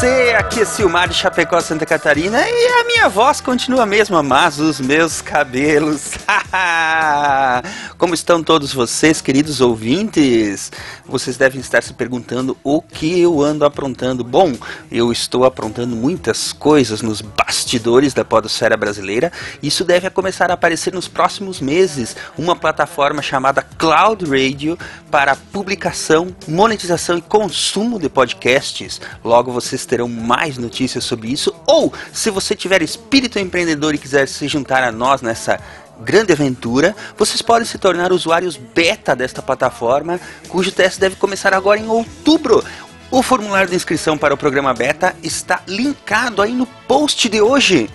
você? Aqui é Silmar de Chapecó, Santa Catarina e a minha voz continua a mesma, mas os meus cabelos. Como estão todos vocês, queridos ouvintes? Vocês devem estar se perguntando o que eu ando aprontando. Bom, eu estou aprontando muitas coisas nos bastidores da podosfera brasileira. Isso deve começar a aparecer nos próximos meses. Uma plataforma chamada Cloud Radio para publicação, monetização e consumo de podcasts. Logo vocês terão mais notícias sobre isso. Ou, se você tiver espírito empreendedor e quiser se juntar a nós nessa grande aventura, vocês podem se tornar usuários beta desta plataforma, cujo teste deve começar agora em outubro. O formulário de inscrição para o programa beta está linkado aí no post de hoje.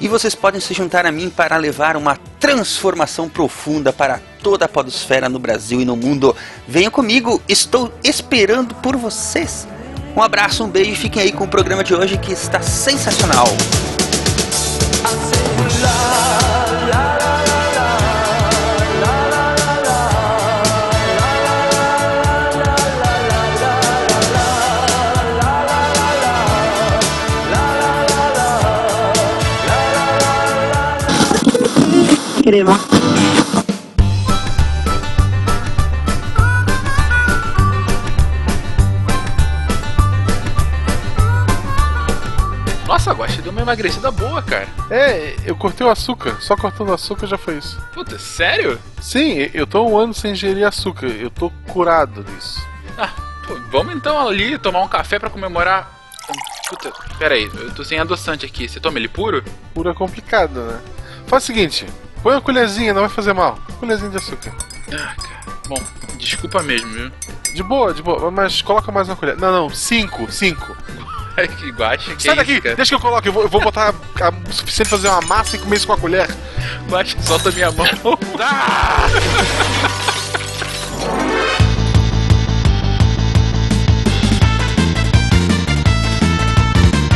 E vocês podem se juntar a mim para levar uma transformação profunda para toda a podosfera no Brasil e no mundo. Venham comigo, estou esperando por vocês. Um abraço, um beijo e fiquem aí com o programa de hoje que está sensacional. crema. Nossa, Guaxa, deu uma emagrecida boa, cara. É, eu cortei o açúcar. Só cortando o açúcar já foi isso. Puta, sério? Sim, eu tô um ano sem ingerir açúcar. Eu tô curado disso. Ah, pô, vamos então ali tomar um café pra comemorar. Puta, pera aí, eu tô sem adoçante aqui. Você toma ele puro? Puro é complicado, né? Faz o seguinte, põe uma colherzinha, não vai fazer mal. Colherzinha de açúcar. Ah, cara. Bom, desculpa mesmo, viu? De boa, de boa, mas coloca mais uma colher. Não, não, cinco, cinco. Ai, que guacha, que Sai é daqui, isso, cara? deixa que eu coloque. Eu vou, eu vou botar a- o suficiente pra fazer uma massa e comer isso com a colher. Guacha, solta minha mão. Ah!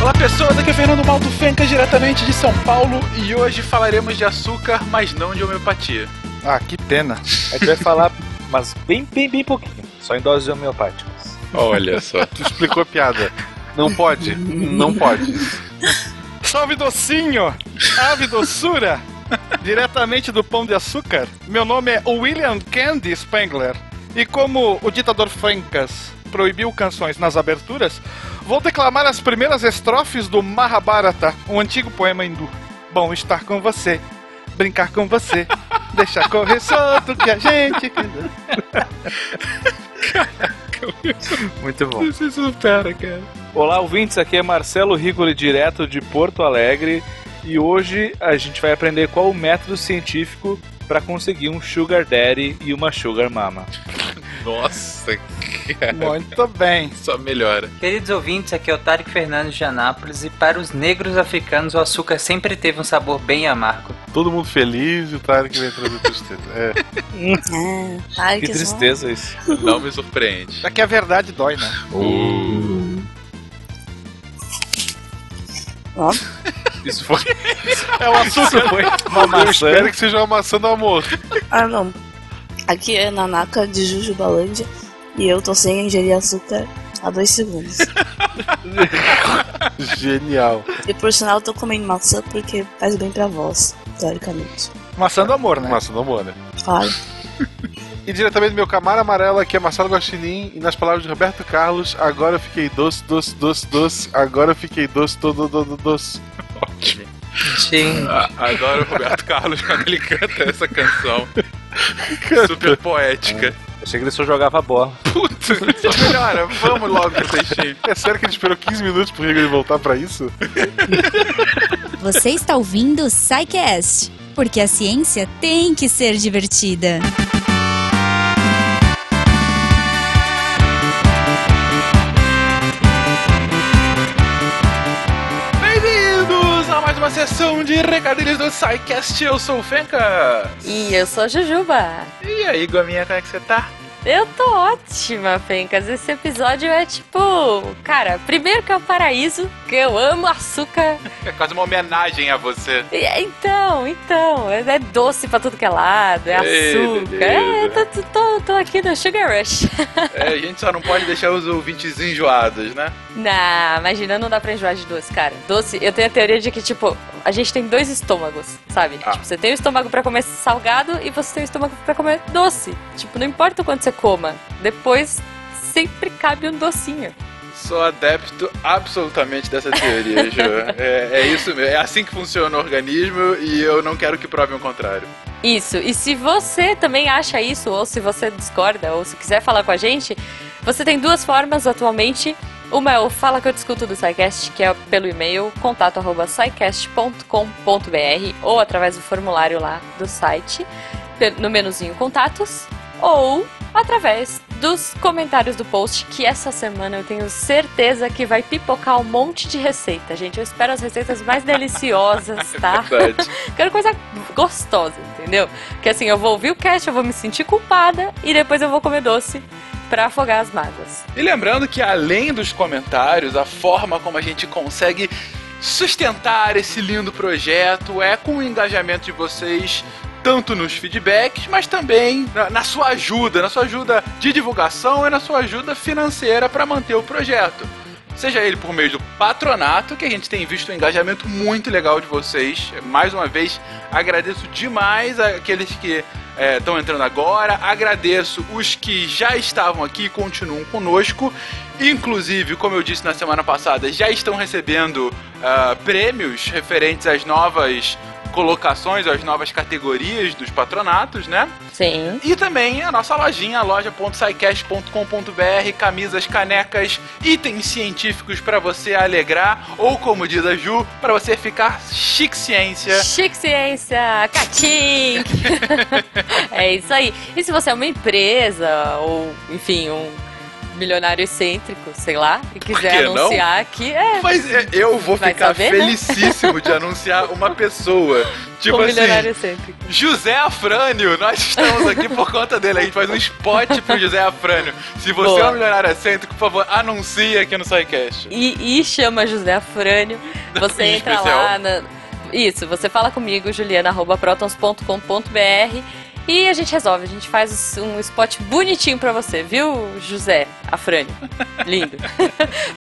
Olá pessoas, aqui é Fernando Malto Fencas, diretamente de São Paulo, e hoje falaremos de açúcar, mas não de homeopatia. Ah, que pena. A gente vai falar, mas bem, bem, bem pouquinho. Só em doses homeopáticas. Olha só. Tu explicou a piada. Não pode, não pode. Salve docinho! Ave doçura! Diretamente do Pão de Açúcar, meu nome é William Candy Spengler. E como o ditador Fencas proibiu canções nas aberturas, vou declamar as primeiras estrofes do Mahabharata, um antigo poema hindu. Bom estar com você, brincar com você, deixar correr solto que a gente. Muito bom. Você supera, cara. Olá, ouvintes. Aqui é Marcelo Rigoli, direto de Porto Alegre. E hoje a gente vai aprender qual o método científico para conseguir um Sugar Daddy e uma Sugar Mama. Nossa, cara. Muito bem. Só melhora. Queridos ouvintes, aqui é o Tarek Fernandes de Anápolis e para os negros africanos o açúcar sempre teve um sabor bem amargo. Todo mundo feliz e o Tarek vem trazer tristeza. É. É. Ai, Que que tristeza isso. Não me surpreende. É que a verdade dói, né? Ó, Isso foi, É o açúcar. isso foi uma Eu maçã. espero que seja uma maçã do amor. ah, não. Aqui é Nanaka de Jujubalândia e eu tô sem ingerir açúcar há dois segundos. Genial. E por sinal eu tô comendo maçã porque faz bem pra voz, teoricamente. Maçã do amor, né? Maçã do amor, né? Claro. E diretamente do meu camaro amarelo aqui é Marcelo Guaxinim e nas palavras de Roberto Carlos, agora eu fiquei doce, doce, doce, doce, agora eu fiquei doce, todo, todo, doce. Ótimo. Ah, Adoro o Roberto Carlos quando ele canta essa canção. Super poética. Achei que ele só jogava bola. Putz, só melhora. Vamos logo pro textinho. É sério que a gente esperou 15 minutos pro Rigor voltar pra isso? Você está ouvindo o SciCast, porque a ciência tem que ser divertida. Sessão de recadilhos do SciCast. Eu sou o Fenca. E eu sou a Jujuba. E aí, Gominha, como é que você tá? Eu tô ótima, Fencas. Esse episódio é tipo. Cara, primeiro que é o paraíso. Porque eu amo açúcar. É quase uma homenagem a você. É- Então, então, é é doce pra tudo que é lado, é Ei, açúcar. É, beleza. tô, tô, tô aqui no Sugar Rush. É, a gente só não pode deixar os ouvintes enjoados, né? Não, imagina, não dá pra enjoar de doce, cara. Doce, eu tenho a teoria de que, tipo, a gente tem dois estômagos, sabe? Ah. Tipo, você tem o estômago pra comer salgado e você tem o estômago pra comer doce. Tipo, não importa o quanto você coma, depois sempre cabe um docinho. Sou adepto absolutamente dessa teoria, Ju. É, é isso mesmo. É assim que funciona o organismo e eu não quero que provem o contrário. Isso, e se você também acha isso, ou se você discorda, ou se quiser falar com a gente, você tem duas formas atualmente. Uma é o Fala que eu discuto do SciCast, que é pelo e-mail contato arroba scicast.com.br ou através do formulário lá do site, no menuzinho contatos, ou através dos comentários do post, que essa semana eu tenho certeza que vai pipocar um monte de receita, gente. Eu espero as receitas mais deliciosas, tá? Verdade. Quero coisa gostosa, entendeu? Que assim, eu vou ouvir o cast, eu vou me sentir culpada e depois eu vou comer doce pra afogar as mágoas. E lembrando que além dos comentários, a forma como a gente consegue sustentar esse lindo projeto é com o engajamento de vocês, tanto nos feedbacks, mas também na, na sua ajuda, na sua ajuda de divulgação e na sua ajuda financeira para manter o projeto. Seja ele por meio do patronato, que a gente tem visto um engajamento muito legal de vocês. Mais uma vez, agradeço demais aqueles que estão entrando agora. Agradeço os que já estavam aqui e continuam conosco. Inclusive, como eu disse na semana passada, já estão recebendo ah, prêmios referentes às novas colocações, às novas categorias dos patronatos, né? Sim. E também a nossa lojinha, loja.sicast.com.br, camisas, canecas, itens científicos para você alegrar, ou como diz a Ju, para você ficar chique ciência. Chique ciência, catim! é isso aí. E se você é uma empresa, ou enfim, um milionário excêntrico, sei lá, e quiser não? anunciar aqui, é. Mas é, eu vou ficar saber, né? felicíssimo de anunciar uma pessoa. Tipo um assim, milionário excêntrico. José Afrânio, nós estamos aqui por conta dele. A gente faz um spot pro José Afrânio. Se você Boa. é um milionário excêntrico, por favor, anuncie aqui no SciCast. E, e chama José Afrânio. Você entra especial. lá na. Isso, você fala comigo, juliana.protons.com.br e a gente resolve. A gente faz um spot bonitinho pra você, viu, José Afrânio? Lindo.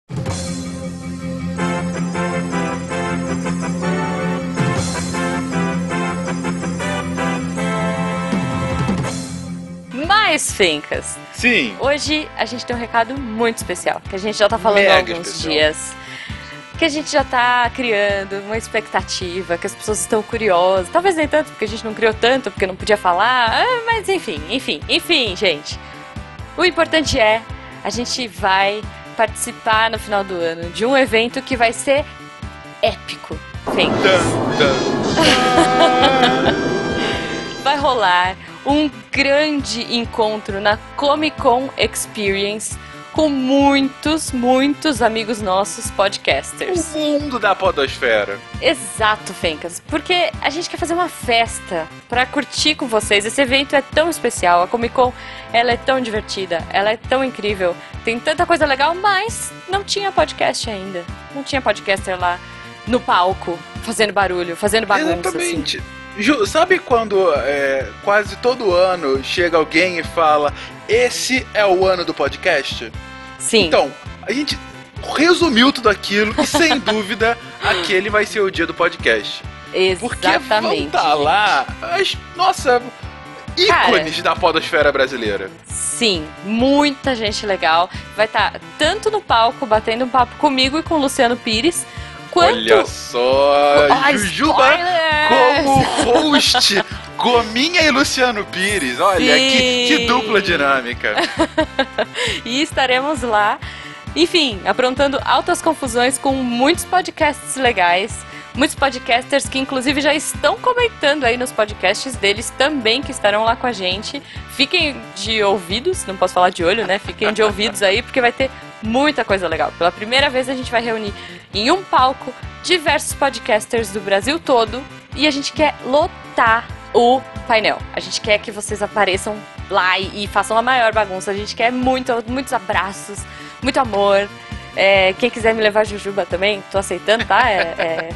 Mais Fencas. Sim. Hoje a gente tem um recado muito especial, que a gente já tá falando há Mega alguns especial. dias. Que a gente já tá criando uma expectativa, que as pessoas estão curiosas. Talvez nem tanto, porque a gente não criou tanto, porque não podia falar. ah, Mas enfim, enfim, enfim, gente. O importante é, a gente vai participar no final do ano de um evento que vai ser épico. Vai rolar um grande encontro na Comic Con Experience com muitos, muitos amigos nossos podcasters. O mundo da podosfera. Exato, Fencas. Porque a gente quer fazer uma festa pra curtir com vocês. Esse evento é tão especial. A Comic Con, ela é tão divertida, ela é tão incrível. Tem tanta coisa legal, mas não tinha podcast ainda. Não tinha podcaster lá no palco, fazendo barulho, fazendo bagunça. assim. Exatamente. Ju, sabe quando é, quase todo ano chega alguém e fala: Esse é o ano do podcast? Sim. Então, a gente resumiu tudo aquilo e sem dúvida aquele vai ser o dia do podcast. Porque vão Exatamente. estar lá as, nossa, ícones Cara. da podosfera brasileira. Sim, muita gente legal. Vai estar tanto no palco batendo um papo comigo e com o Luciano Pires, quanto. Olha só, Ah, Jujuba spoilers! como host, Gominha e Luciano Pires. Olha, que, que dupla dinâmica. e estaremos lá, enfim, aprontando altas confusões com muitos podcasts legais. Muitos podcasters que inclusive já estão comentando aí nos podcasts deles também que estarão lá com a gente. Fiquem de ouvidos, não posso falar de olho, né? Fiquem de ouvidos aí porque vai ter muita coisa legal. Pela primeira vez a gente vai reunir em um palco diversos podcasters do Brasil todo e a gente quer lotar o painel. A gente quer que vocês apareçam lá e, e façam a maior bagunça. A gente quer muito, muitos abraços, muito amor. É, quem quiser me levar Jujuba também, tô aceitando, tá? É, é...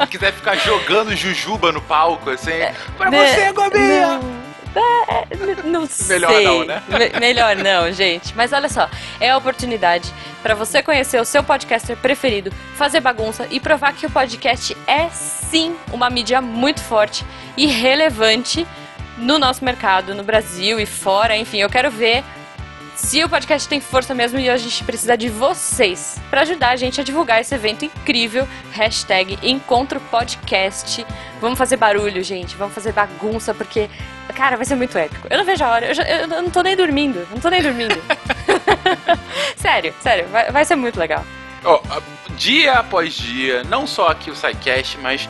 Se quiser ficar jogando Jujuba no palco, assim, pra Né, você, Gobinha! Não, é, n- não Melhor sei. não, né? Me- melhor não, gente. Mas olha só, é a oportunidade pra você conhecer o seu podcaster preferido, fazer bagunça e provar que o podcast é sim uma mídia muito forte e relevante no nosso mercado, no Brasil e fora. Enfim, eu quero ver se o podcast tem força mesmo e a gente precisa de vocês para ajudar a gente a divulgar esse evento incrível. Hashtag Encontro Podcast. Vamos fazer barulho, gente. Vamos fazer bagunça, porque, cara, vai ser muito épico. Eu não vejo a hora. Eu, já- eu não tô nem dormindo. eu Não tô nem dormindo. sério, sério. Vai, vai ser muito legal. Ó, dia após dia, não só aqui o SciCast, mas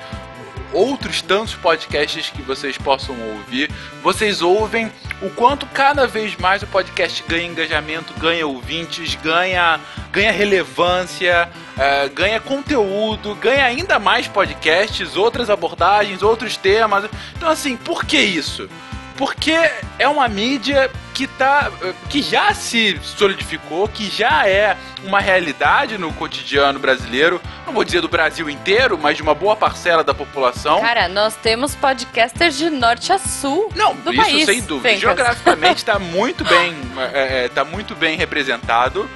outros tantos podcasts que vocês possam ouvir, vocês ouvem o quanto cada vez mais o podcast ganha engajamento, ganha ouvintes, ganha, ganha relevância, eh, ganha conteúdo, ganha ainda mais podcasts, outras abordagens, outros temas. Então assim, por que isso? Porque é uma mídia que tá que já se solidificou, que já é uma realidade no cotidiano brasileiro, não vou dizer do Brasil inteiro, mas de uma boa parcela da população. Cara, nós temos podcasters de norte a sul Não, do isso país. sem dúvida. Fencas. Geograficamente está muito bem, é, é, tá muito bem representado.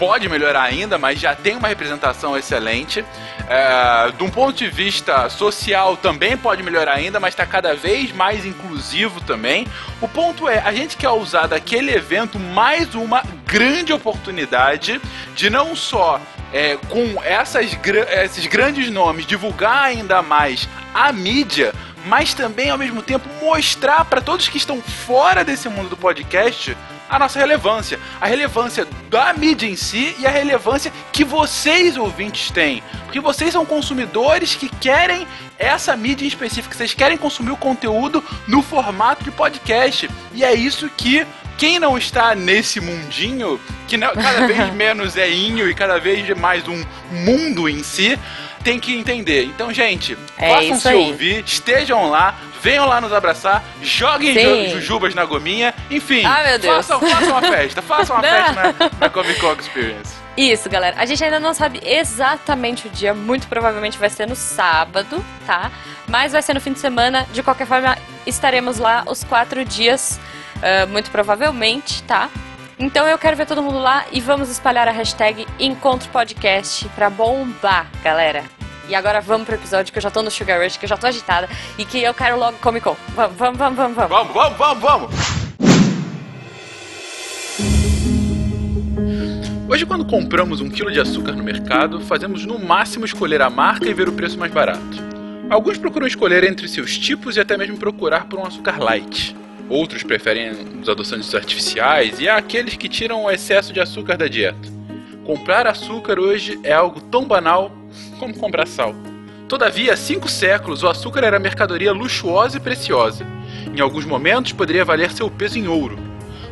Pode melhorar ainda, mas já tem uma representação excelente. É, de um ponto de vista social também pode melhorar ainda, mas está cada vez mais inclusivo também. O ponto é, a gente quer usar daquele evento mais uma grande oportunidade de não só é, com essas, esses grandes nomes divulgar ainda mais a mídia, mas também ao mesmo tempo mostrar para todos que estão fora desse mundo do podcast a nossa relevância, a relevância da mídia em si e a relevância que vocês ouvintes têm, porque vocês são consumidores que querem essa mídia em específico, vocês querem consumir o conteúdo no formato de podcast e é isso que quem não está nesse mundinho, que não- cada vez menos é inho e cada vez mais um mundo em si, tem que entender. Então, gente, É façam se aí. ouvir, estejam lá, venham lá nos abraçar, joguem Sim. ju- jujubas na gominha, enfim, Ah, meu Deus. Façam, façam uma festa, façam uma festa na, na Comic Con Experience. Isso, galera. A gente ainda não sabe exatamente o dia, muito provavelmente vai ser no sábado, tá? Mas vai ser no fim de semana. De qualquer forma, estaremos lá os quatro dias, ah, muito provavelmente, tá? Então eu quero ver todo mundo lá e vamos espalhar a hashtag Encontro Podcast pra bombar, galera. E agora vamos pro episódio que eu já tô no Sugar Rush, que eu já tô agitada e que eu quero logo Comic Con. Vamos, vamos, vamos, vamos, vamos. Vamos, vamos, vamos, vamos! Hoje, quando compramos um quilo de açúcar no mercado, fazemos no máximo escolher a marca e ver o preço mais barato. Alguns procuram escolher entre seus tipos e até mesmo procurar por um açúcar light. Outros preferem os adoçantes artificiais e há aqueles que tiram o excesso de açúcar da dieta. Comprar açúcar hoje é algo tão banal como comprar sal. Todavia, há cinco séculos, o açúcar era mercadoria luxuosa e preciosa. Em alguns momentos, poderia valer seu peso em ouro.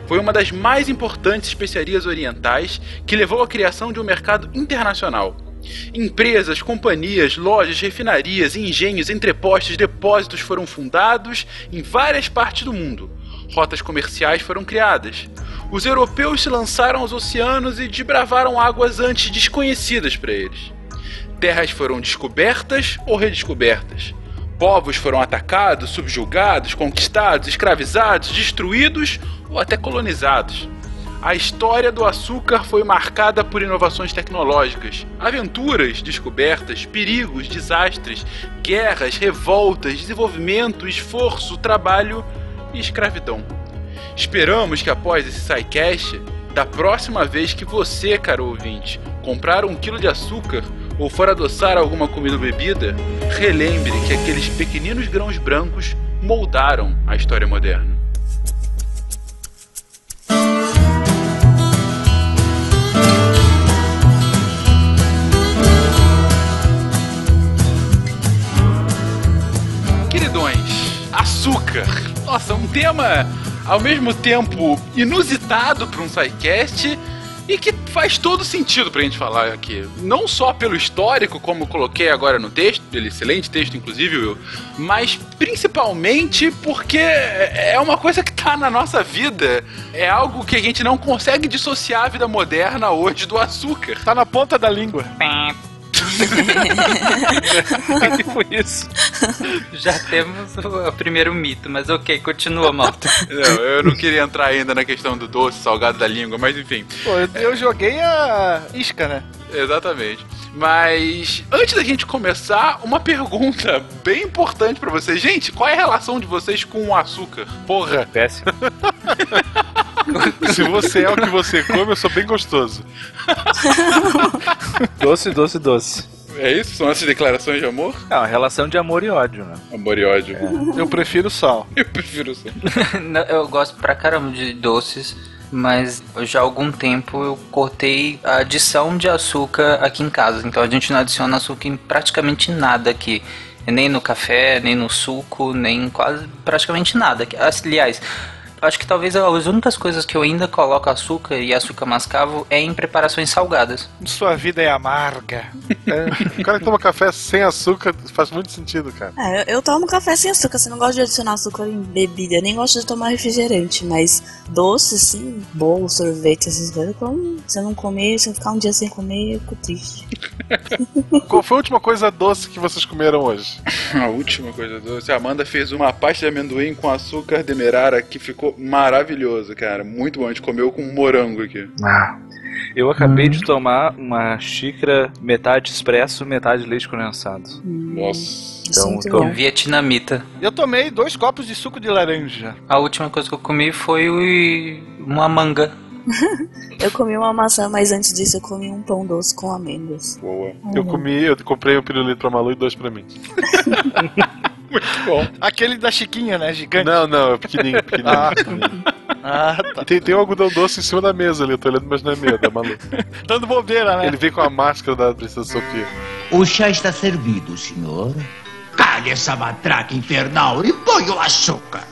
Foi uma das mais importantes especiarias orientais que levou à criação de um mercado internacional. Empresas, companhias, lojas, refinarias, engenhos, entrepostos, depósitos foram fundados em várias partes do mundo. Rotas comerciais foram criadas. Os europeus se lançaram aos oceanos e desbravaram águas antes desconhecidas para eles. Terras foram descobertas ou redescobertas. Povos foram atacados, subjugados, conquistados, escravizados, destruídos ou até colonizados. A história do açúcar foi marcada por inovações tecnológicas, aventuras, descobertas, perigos, desastres, guerras, revoltas, desenvolvimento, esforço, trabalho e escravidão. Esperamos que após esse SciCast, da próxima vez que você, caro ouvinte, comprar um quilo de açúcar ou for adoçar alguma comida ou bebida, relembre que aqueles pequeninos grãos brancos moldaram a história moderna. Queridões, açúcar. Nossa, um tema ao mesmo tempo inusitado para um SciCast e que faz todo sentido pra gente falar aqui. Não só pelo histórico, como eu coloquei agora no texto, pelo excelente texto, inclusive, Will, mas principalmente porque é uma coisa que tá na nossa vida. É algo que a gente não consegue dissociar a vida moderna hoje do açúcar. Tá na ponta da língua. Foi isso. Já temos o, o primeiro mito, mas ok, continua, malta. Não, eu não queria entrar ainda na questão do doce, salgado da língua, mas enfim. Pô, eu, eu joguei a isca, né? Exatamente. Mas antes da gente começar, uma pergunta bem importante pra vocês. Gente, qual é a relação de vocês com o açúcar? Porra, Péssimo. se você é o que você come, eu sou bem gostoso. Doce, doce, doce. É isso? São essas declarações de amor? É uma relação de amor e ódio, né? Amor e ódio. Eu prefiro sal. Eu prefiro. Não, eu gosto pra caramba de doces, mas já há algum tempo eu cortei a adição de açúcar aqui em casa. Então a gente não adiciona açúcar em praticamente nada aqui. Nem no café, nem no suco, nem quase praticamente nada. Aliás, acho que talvez as únicas coisas que eu ainda coloco açúcar e açúcar mascavo é em preparações salgadas. Sua vida é amarga. É, o cara que toma café sem açúcar faz muito sentido, cara. É, eu, eu tomo café sem açúcar, você não gosta de adicionar açúcar em bebida, eu nem gosto de tomar refrigerante, mas doce, sim, bolo, sorvete, essas coisas, como. Se eu não comer, se eu ficar um dia sem comer, eu fico triste. Qual foi a última coisa doce que vocês comeram hoje? A última coisa doce. A Amanda fez uma pasta de amendoim com açúcar demerara que ficou maravilhoso, cara. Muito bom. A gente comeu com morango aqui. Eu acabei de tomar uma xícara metade expresso, metade leite condensado. Nossa. Então, Muito tô-. Vietnamita. Eu tomei dois copos de suco de laranja. A última coisa que eu comi foi o- uma manga. Eu comi uma maçã, mas antes disso eu comi um pão doce com amêndoas. Boa. Eu comi, eu comprei um pirulito pra Malu e dois pra mim. Bom. Aquele da Chiquinha, né? Gigante. Não, não, é pequenininho, pequenininho. Ah. pequenininho. Ah, tá. E tem, tem um algodão doce em cima da mesa ali, eu tô olhando, mas não é meu, é da Malu. Dando bobeira, né? Ele vem com a máscara da Princesa Sofia. O chá está servido, senhor. Cale essa matraca infernal e põe o açúcar.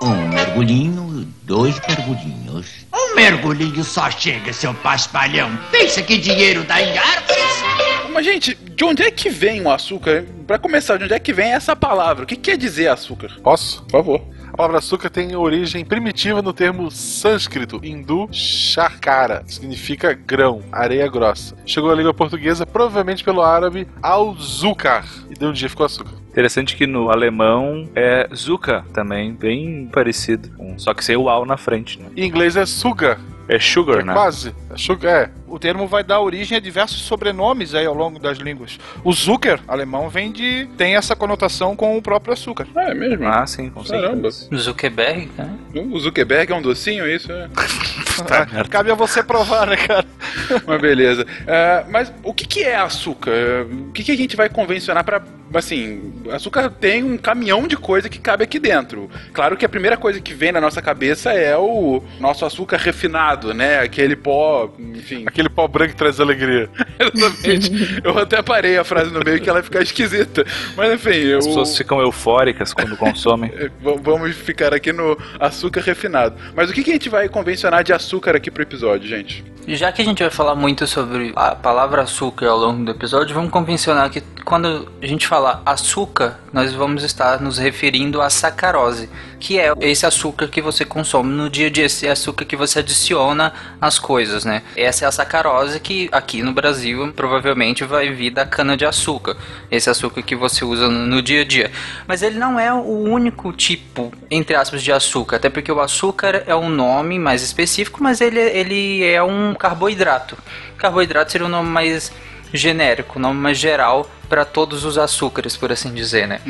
Um mergulhinho, dois mergulhinhos. Um mergulhinho só chega, seu paspalhão. Pensa que dinheiro dá em árvores? Mas, gente, de onde é que vem o açúcar? Pra começar, de onde é que vem essa palavra? O que quer dizer açúcar? Posso? Por favor. A palavra açúcar tem origem primitiva no termo sânscrito hindu charkara, que significa grão, areia grossa. Chegou à língua portuguesa provavelmente pelo árabe al-zukar, e de um dia ficou açúcar. Interessante que no alemão é Zucker também, bem parecido. com- Só que sem o al na frente, né? Em inglês é sugar, É sugar, é né? quase. É sugar, é. O termo vai dar origem a diversos sobrenomes aí ao longo das línguas. O Zucker, alemão, vem de. tem essa conotação com o próprio açúcar. Ah, é mesmo? Ah, sim, com Caramba. certeza. Zuckerberg, né? O Zuckerberg é um docinho, é isso? É. Tá Ah, Cabe a você provar, né, cara? Mas beleza. É, mas o que, que é açúcar? É, O que, que a gente vai convencionar pra. Assim, açúcar tem um caminhão de coisa que cabe aqui dentro. Claro que a primeira coisa que vem na nossa cabeça é o nosso açúcar refinado, né? Aquele pó, enfim. Aquele pó branco que traz alegria. Exatamente. Eu até parei a frase no meio que ela ia ficar esquisita. Mas enfim, As o- pessoas ficam eufóricas quando consomem. É, Vamos ficar aqui no açúcar refinado. Mas o que, que a gente vai convencionar de açúcar aqui pro episódio, gente? Já que a gente vai falar muito sobre a palavra açúcar ao longo do episódio, vamos convencionar que quando a gente fala açúcar, nós vamos estar nos referindo à sacarose, que é esse açúcar que você consome no dia a dia, esse açúcar que você adiciona às coisas, né? Essa é a sacarose que aqui no Brasil provavelmente vai vir da cana de açúcar, esse açúcar que você usa no dia a dia. Mas ele não é o único tipo, entre aspas, de açúcar, até porque o açúcar é um nome mais específico, mas ele, ele é um carboidrato. Carboidrato seria um nome mais genérico, um nome mais geral para todos os açúcares, por assim dizer, né?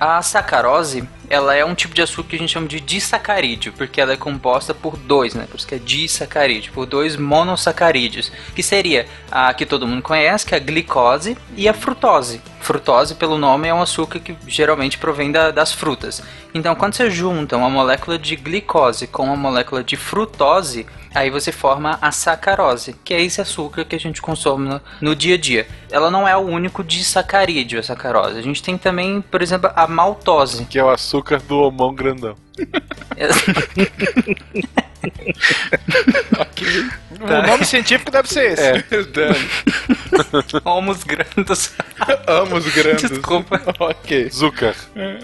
A sacarose, ela é um tipo de açúcar que a gente chama de disacarídeo, porque ela é composta por dois, né? Por isso que é disacarídeo, por dois monossacarídeos, que seria a que todo mundo conhece, que é a glicose e a frutose. Frutose, pelo nome, é um açúcar que geralmente provém da- das frutas. Então, quando você junta uma molécula de glicose com uma molécula de frutose, aí você forma a sacarose, que é esse açúcar que a gente consome no, no dia a dia. Ela não é o único disacarídeo, a sacarose. A gente tem também, por exemplo, a maltose. Que é o açúcar do homão grandão. Ok. O nome científico deve ser esse. É. Homos grandos. Amo os grandes. Desculpa. ok. Zucker.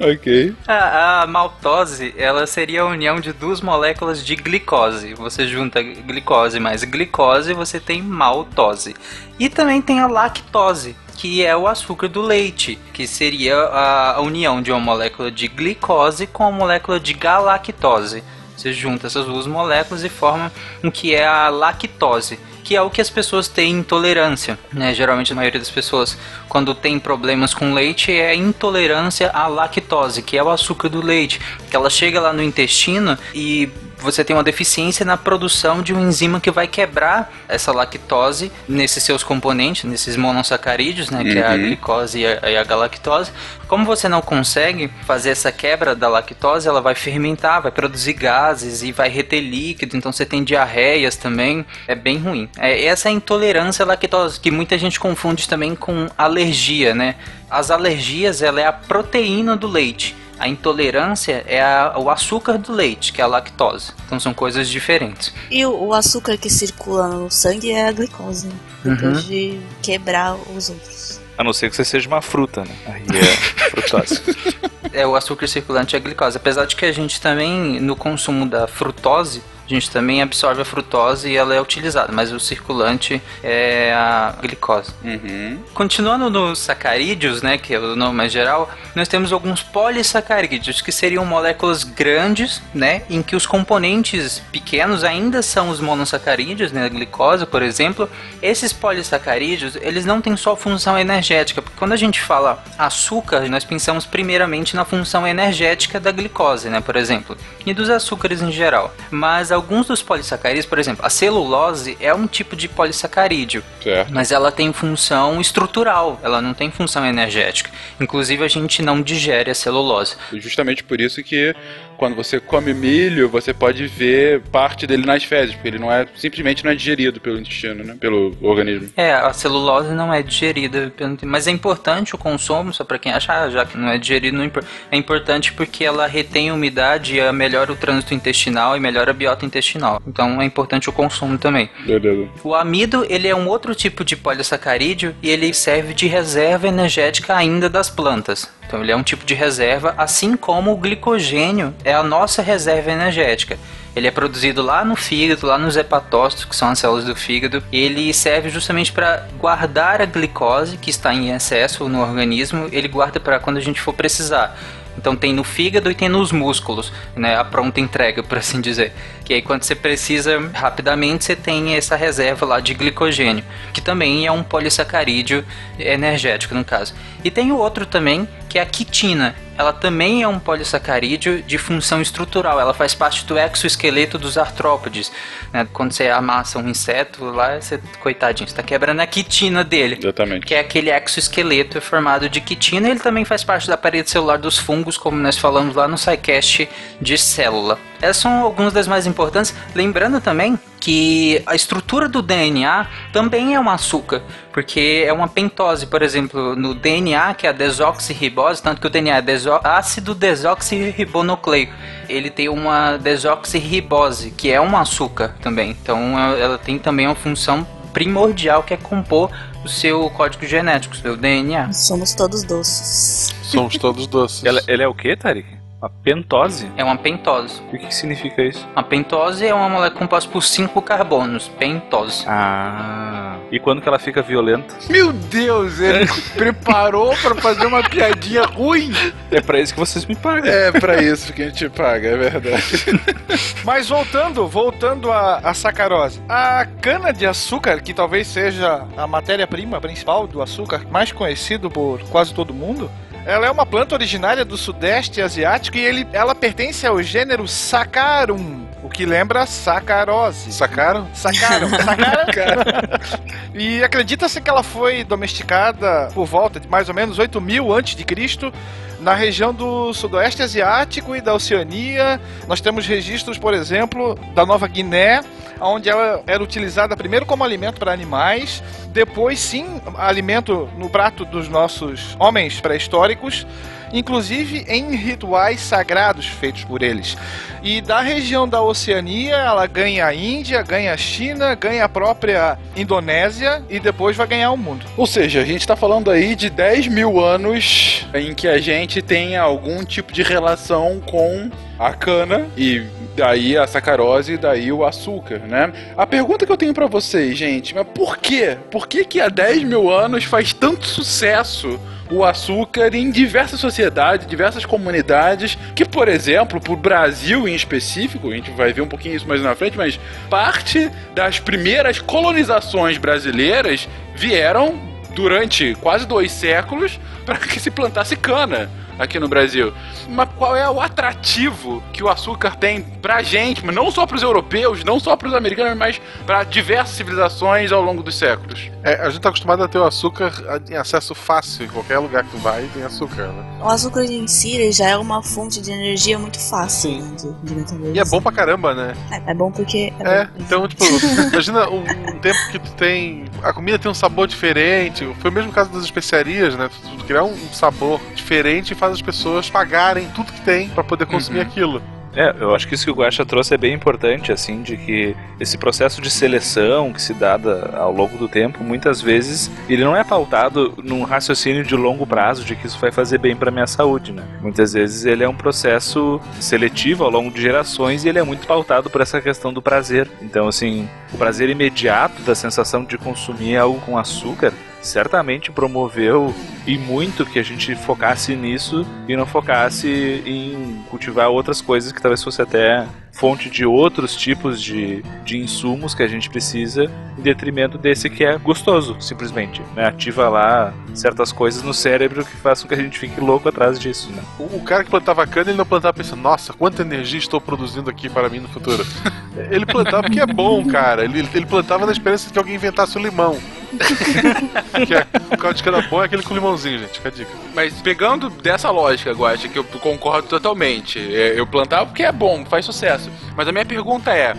Ok. A, a maltose, ela seria a união de duas moléculas de glicose. Você junta glicose mais glicose, você tem maltose. E também tem a lactose, que é o açúcar do leite, que seria a, união de uma molécula de glicose com a molécula de galactose. Você junta essas duas moléculas e forma o que é a lactose, que é o que as pessoas têm intolerância. Né? Geralmente a maioria das pessoas, quando tem problemas com leite, é intolerância à lactose, que é o açúcar do leite, que ela chega lá no intestino e você tem uma deficiência na produção de uma enzima que vai quebrar essa lactose nesses seus componentes, nesses monossacarídeos, né, que é a Uhum. glicose e a, e a galactose. Como você não consegue fazer essa quebra da lactose, ela vai fermentar, vai produzir gases e vai reter líquido, então você tem diarreias também, é bem ruim. É essa é a intolerância à lactose, que muita gente confunde também com alergia, né? As alergias, ela é a proteína do leite. A intolerância é a- o açúcar do leite, que é a lactose. Então são coisas diferentes. E o, o açúcar que circula no sangue é a glicose, né? Depois Uhum. de quebrar os outros. A não ser que você seja uma fruta, né? Aí é frutose. É o açúcar circulante é a glicose. Apesar de que a gente também, no consumo da frutose, a gente também absorve a frutose e ela é utilizada, mas o circulante é a glicose. Uhum. Continuando nos sacarídeos, né, que é o nome mais geral, nós temos alguns polissacarídeos, que seriam moléculas grandes, né, em que os componentes pequenos ainda são os monossacarídeos, né, a glicose, por exemplo. Esses polissacarídeos, eles não têm só função energética, porque quando a gente fala açúcar, nós pensamos primeiramente na função energética da glicose, né, por exemplo, e dos açúcares em geral. Mas alguns dos polissacarídeos, por exemplo, a celulose é um tipo de polissacarídeo, Certo. mas ela tem função estrutural, ela não tem função energética. Inclusive a gente não digere a celulose. Justamente por isso que quando você come milho, você pode ver parte dele nas fezes, porque ele não é simplesmente não é digerido pelo intestino, né? Pelo organismo. É, a celulose não é digerida, pelo- mas é importante o consumo, só para quem acha, ah, já que não é digerido, não é importante porque ela retém umidade e melhora o trânsito intestinal e melhora a biota intestinal. Então é importante o consumo também. Beleza. O amido, ele é um outro tipo de polissacarídeo e ele serve de reserva energética ainda das plantas. Então ele é um tipo de reserva, assim como o glicogênio é a nossa reserva energética. Ele é produzido lá no fígado, lá nos hepatócitos, que são as células do fígado. Ele serve justamente para guardar a glicose que está em excesso no organismo. Ele guarda para quando a gente for precisar. Então tem no fígado e tem nos músculos, né? A pronta entrega, por assim dizer. Que aí quando você precisa rapidamente, você tem essa reserva lá de glicogênio, que também é um polissacarídeo energético no caso. E tem o outro também, que é a quitina. Ela também é um polissacarídeo de função estrutural. Ela faz parte do exoesqueleto dos artrópodes. né? Quando você amassa um inseto lá, você, coitadinho, você está quebrando a quitina dele Exatamente. que é aquele exoesqueleto formado de quitina. Ele também faz parte da parede celular dos fungos, como nós falamos lá no SciCast de célula. Essas são algumas das mais importantes. Lembrando também que a estrutura do DNA também é um açúcar, porque é uma pentose, por exemplo, no DNA, que é a desoxirribose, tanto que o DNA é deso ácido desoxirribonucleico. Ele tem uma desoxirribose, que é um açúcar também. Então ela ela tem também uma função primordial que é compor o seu código genético, o seu DNA. Somos todos doces. Somos todos doces. Ela, ele é o que, Tarek? Uma pentose? É uma pentose. O que, significa isso? A pentose é uma molécula composta por cinco carbonos. Pentose. Ah. E quando que ela fica violenta? Meu Deus, ele preparou pra fazer uma piadinha ruim. É pra isso que vocês me pagam. É pra isso que a gente paga, é verdade. Mas voltando, voltando à, à sacarose. A cana de açúcar, que talvez seja a matéria-prima principal do açúcar, mais conhecido por quase todo mundo, ela é uma planta originária do sudeste asiático e ele, ela pertence ao gênero Saccharum, o que lembra sacarose. Sacaram? Sacaram, sacaram. e acredita-se que ela foi domesticada por volta de mais ou menos 8 mil antes de Cristo na região do sudoeste asiático e da Oceania. Nós temos registros, por exemplo, da Nova Guiné, onde ela era utilizada primeiro como alimento para animais, depois sim alimento no prato dos nossos homens pré-históricos. Inclusive em rituais sagrados feitos por eles. E da região da Oceania, ela ganha a Índia, ganha a China, ganha a própria Indonésia e depois vai ganhar o mundo. Ou seja, a gente tá falando aí de 10 mil anos em que a gente tem algum tipo de relação com a cana e daí a sacarose e daí o açúcar, né? A pergunta que eu tenho pra vocês, gente, mas por quê? Por que que há 10 mil anos faz tanto sucesso o açúcar em diversas sociedades, diversas comunidades, que, por exemplo, pro Brasil em específico, a gente vai ver um pouquinho isso mais na frente, mas parte das primeiras colonizações brasileiras vieram durante quase dois séculos para que se plantasse cana aqui no Brasil. Mas qual é o atrativo que o açúcar tem pra gente, mas não só pros europeus, não só pros americanos, mas para diversas civilizações ao longo dos séculos? É, a gente tá acostumado a ter o açúcar em acesso fácil, em qualquer lugar que tu vai tem açúcar, né? O açúcar em si já é uma fonte de energia muito fácil Sim. né, de, de metabolismo. E é bom pra caramba, né? É, é bom porque. É, É, bom. então, tipo, imagina um, um tempo que tu tem. A comida tem um sabor diferente. Foi o mesmo caso das especiarias, né? Tu, tu criar um, um sabor diferente e faz as pessoas pagarem tudo que tem pra poder consumir Uhum. aquilo. É, eu acho que isso que o Guaxa trouxe é bem importante, assim, de que esse processo de seleção que se dá da- ao longo do tempo, muitas vezes, ele não é pautado num raciocínio de longo prazo de que isso vai fazer bem para minha saúde, né? Muitas vezes ele é um processo seletivo ao longo de gerações e ele é muito pautado por essa questão do prazer. Então, assim, o prazer imediato da sensação de consumir algo com açúcar certamente promoveu e muito que a gente focasse nisso e não focasse em cultivar outras coisas que talvez fosse até fonte de outros tipos de, de insumos que a gente precisa em detrimento desse que é gostoso, simplesmente. Né? Ativa lá certas coisas no cérebro que façam que a gente fique louco atrás disso. Né? O, o cara que plantava cana, ele não plantava pensando, nossa, quanta energia estou produzindo aqui para mim no futuro. ele plantava porque é bom, cara. Ele, ele plantava na esperança de que alguém inventasse o limão. que é, o caldo de cana bom é aquele com limãozinho, gente. Fica a dica. Mas pegando dessa lógica, Guacha, que eu concordo totalmente. é, Eu plantava porque é bom, faz sucesso. Mas a minha pergunta é: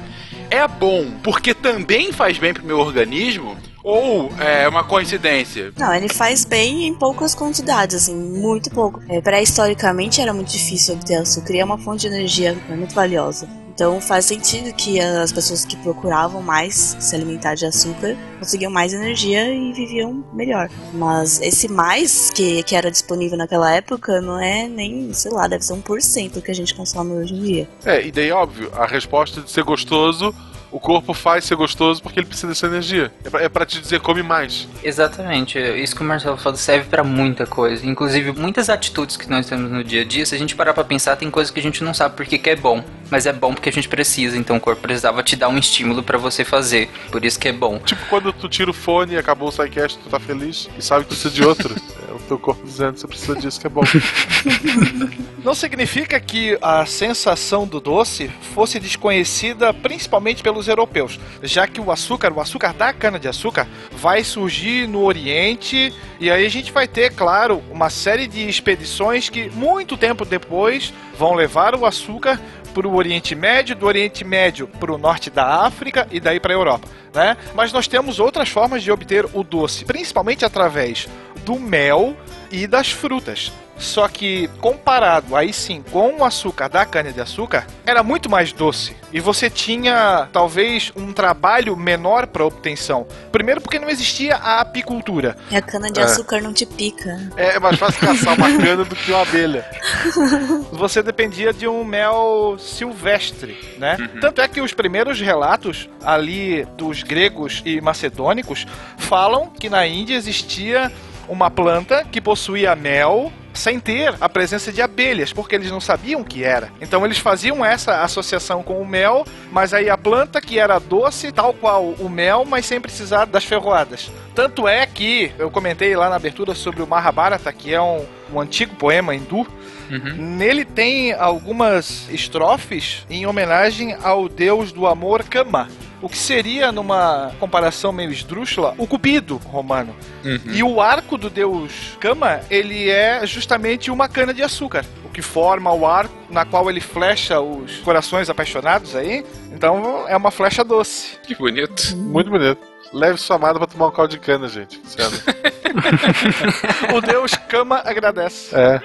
é bom porque também faz bem pro meu organismo? Ou é uma coincidência? Não, ele faz bem em poucas quantidades, assim, muito pouco. É, Pré-historicamente era muito difícil obter açúcar e é uma fonte de energia muito valiosa. Então faz sentido que as pessoas que procuravam mais se alimentar de açúcar conseguiam mais energia e viviam melhor. Mas esse mais que, que era disponível naquela época não é nem, sei lá, deve ser 1% que a gente consome hoje em dia. É, e daí, óbvio, a resposta de ser gostoso, o corpo faz ser gostoso porque ele precisa dessa energia. É pra, é pra te dizer, come mais. Exatamente, isso que o Marcelo falou serve pra muita coisa. Inclusive, muitas atitudes que nós temos no dia a dia, se a gente parar pra pensar, tem coisas que a gente não sabe porque que é bom, mas é bom porque a gente precisa, então o corpo precisava te dar um estímulo pra você fazer. Por isso que é bom. Tipo quando tu tira o fone e acabou o sidecast, tu tá feliz e sabe que precisa de outro. o teu corpo dizendo que você precisa disso, que é bom. Não significa que a sensação do doce fosse desconhecida principalmente pelos europeus, já que o açúcar, o açúcar da cana-de-açúcar, vai surgir no Oriente e aí a gente vai ter, claro, uma série de expedições que muito tempo depois vão levar o açúcar para o Oriente Médio, do Oriente Médio para o norte da África e daí para a Europa, né? Mas nós temos outras formas de obter o doce, principalmente através do mel e das frutas. Só que comparado aí sim com o açúcar da cana-de-açúcar, era muito mais doce. E você tinha talvez um trabalho menor para obtenção. Primeiro porque não existia a apicultura. E a cana-de-açúcar não te pica. É, é mais fácil caçar uma cana do que uma abelha. Você dependia de um mel silvestre, né? Tanto é que os primeiros relatos ali dos gregos e macedônicos falam que na Índia existia uma planta que possuía mel sem ter a presença de abelhas, porque eles não sabiam o que era. Então eles faziam essa associação com o mel, mas aí a planta que era doce, tal qual o mel, mas sem precisar das ferroadas. Tanto é que eu comentei lá na abertura sobre o Mahabharata, que é um, um antigo poema hindu, Nele tem algumas estrofes em homenagem ao deus do amor Kama. O que seria, numa comparação meio esdrúxula, o cupido romano. E o arco do deus Kama, ele é justamente uma cana de açúcar. O que forma o arco na qual ele flecha os corações apaixonados aí. Então é uma flecha doce. Que bonito. Muito bonito. Leve sua amada pra tomar um caldo de cana, gente. Sério. O Deus Kama agradece. É.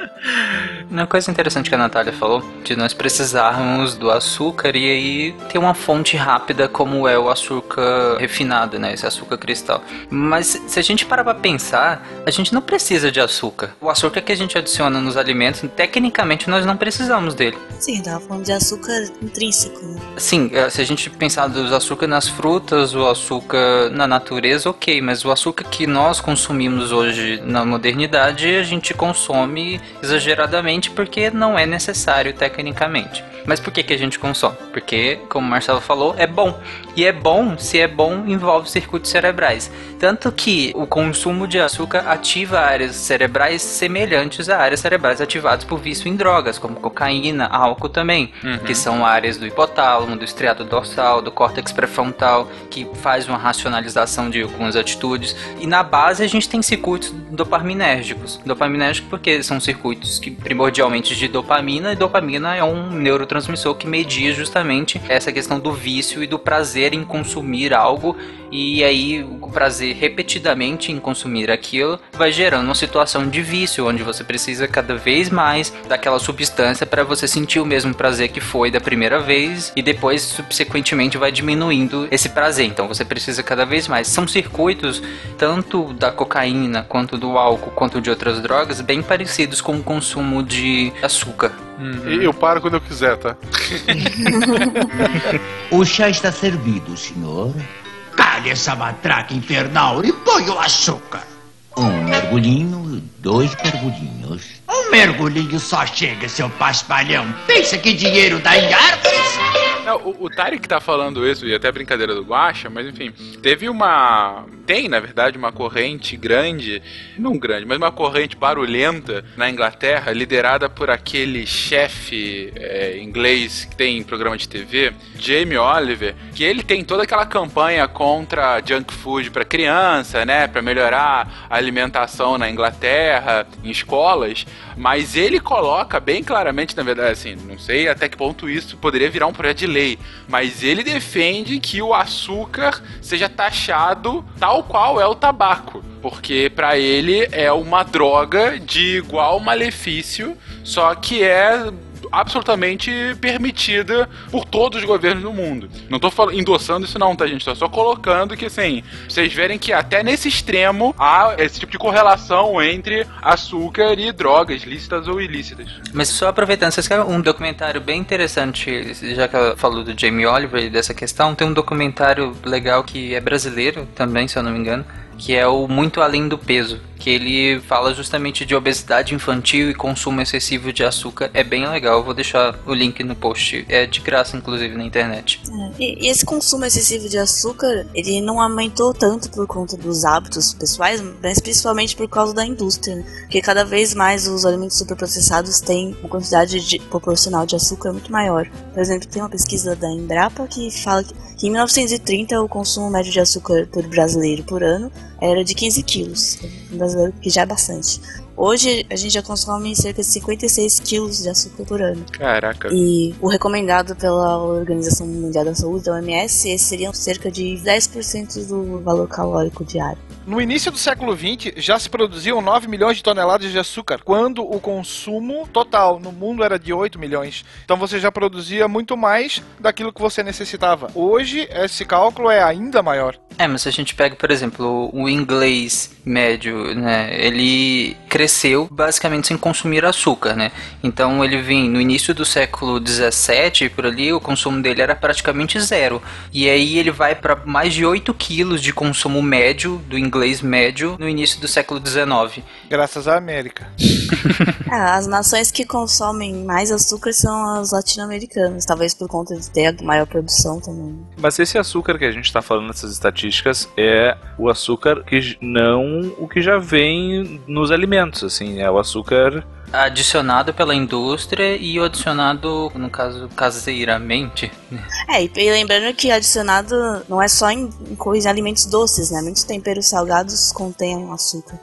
Uma coisa interessante que a Natália falou, de nós precisarmos do açúcar e aí ter uma fonte rápida como é o açúcar refinado, né? Esse açúcar cristal. Mas se a gente parar pra pensar, a gente não precisa de açúcar. O açúcar que a gente adiciona nos alimentos, tecnicamente nós não precisamos dele. Sim, tava falando de açúcar intrínseco, né? Sim, eh, se a gente pensar dos açúcar nas frutas, o açúcar na natureza, ok, mas o açúcar que nós consumimos hoje na modernidade, a gente consome exageradamente porque não é necessário tecnicamente. Mas por que, que a gente consome? Porque, como o Marcelo falou, é bom. E é bom, se é bom, envolve circuitos cerebrais. Tanto que o consumo de açúcar ativa áreas cerebrais semelhantes a áreas cerebrais ativadas por vício em drogas, como cocaína, álcool também, que são áreas do hipotálamo, do estriado dorsal, do córtex pré-frontal, que faz uma racionalização de algumas atitudes. E na base a gente tem circuitos dopaminérgicos. Dopaminérgicos porque são circuitos que primordialmente de dopamina, e dopamina é um neurotransmissor que media justamente essa questão do vício e do prazer em consumir algo e aí o prazer repetidamente em consumir aquilo vai gerando uma situação de vício onde você precisa cada vez mais daquela substância para você sentir o mesmo prazer que foi da primeira vez e depois subsequentemente vai diminuindo esse prazer. Então você precisa cada vez mais. São circuitos tanto da cocaína quanto do álcool quanto de outras drogas bem parecidos com o consumo de açúcar. E eu paro quando eu quiser, tá? O chá está servido, senhor. Cale essa matraca infernal e põe o açúcar. Um mergulhinho, dois mergulhinhos. Um mergulhinho só chega, seu paspalhão. Pensa que dinheiro dá em árvores? O, o Tarek tá falando isso, e até brincadeira do Guacha, mas enfim, teve uma. Tem, na verdade, uma corrente grande, não grande, mas uma corrente barulhenta na Inglaterra, liderada por aquele chefe é, inglês que tem programa de TV, Jamie Oliver, que ele tem toda aquela campanha contra junk food para criança, né, para melhorar a alimentação na Inglaterra, em escolas, mas ele coloca bem claramente, na verdade, assim, não sei até que ponto isso poderia virar um projeto de lei, mas ele defende que o açúcar seja taxado tal qual é o tabaco, porque para ele é uma droga de igual malefício, só que é absolutamente permitida por todos os governos do mundo. Não tô fal- endossando isso não, tá gente? Tô só colocando que assim, vocês verem que até nesse extremo há esse tipo de correlação entre açúcar e drogas, lícitas ou ilícitas. Mas só aproveitando, vocês querem um documentário bem interessante, já que ela falou do Jamie Oliver e dessa questão, tem um documentário legal que é brasileiro também, se eu não me engano, que é o Muito Além do Peso, que ele fala justamente de obesidade infantil e consumo excessivo de açúcar. É bem legal, vou deixar o link no post, é de graça inclusive na internet. E, e esse consumo excessivo de açúcar, ele não aumentou tanto por conta dos hábitos pessoais, mas principalmente por causa da indústria, né? Porque cada vez mais os alimentos superprocessados têm uma quantidade de- proporcional de açúcar muito maior. Por exemplo, tem uma pesquisa da Embrapa que fala que, que em 1930 o consumo médio de açúcar por brasileiro por ano era de 15 quilos. Que já é bastante. Hoje a gente já consome cerca de 56 quilos de açúcar por ano. Caraca. E o recomendado pela Organização Mundial da Saúde, a OMS, esse seriam cerca de 10% do valor calórico diário. No início do século XX, já se produziam 9 milhões de toneladas de açúcar, quando o consumo total no mundo era de 8 milhões. Então você já produzia muito mais daquilo que você necessitava. Hoje, esse cálculo é ainda maior. É, mas se a gente pega, por exemplo, o inglês médio, né, ele cresceu basicamente sem consumir açúcar, né? Então ele vem no início do século 17, por ali, o consumo dele era praticamente zero. E aí ele vai para mais de 8 quilos de consumo médio do inglês médio no início do século 19. Graças à América. Ah, as nações que consomem mais açúcar são as latino-americanas, talvez por conta de ter a maior produção também. Mas esse açúcar que a gente tá falando nessas estatísticas é o açúcar que não o que já vem nos alimentos, assim, é o açúcar Adicionado pela indústria e o adicionado, no caso, caseiramente. É, e lembrando que adicionado não é só em, em alimentos doces, né? Muitos temperos salgados contêm açúcar.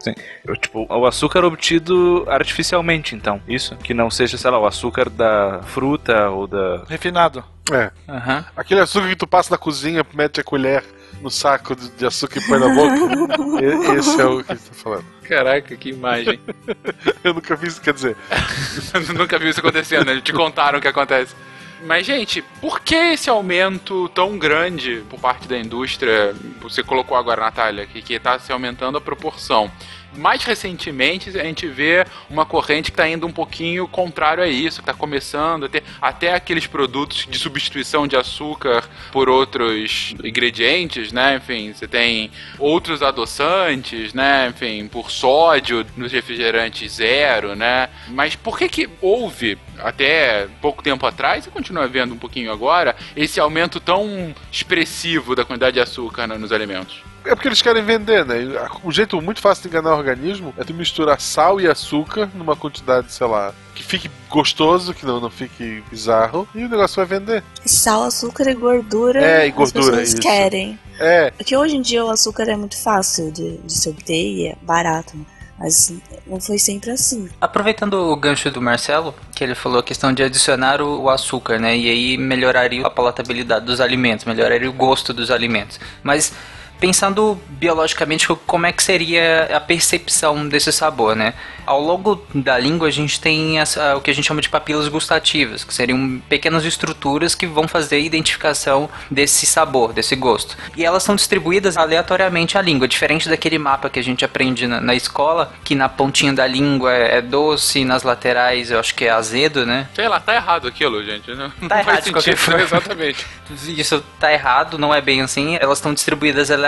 Eu, Tipo, o açúcar obtido artificialmente, então. Isso? Que não seja, sei lá, o açúcar da fruta ou da. Refinado. É. Aham. Aquele açúcar que tu passa na cozinha, mete a colher no saco de açúcar e põe na boca. Esse é o que a gente tá falando. Caraca, que imagem. Eu nunca vi isso, quer dizer. Nunca viu isso acontecendo, né? Te contaram o que acontece. Mas, gente, por que esse aumento tão grande por parte da indústria? Você colocou agora, Natália, que está se aumentando a proporção. Mais recentemente, a gente vê uma corrente que está indo um pouquinho contrário a isso, que está começando a ter até aqueles produtos de substituição de açúcar por outros ingredientes, né? Enfim, você tem outros adoçantes, né? Enfim, por sódio nos refrigerantes zero, né? Mas por que que houve até pouco tempo atrás e continua havendo um pouquinho agora esse aumento tão expressivo da quantidade de açúcar nos alimentos? É porque eles querem vender, né? O jeito muito fácil de enganar o organismo é tu misturar sal e açúcar numa quantidade, sei lá, que fique gostoso, que não, não fique bizarro, e o negócio vai vender. Sal, açúcar e gordura. É, e gordura, As pessoas isso. querem. É, Porque hoje em dia o açúcar é muito fácil de, de se obter e é barato, né? Mas não foi sempre assim. Aproveitando o gancho do Marcelo, que ele falou a questão de adicionar o, o açúcar, né? E aí melhoraria a palatabilidade dos alimentos, melhoraria o gosto dos alimentos. Mas pensando biologicamente como é que seria a percepção desse sabor, né? Ao longo da língua a gente tem as- a- o que a gente chama de papilas gustativas, que seriam pequenas estruturas que vão fazer a identificação desse sabor, desse gosto. E elas são distribuídas aleatoriamente à língua, diferente daquele mapa que a gente aprende na, na escola, que na pontinha da língua é, é doce, nas laterais eu acho que é azedo, né? Sei lá, tá errado aquilo, gente. Não, não Tá faz errado qualquer sentido. Exatamente. Isso tá errado, não é bem assim. Elas estão distribuídas aleatoriamente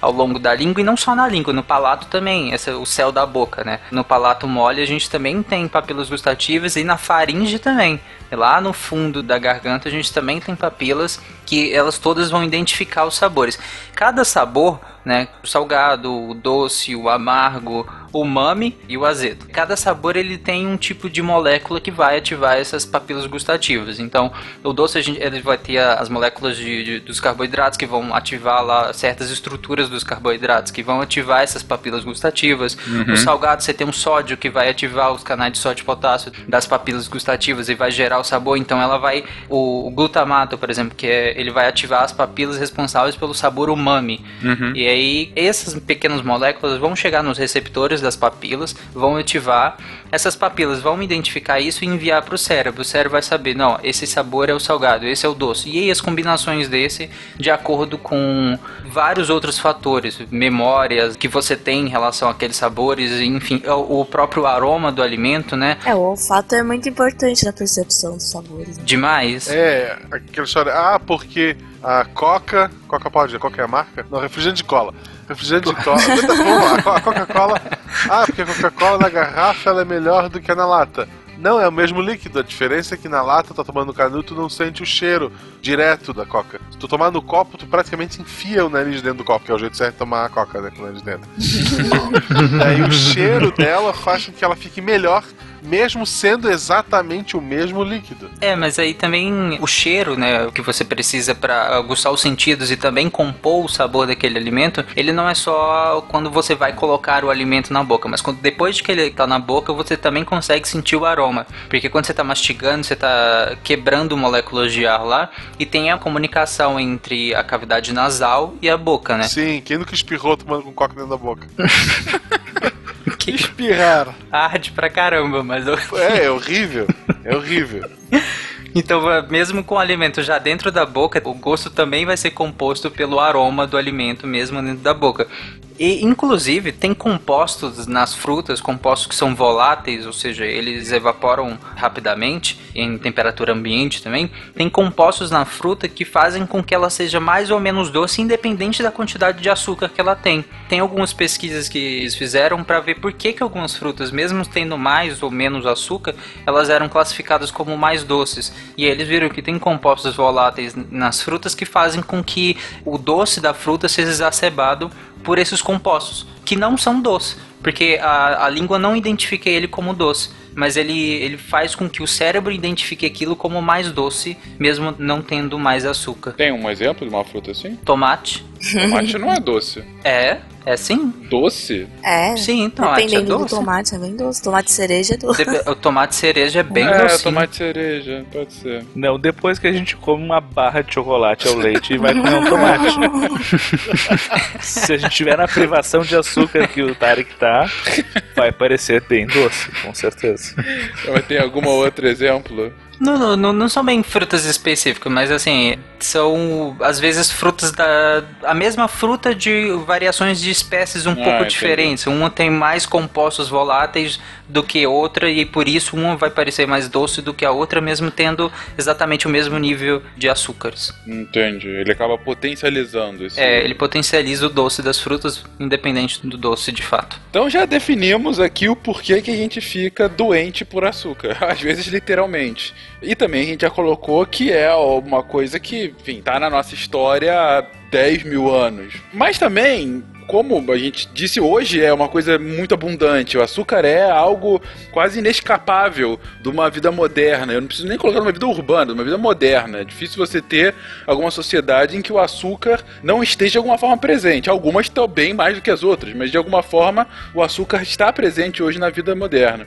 ao longo da língua e não só na língua, no palato também. Esse o céu da boca, né? No palato mole a gente também tem papilas gustativas e na faringe também. Lá no fundo da garganta a gente também tem papilas que elas todas vão identificar os sabores. Cada sabor, né, o salgado, o doce, o amargo, o umami e o azedo. Cada sabor ele tem um tipo de molécula que vai ativar essas papilas gustativas. Então, o doce a gente, ele vai ter as moléculas de, de- dos carboidratos que vão ativar lá certas estruturas dos carboidratos que vão ativar essas papilas gustativas. O salgado você tem um sódio que vai ativar os canais de sódio e potássio das papilas gustativas e vai gerar o sabor. Então, ela vai o, o glutamato, por exemplo, que é, ele vai ativar as papilas responsáveis pelo sabor umami. E aí, essas pequenas moléculas vão chegar nos receptores das papilas, vão ativar. Essas papilas vão identificar isso e enviar para o cérebro. O cérebro vai saber, não, esse sabor é o salgado, esse é o doce. E aí, as combinações desse, de acordo com vários outros fatores, memórias que você tem em relação àqueles sabores, enfim, o o próprio aroma do alimento, né? É, o olfato é muito importante na percepção dos sabores. né? Demais. é, aquela história. Ah, porque a Coca. Coca pode? A Coca é a marca? Não, refrigerante de cola. Refrigerante de cola. A Co- a Coca-Cola. Ah, porque a Coca-Cola na garrafa ela é melhor do que a na lata. Não, é o mesmo líquido. A diferença é que na lata, tá tomando canuto, tu não sente o cheiro direto da coca. Se tu tomar no copo, tu praticamente enfia o nariz dentro do copo, que é o jeito certo de tomar a coca, né? Com o nariz dentro. Daí o cheiro dela faz com que ela fique melhor, mesmo sendo exatamente o mesmo líquido. É, mas aí também o cheiro, né, o que você precisa para aguçar os sentidos e também compor o sabor daquele alimento, ele não é só quando você vai colocar o alimento na boca, mas quando depois de que ele tá na boca, você também consegue sentir o aroma, porque quando você tá mastigando, você tá quebrando moléculas de ar lá e tem a comunicação entre a cavidade nasal e a boca, né? Sim, quem nunca espirrou tomando com coca dentro da boca? Que Espirrar. arde pra caramba, mas. É, é horrível. É horrível. Então, eh, mesmo com o alimento já dentro da boca, o gosto também vai ser composto pelo aroma do alimento mesmo dentro da boca. E, inclusive, tem compostos nas frutas, compostos que são voláteis, ou seja, eles evaporam rapidamente em temperatura ambiente também. Tem compostos na fruta que fazem com que ela seja mais ou menos doce, independente da quantidade de açúcar que ela tem. Tem algumas pesquisas que eles fizeram para ver por que, que algumas frutas, mesmo tendo mais ou menos açúcar, elas eram classificadas como mais doces. E eles viram que tem compostos voláteis nas frutas que fazem com que o doce da fruta seja exacerbado por esses compostos, que não são doces, porque a, a língua não identifica ele como doce, mas ele, ele faz com que o cérebro identifique aquilo como mais doce, mesmo não tendo mais açúcar. Tem um exemplo de uma fruta assim? Tomate, Tomate não é doce. É, é sim. Doce? É. Sim, tomate é Dependendo do doce. tomate, é bem doce. Tomate cereja é doce. Dep- O tomate cereja é bem é, docinho. tomate cereja, pode ser. Não, depois que a gente come uma barra de chocolate ao leite e vai comer um tomate. Se a gente tiver na privação de açúcar que o Tarek tá, vai parecer bem doce, com certeza. Mas tem algum outro exemplo? Não, não, não, não são bem frutas específicas, mas assim, são às vezes frutas da. a mesma fruta de variações de espécies um Ah, pouco entendi. diferentes. Uma tem mais compostos voláteis do que outra, e por isso uma vai parecer mais doce do que a outra, mesmo tendo exatamente o mesmo nível de açúcares. Entendi. Ele acaba potencializando isso. É, ele potencializa o doce das frutas, independente do doce de fato. Então já definimos aqui o porquê que a gente fica doente por açúcar. Às vezes, literalmente. E também a gente já colocou que é uma coisa que, enfim, tá na nossa história há 10 mil anos. Mas também, como a gente disse hoje, é uma coisa muito abundante. O açúcar é algo quase inescapável de uma vida moderna. Eu não preciso nem colocar numa vida urbana, uma vida moderna. É difícil você ter alguma sociedade em que o açúcar não esteja de alguma forma presente. Algumas estão bem mais do que as outras, mas de alguma forma o açúcar está presente hoje na vida moderna.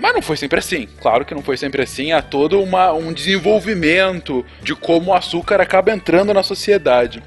Mas não foi sempre assim. Claro que não foi sempre assim. Há todo uma, um desenvolvimento de como o açúcar acaba entrando na sociedade.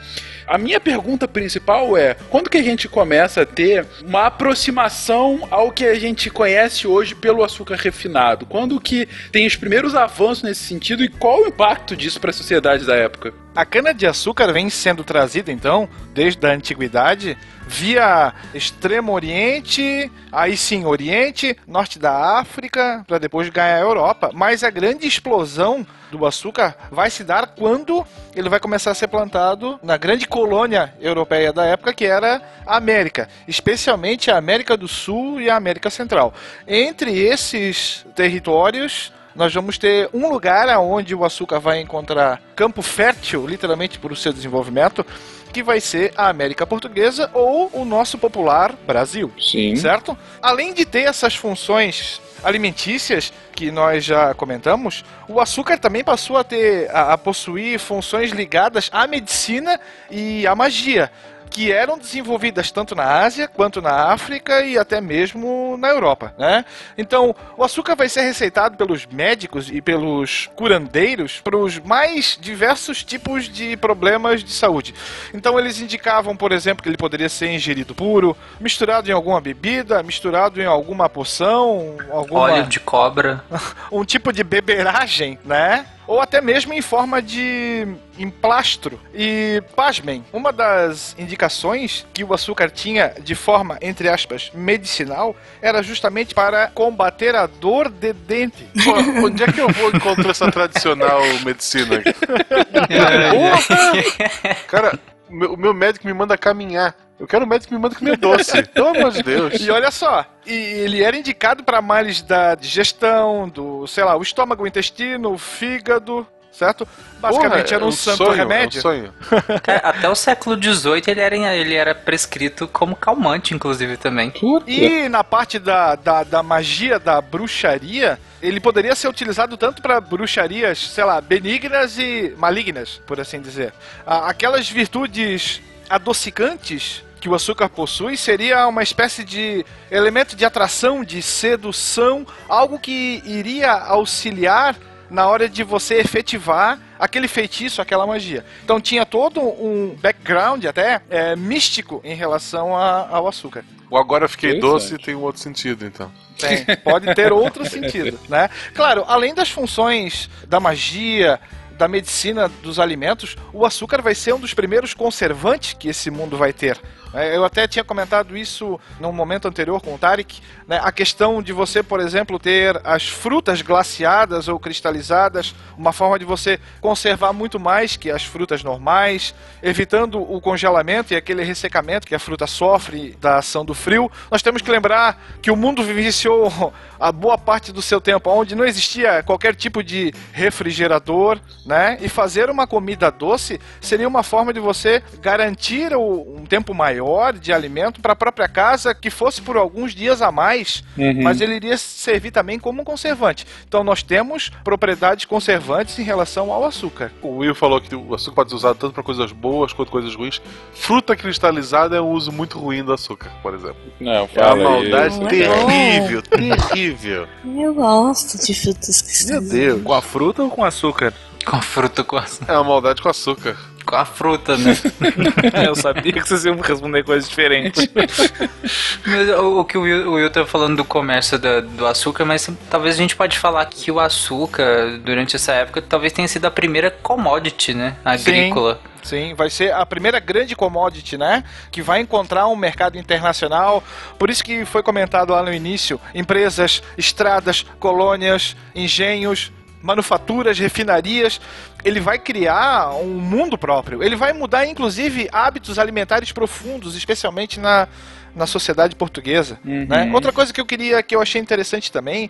A minha pergunta principal é: quando que a gente começa a ter uma aproximação ao que a gente conhece hoje pelo açúcar refinado? Quando que tem os primeiros avanços nesse sentido e qual o impacto disso para a sociedade da época? A cana-de-açúcar vem sendo trazida, então, desde a antiguidade, via Extremo Oriente, aí sim Oriente, Norte da África, para depois ganhar a Europa. Mas a grande explosão do açúcar vai se dar quando ele vai começar a ser plantado na grande colônia europeia da época, que era a América, especialmente a América do Sul e a América Central. Entre esses territórios, nós vamos ter um lugar onde o açúcar vai encontrar campo fértil, literalmente por o seu desenvolvimento, que vai ser a América Portuguesa ou o nosso popular Brasil. Sim. Certo? Além de ter essas funções alimentícias que nós já comentamos, o açúcar também passou a ter a, a possuir funções ligadas à medicina e à magia que eram desenvolvidas tanto na Ásia quanto na África e até mesmo na Europa, né? Então, o açúcar vai ser receitado pelos médicos e pelos curandeiros para os mais diversos tipos de problemas de saúde. Então, eles indicavam, por exemplo, que ele poderia ser ingerido puro, misturado em alguma bebida, misturado em alguma poção, alguma Óleo de cobra. um tipo de beberagem, né? Ou até mesmo em forma de emplastro. E, pasmem, uma das indicações que o açúcar tinha de forma, entre aspas, medicinal, era justamente para combater a dor de dente. Pô, onde é que eu vou encontrar essa tradicional medicina? Cara, o meu, o meu médico me manda caminhar. Eu quero um médico que me manda comer doce. Pelo amor de Deus. E olha só, e ele era indicado para males da digestão, do, sei lá, o estômago, o intestino, o fígado, certo? Basicamente Porra, era um, é santo sonho, remédio. É um sonho. Cara, Até o século XVIII ele era, ele era prescrito como calmante, inclusive, também. E na parte da, da, da magia, da bruxaria, ele poderia ser utilizado tanto para bruxarias, sei lá, benignas e malignas, por assim dizer. Ah, Aquelas virtudes adocicantes que o açúcar possui seria uma espécie de elemento de atração, de sedução, algo que iria auxiliar na hora de você efetivar aquele feitiço, aquela magia. Então tinha todo um background até é, místico em relação a- ao açúcar. O agora eu fiquei doce tem um outro sentido, então. Tem, pode ter outro sentido, né? Claro, além das funções da magia, da medicina dos alimentos, o açúcar vai ser um dos primeiros conservantes que esse mundo vai ter. É, Eu até tinha comentado isso num momento anterior com o Tarek, né? a questão de você, por exemplo, ter as frutas glaciadas ou cristalizadas, uma forma de você conservar muito mais que as frutas normais, evitando o congelamento e aquele ressecamento que a fruta sofre da ação do frio. Nós temos que lembrar que o mundo vivenciou a boa parte do seu tempo onde não existia qualquer tipo de refrigerador, né? E fazer uma comida doce seria uma forma de você garantir um tempo maior maior de alimento para a própria casa que fosse por alguns dias a mais, Uhum. mas ele iria servir também como um conservante. Então nós temos propriedades conservantes em relação ao açúcar. O Will falou que o açúcar pode ser usado tanto para coisas boas quanto coisas ruins. Fruta cristalizada é um uso muito ruim do açúcar, por exemplo. Não, É uma maldade é terrível, terrível. Eu gosto de frutas Meu cristalinas. Deus. Com a fruta ou com açúcar? Com a fruta, com a, É uma maldade com açúcar. Com a fruta, né? Eu sabia que vocês iam responder coisas diferentes. Mas o, o que o Will, o Will tá falando do comércio da- do açúcar, mas talvez a gente pode falar que o açúcar, durante essa época, talvez tenha sido a primeira commodity, né? Agrícola. Sim, vai ser a primeira grande commodity, né? Que vai encontrar um mercado internacional. Por isso que foi comentado lá no início: empresas, estradas, colônias, engenhos, manufaturas, refinarias. Ele vai criar um mundo próprio. Ele vai mudar, inclusive, hábitos alimentares profundos, especialmente na, na sociedade portuguesa. né? Outra coisa que eu queria, que eu achei interessante também.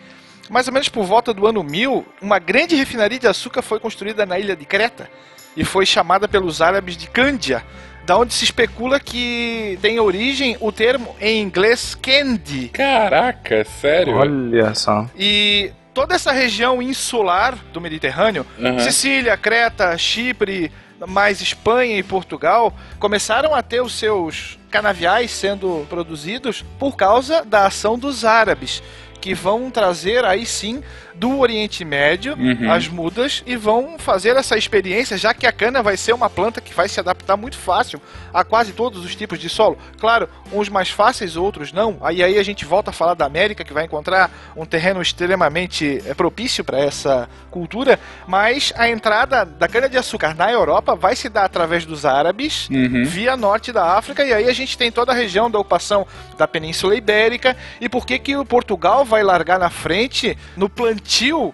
Mais ou menos por volta do ano 1000, uma grande refinaria de açúcar foi construída na ilha de Creta e foi chamada pelos árabes de Cândia, da onde se especula que tem origem o termo em inglês candy. Caraca, sério? Olha só. E toda essa região insular do Mediterrâneo, Aham. Sicília, Creta, Chipre, mais Espanha e Portugal, começaram a ter os seus canaviais sendo produzidos por causa da ação dos árabes, que vão trazer aí sim do Oriente Médio Uhum. as mudas e vão fazer essa experiência, já que a cana vai ser uma planta que vai se adaptar muito fácil a quase todos os tipos de solo. Claro, uns mais fáceis, outros não. Aí aí a gente volta a falar da América, que vai encontrar um terreno extremamente eh, propício para essa cultura, mas a entrada da cana-de-açúcar na Europa vai se dar através dos árabes, Uhum. via norte da África, e aí a gente tem toda a região da ocupação da Península Ibérica, e por que que o Portugal vai largar na frente no plantio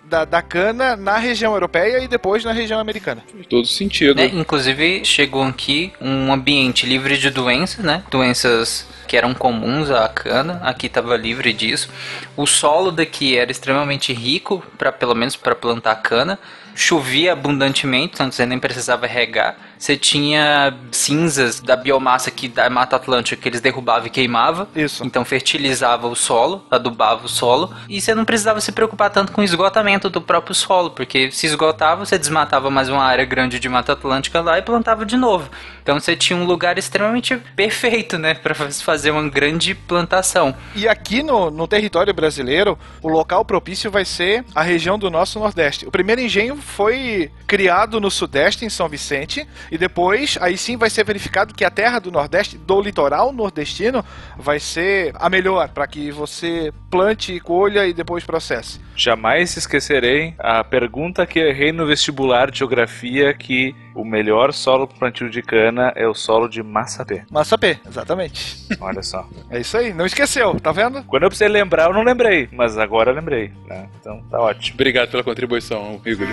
da, da cana na região europeia e depois na região americana? Faz todo sentido. Né? Inclusive, chegou aqui um ambiente livre de doenças, né? Doenças que eram comuns à cana, aqui estava livre disso. O solo daqui era extremamente rico, para pelo menos para plantar cana. Chovia abundantemente, então você nem precisava regar. Você tinha cinzas da biomassa aqui da Mata Atlântica que eles derrubavam e queimavam. Isso. Então fertilizava o solo, adubava o solo, e você não precisava se preocupar tanto com o esgotamento do próprio solo, porque se esgotava, você desmatava mais uma área grande de Mata Atlântica lá e plantava de novo. Então você tinha um lugar extremamente perfeito, né, para fazer uma grande plantação. E aqui no, no território brasileiro, o local propício vai ser a região do nosso Nordeste. O primeiro engenho foi criado no Sudeste, em São Vicente, e depois, aí sim, vai ser verificado que a terra do Nordeste, do litoral nordestino, vai ser a melhor para que você plante, colha e depois processe. Jamais esquecerei a pergunta que errei no vestibular de geografia que o melhor solo para plantio de cana é o solo de massapê. Massapê, exatamente. Olha só. É isso aí, não esqueceu, tá vendo? Quando eu precisei lembrar, eu não lembrei, mas agora eu lembrei. né? Então tá ótimo. Obrigado pela contribuição, Igor.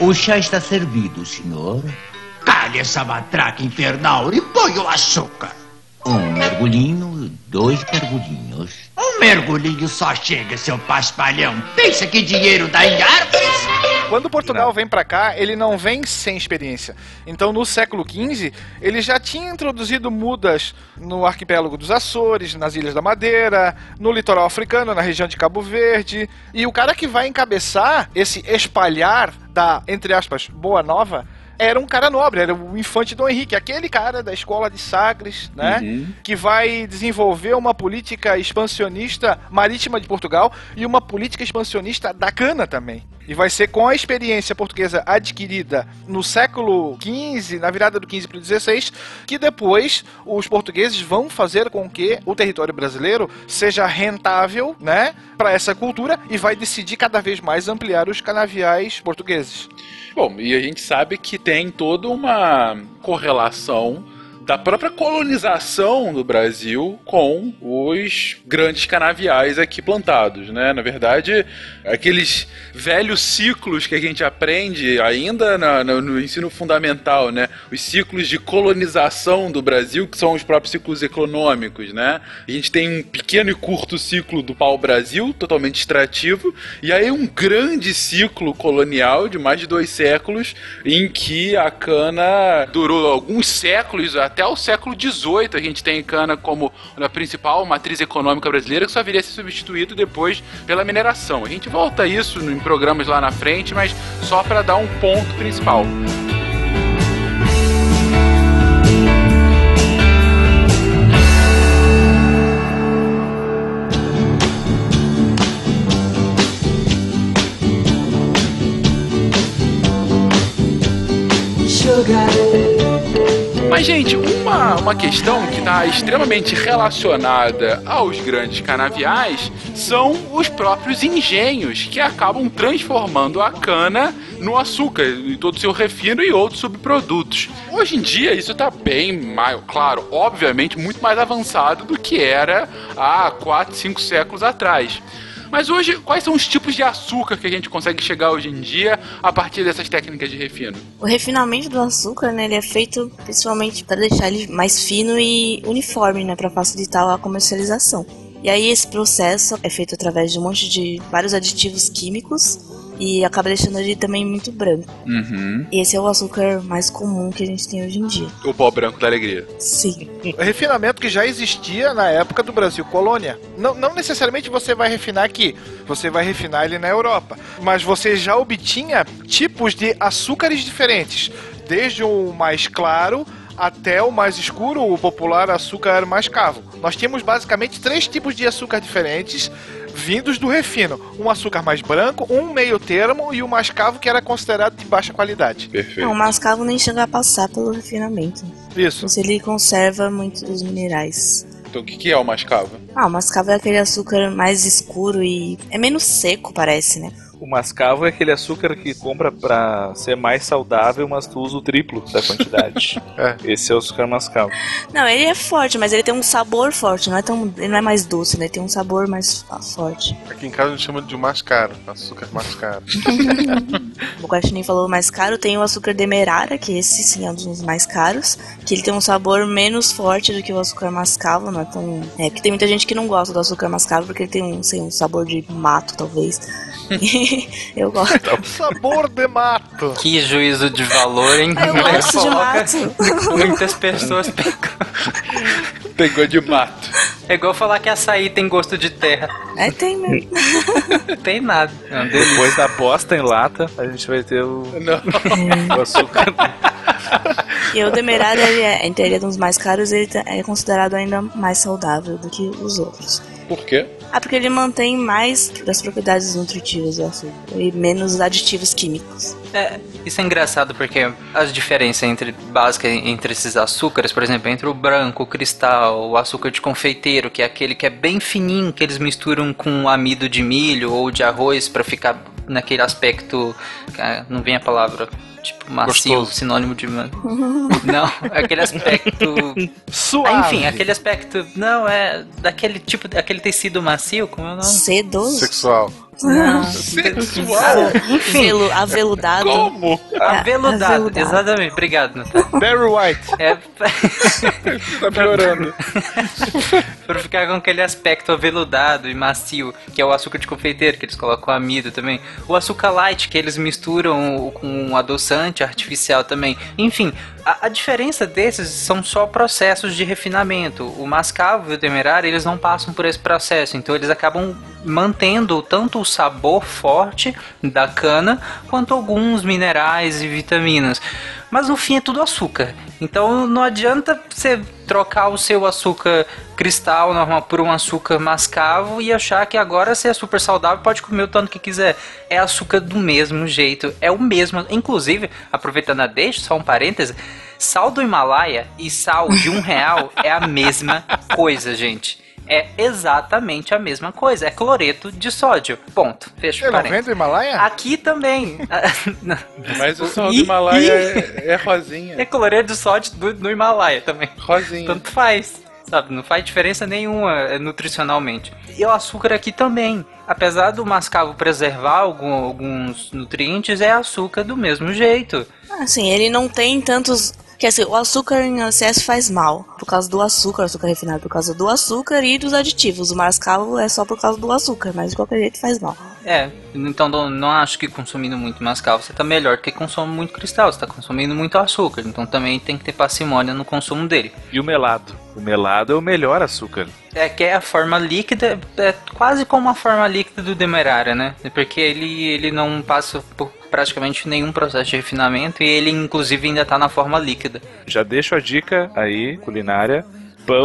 O chá está servido, senhor. Calhe essa matraca infernal e põe o açúcar. Um mergulhinho, dois mergulhinhos. Um mergulhinho só chega, seu paspalhão. Pensa que dinheiro dá em árvores? Quando Portugal vem pra cá, ele não vem sem experiência. Então, no século XV, ele já tinha introduzido mudas no arquipélago dos Açores, nas Ilhas da Madeira, no litoral africano, na região de Cabo Verde. E o cara que vai encabeçar esse espalhar da, entre aspas, Boa Nova, era um cara nobre, era o infante Dom Henrique, aquele cara da escola de Sagres, né? Uhum. que vai desenvolver uma política expansionista marítima de Portugal e uma política expansionista da cana também. E vai ser com a experiência portuguesa adquirida no século XV, na virada do XV para o XVI, que depois os portugueses vão fazer com que o território brasileiro seja rentável, né, para essa cultura e vai decidir cada vez mais ampliar os canaviais portugueses. Bom, e a gente sabe que tem toda uma correlação da própria colonização do Brasil com os grandes canaviais aqui plantados, né? Na verdade, aqueles velhos ciclos que a gente aprende ainda na- no ensino fundamental, né? Os ciclos de colonização do Brasil, que são os próprios ciclos econômicos, né? A gente tem um pequeno e curto ciclo do pau-brasil, totalmente extrativo, e aí um grande ciclo colonial de mais de dois séculos, em que a cana durou alguns séculos até até o século XVIII a gente tem cana como a principal matriz econômica brasileira que só viria a ser substituído depois pela mineração. A gente volta a isso em programas lá na frente, mas só para dar um ponto principal. Mas, gente, uma, uma questão que está extremamente relacionada aos grandes canaviais são os próprios engenhos, que acabam transformando a cana no açúcar, e todo o seu refino e outros subprodutos. Hoje em dia, isso está bem mais, claro, obviamente, muito mais avançado do que era há 4, 5 séculos atrás. Mas hoje, quais são os tipos de açúcar que a gente consegue chegar hoje em dia a partir dessas técnicas de refino? O refinamento do açúcar, né, ele é feito principalmente para deixar ele mais fino e uniforme, né, para facilitar a comercialização. E aí esse processo é feito através de um monte de vários aditivos químicos e acaba deixando ele também muito branco. Uhum. Esse é o açúcar mais comum que a gente tem hoje em dia. O pó branco da alegria. Sim. Refinamento que já existia na época do Brasil colônia. Não, não necessariamente você vai refinar aqui, você vai refinar ele na Europa. Mas você já obtinha tipos de açúcares diferentes, desde o mais claro até o mais escuro, o popular açúcar mascavo. Nós tínhamos basicamente três tipos de açúcar diferentes vindos do refino. Um açúcar mais branco, um meio termo e o mascavo que era considerado de baixa qualidade. Perfeito. Não, o mascavo nem chega a passar pelo refinamento. Isso. Mas ele conserva muitos minerais. Então, o que, que é o mascavo? Ah, o mascavo é aquele açúcar mais escuro e é menos seco, parece, né? O mascavo é aquele açúcar que compra pra ser mais saudável, mas tu usa o triplo da quantidade. É. Esse é o açúcar mascavo. Não, ele é forte, mas ele tem um sabor forte, não é tão, ele não é mais doce, né? Ele tem um sabor mais forte. Aqui em casa a gente chama de mais caro, açúcar mais caro. O Guaxinim falou mais caro, tem o açúcar demerara, que esse sim é um dos mais caros, que ele tem um sabor menos forte do que o açúcar mascavo, não é tão... É, porque tem muita gente que não gosta do açúcar mascavo porque ele tem um, sei, um sabor de mato, talvez. Eu gosto. Sabor de mato. Que juízo de valor, hein? Eu gosto de mato. Muitas pessoas pegam. Pegou de mato. É igual falar que açaí tem gosto de terra. É, tem mesmo. Não tem nada. É uma delícia. Depois da bosta em lata, a gente vai ter o, Não. o açúcar. E o demerara, ele é, entre ele é um dos mais caros, ele tá- é considerado ainda mais saudável do que os outros. Por quê? Ah, porque ele mantém mais das propriedades nutritivas do açúcar e menos aditivos químicos. É, isso é engraçado porque as diferenças entre básicas entre esses açúcares, por exemplo, entre o branco, o cristal, o açúcar de confeiteiro, que é aquele que é bem fininho, que eles misturam com amido de milho ou de arroz pra ficar naquele aspecto, ah, não vem a palavra, tipo macio, Gostoso. sinônimo de man- não, aquele aspecto Suave. Ah, enfim, aquele aspecto. Não, é daquele tipo. Aquele tecido macio, como é o nome? Sedoso. Sexual. Não. Sexual? Velu, aveludado. Como? Aveludado, aveludado. exatamente. Obrigado, Natália. Barry White. É Tá piorando. pra ficar com aquele aspecto aveludado e macio, que é o açúcar de confeiteiro, que eles colocam amido também. O açúcar light, que eles misturam com um adoçante artificial também. Enfim, a, a diferença desses são só processos de refinamento. O mascavo e o temerário, eles não passam por esse processo, então eles acabam mantendo tanto o sabor forte da cana quanto alguns minerais e vitaminas. Mas no fim é tudo açúcar. Então não adianta você trocar o seu açúcar cristal normal por um açúcar mascavo e achar que agora você é super saudável pode comer o tanto que quiser. É açúcar do mesmo jeito, é o mesmo. Inclusive, aproveitando a deixa, só um parêntese, sal do Himalaia e sal de um real é a mesma coisa, gente. É exatamente a mesma coisa. É cloreto de sódio. Ponto. Fecha o Ele não parênteses. do Himalaia? Aqui também. Mas o sal do Himalaia é, é rosinha. É cloreto de sódio do, no Himalaia também. Rosinha. Tanto faz, sabe? Não faz diferença nenhuma é, nutricionalmente. E o açúcar aqui também. Apesar do mascavo preservar algum- alguns nutrientes, é açúcar do mesmo jeito. Assim, ele não tem tantos. Quer dizer, o açúcar em excesso faz mal. Por causa do açúcar, açúcar refinado por causa do açúcar e dos aditivos. O mascavo é só por causa do açúcar, mas de qualquer jeito faz mal. É, então não, não acho que consumindo muito mascavo você tá melhor que consome muito cristal, você tá consumindo muito açúcar, então também tem que ter parcimônia no consumo dele. E o melado? O melado é o melhor açúcar. É que é a forma líquida, é quase como a forma líquida do demerara, né? Porque ele, ele não passa por praticamente nenhum processo de refinamento e ele inclusive ainda tá na forma líquida. Já deixo a dica aí, culinária: pão,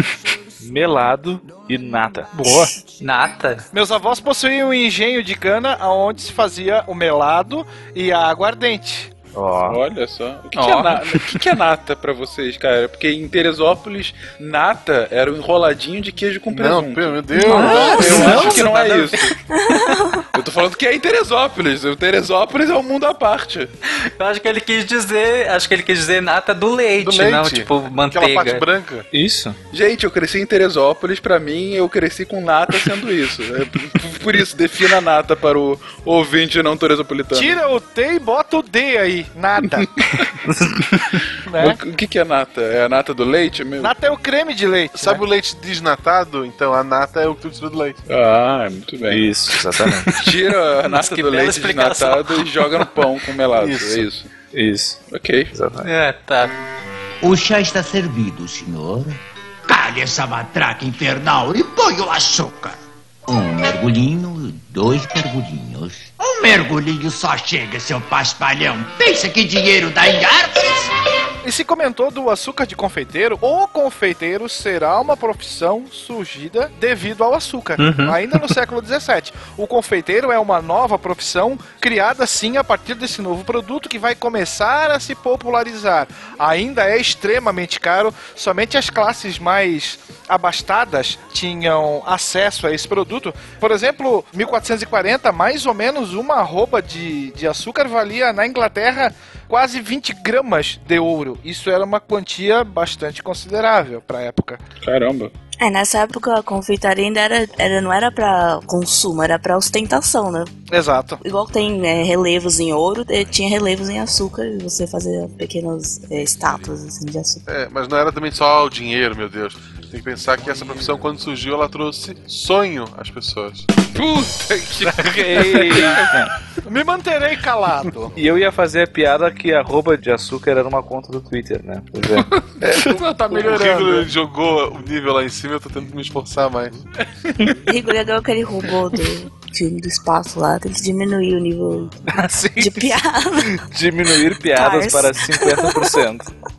melado e nata. Boa. Nata? Meus avós possuíam um engenho de cana onde se fazia o melado e a aguardente. Ó. Olha só. O que, que Ó. é, na- que que é nata pra vocês, cara? Porque em Teresópolis, nata era um enroladinho de queijo com Não, presunto. meu Deus. Eu Nossa, acho que não é isso. Eu tô falando que é em Teresópolis. O Teresópolis é um mundo à parte. Eu acho que ele quis dizer, acho que ele quis dizer nata do leite, Do leite. não tipo Aquela manteiga. parte branca. Isso. Gente, eu cresci em Teresópolis, pra mim eu cresci com nata sendo isso. É, por isso, defina nata para o ouvinte não teresopolitano. Tira o T e bota o D aí. Nada. né? O que, que é nata? É a nata do leite mesmo? Nata é o creme de leite. Sabe né? o leite desnatado? Então a nata é o que tu do leite. Ah, muito bem. Isso, exatamente. Tira a nata do leite explicação. desnatado e joga no pão com melado. Isso. É isso. Isso, Ok. exatamente. É, tá. O chá está servido, senhor. Calhe essa matraca infernal e põe o açúcar. Um mergulhinho, dois mergulhinhos. Um mergulhinho só chega, seu paspalhão. Pensa que dinheiro dá em árvores? E se comentou do açúcar de confeiteiro, o confeiteiro será uma profissão surgida devido ao açúcar. Ainda no século XVII. O confeiteiro é uma nova profissão criada sim a partir desse novo produto que vai começar a se popularizar. Ainda é extremamente caro, somente as classes mais abastadas tinham acesso a esse produto. Por exemplo, 1440, mais ou menos uma arroba de, de açúcar valia na Inglaterra quase 20 gramas de ouro. Isso era uma quantia bastante considerável para a época. Caramba. É, nessa época a confeitaria ainda era, era, não era pra consumo, era pra ostentação, né? Exato. Igual tem é, relevos em ouro, eh, tinha relevos em açúcar e você fazia pequenas eh, estátuas assim, de açúcar. É, mas não era também só o dinheiro, meu Deus. Tem que pensar que essa profissão, quando surgiu, ela trouxe sonho às pessoas. Puta que. Me manterei calado. E eu ia fazer a piada que a arroba de açúcar era uma conta do Twitter, né? Pois é. tá O Rigolo ele jogou o nível lá em cima, eu tô tentando me esforçar mais. Rigor igual aquele robô do filme do espaço lá, tem que diminuir o nível Assim, de piada. diminuir piadas Cars. para 50%.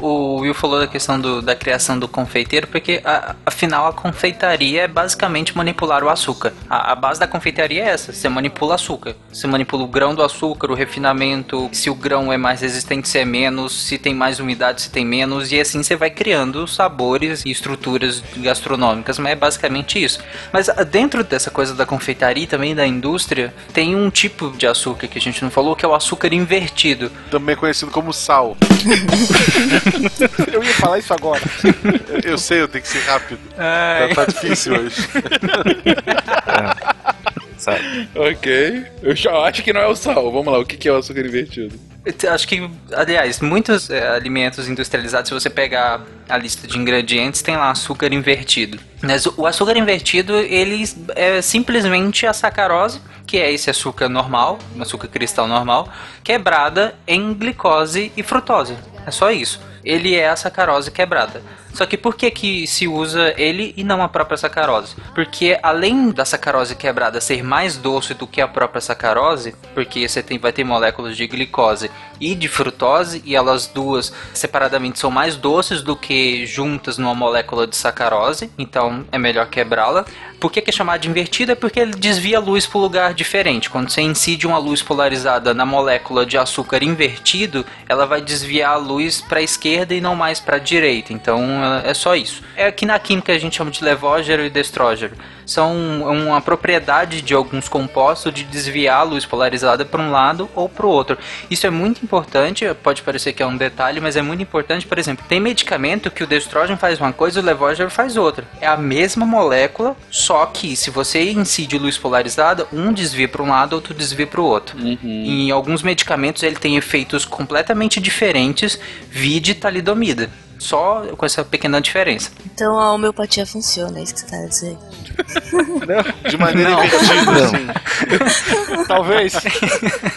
O Will falou da questão do- da criação do confeiteiro, porque a- afinal a confeitaria é basicamente manipular o açúcar. A, a base da confeitaria é essa: você manipula açúcar. Você manipula o grão do açúcar, o refinamento, se o grão é mais resistente, se é menos, se tem mais umidade, se tem menos, e assim você vai criando sabores e estruturas gastronômicas. Mas é basicamente isso. Mas ah, dentro dessa coisa da confeitaria e também da indústria, tem um tipo de açúcar que a gente não falou, que é o açúcar invertido. Também conhecido como sal. Eu ia falar isso agora. Eu, eu sei, eu tenho que ser rápido. Já tá difícil hoje. Sabe? Ok. Eu já acho que não é o sal. Vamos lá, o que que é o açúcar invertido? Eu Acho que, aliás, muitos é, alimentos industrializados, se você pegar a lista de ingredientes, tem lá açúcar invertido. Mas o- o açúcar invertido, ele é simplesmente a sacarose, que é esse açúcar normal, um açúcar cristal normal, quebrada em glicose e frutose. É só isso. Ele é a sacarose quebrada. Só que por que, que se usa ele e não a própria sacarose? Porque além da sacarose quebrada ser mais doce do que a própria sacarose, porque você tem, vai ter moléculas de glicose e de frutose, e elas duas separadamente são mais doces do que juntas numa molécula de sacarose, então é melhor quebrá-la. Por que, que é chamado de invertido? É porque ele desvia a luz para um lugar diferente. Quando você incide uma luz polarizada na molécula de açúcar invertido, ela vai desviar a luz para a esquerda e não mais para a direita. Então é só isso. É que na química a gente chama de levógero e destrógero. São uma propriedade de alguns compostos de desviar a luz polarizada para um lado ou para o outro. Isso é muito importante, pode parecer que é um detalhe, mas é muito importante. Por exemplo, tem medicamento que o destrógeno faz uma coisa e o levógero faz outra. É a mesma molécula, só que se você incide luz polarizada, um desvia para um lado, outro desvia para o outro. Em alguns medicamentos ele tem efeitos completamente diferentes, vide talidomida. Só com essa pequena diferença. Então a homeopatia funciona, é isso que você tá dizendo. De maneira Não. invertida, assim. Talvez.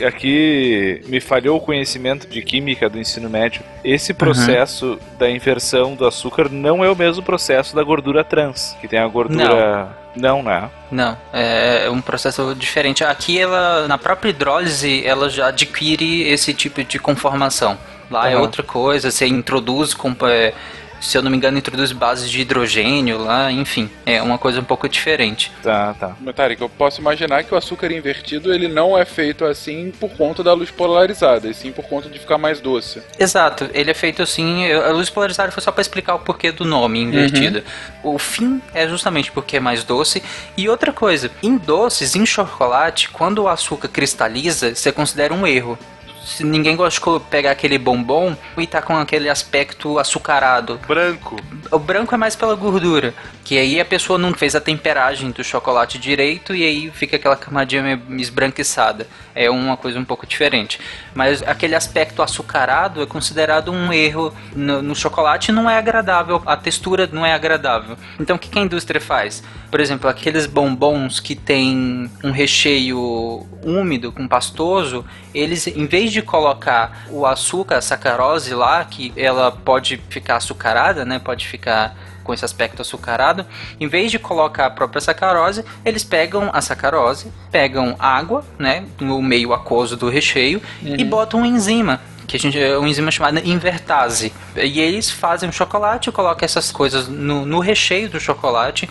Aqui me falhou o conhecimento de química do ensino médio. Esse processo da inversão do açúcar não é o mesmo processo da gordura trans, que tem a gordura. Não, né? Não, é um processo diferente. Aqui ela, na própria hidrólise, ela já adquire esse tipo de conformação. Lá é Aham. outra coisa, você introduz, com, é, se eu não me engano, introduz bases de hidrogênio lá, enfim, é uma coisa um pouco diferente. Tá, tá. Mas, Tarek, eu posso imaginar que o açúcar invertido ele não é feito assim por conta da luz polarizada, e sim por conta de ficar mais doce. Exato, ele é feito assim. A luz polarizada foi só para explicar o porquê do nome invertida. O fim é justamente porque é mais doce. E outra coisa, em doces, em chocolate, quando o açúcar cristaliza, você considera um erro. Se ninguém gosta de pegar aquele bombom e tá com aquele aspecto açucarado. Branco. O branco é mais pela gordura, que aí a pessoa não fez a temperagem do chocolate direito e aí fica aquela camadinha meio esbranquiçada. É uma coisa um pouco diferente. Mas aquele aspecto açucarado é considerado um erro no, no chocolate não é agradável, a textura não é agradável. Então o que que a indústria faz? Por exemplo, aqueles bombons que tem um recheio úmido com pastoso, eles em vez de colocar o açúcar, a sacarose lá, que ela pode ficar açucarada, né? Pode ficar com esse aspecto açucarado, em vez de colocar a própria sacarose, eles pegam a sacarose, pegam água, né, no meio aquoso do recheio e botam uma enzima que a gente é uma enzima chamada invertase. E eles fazem o chocolate, colocam essas coisas no, no recheio do chocolate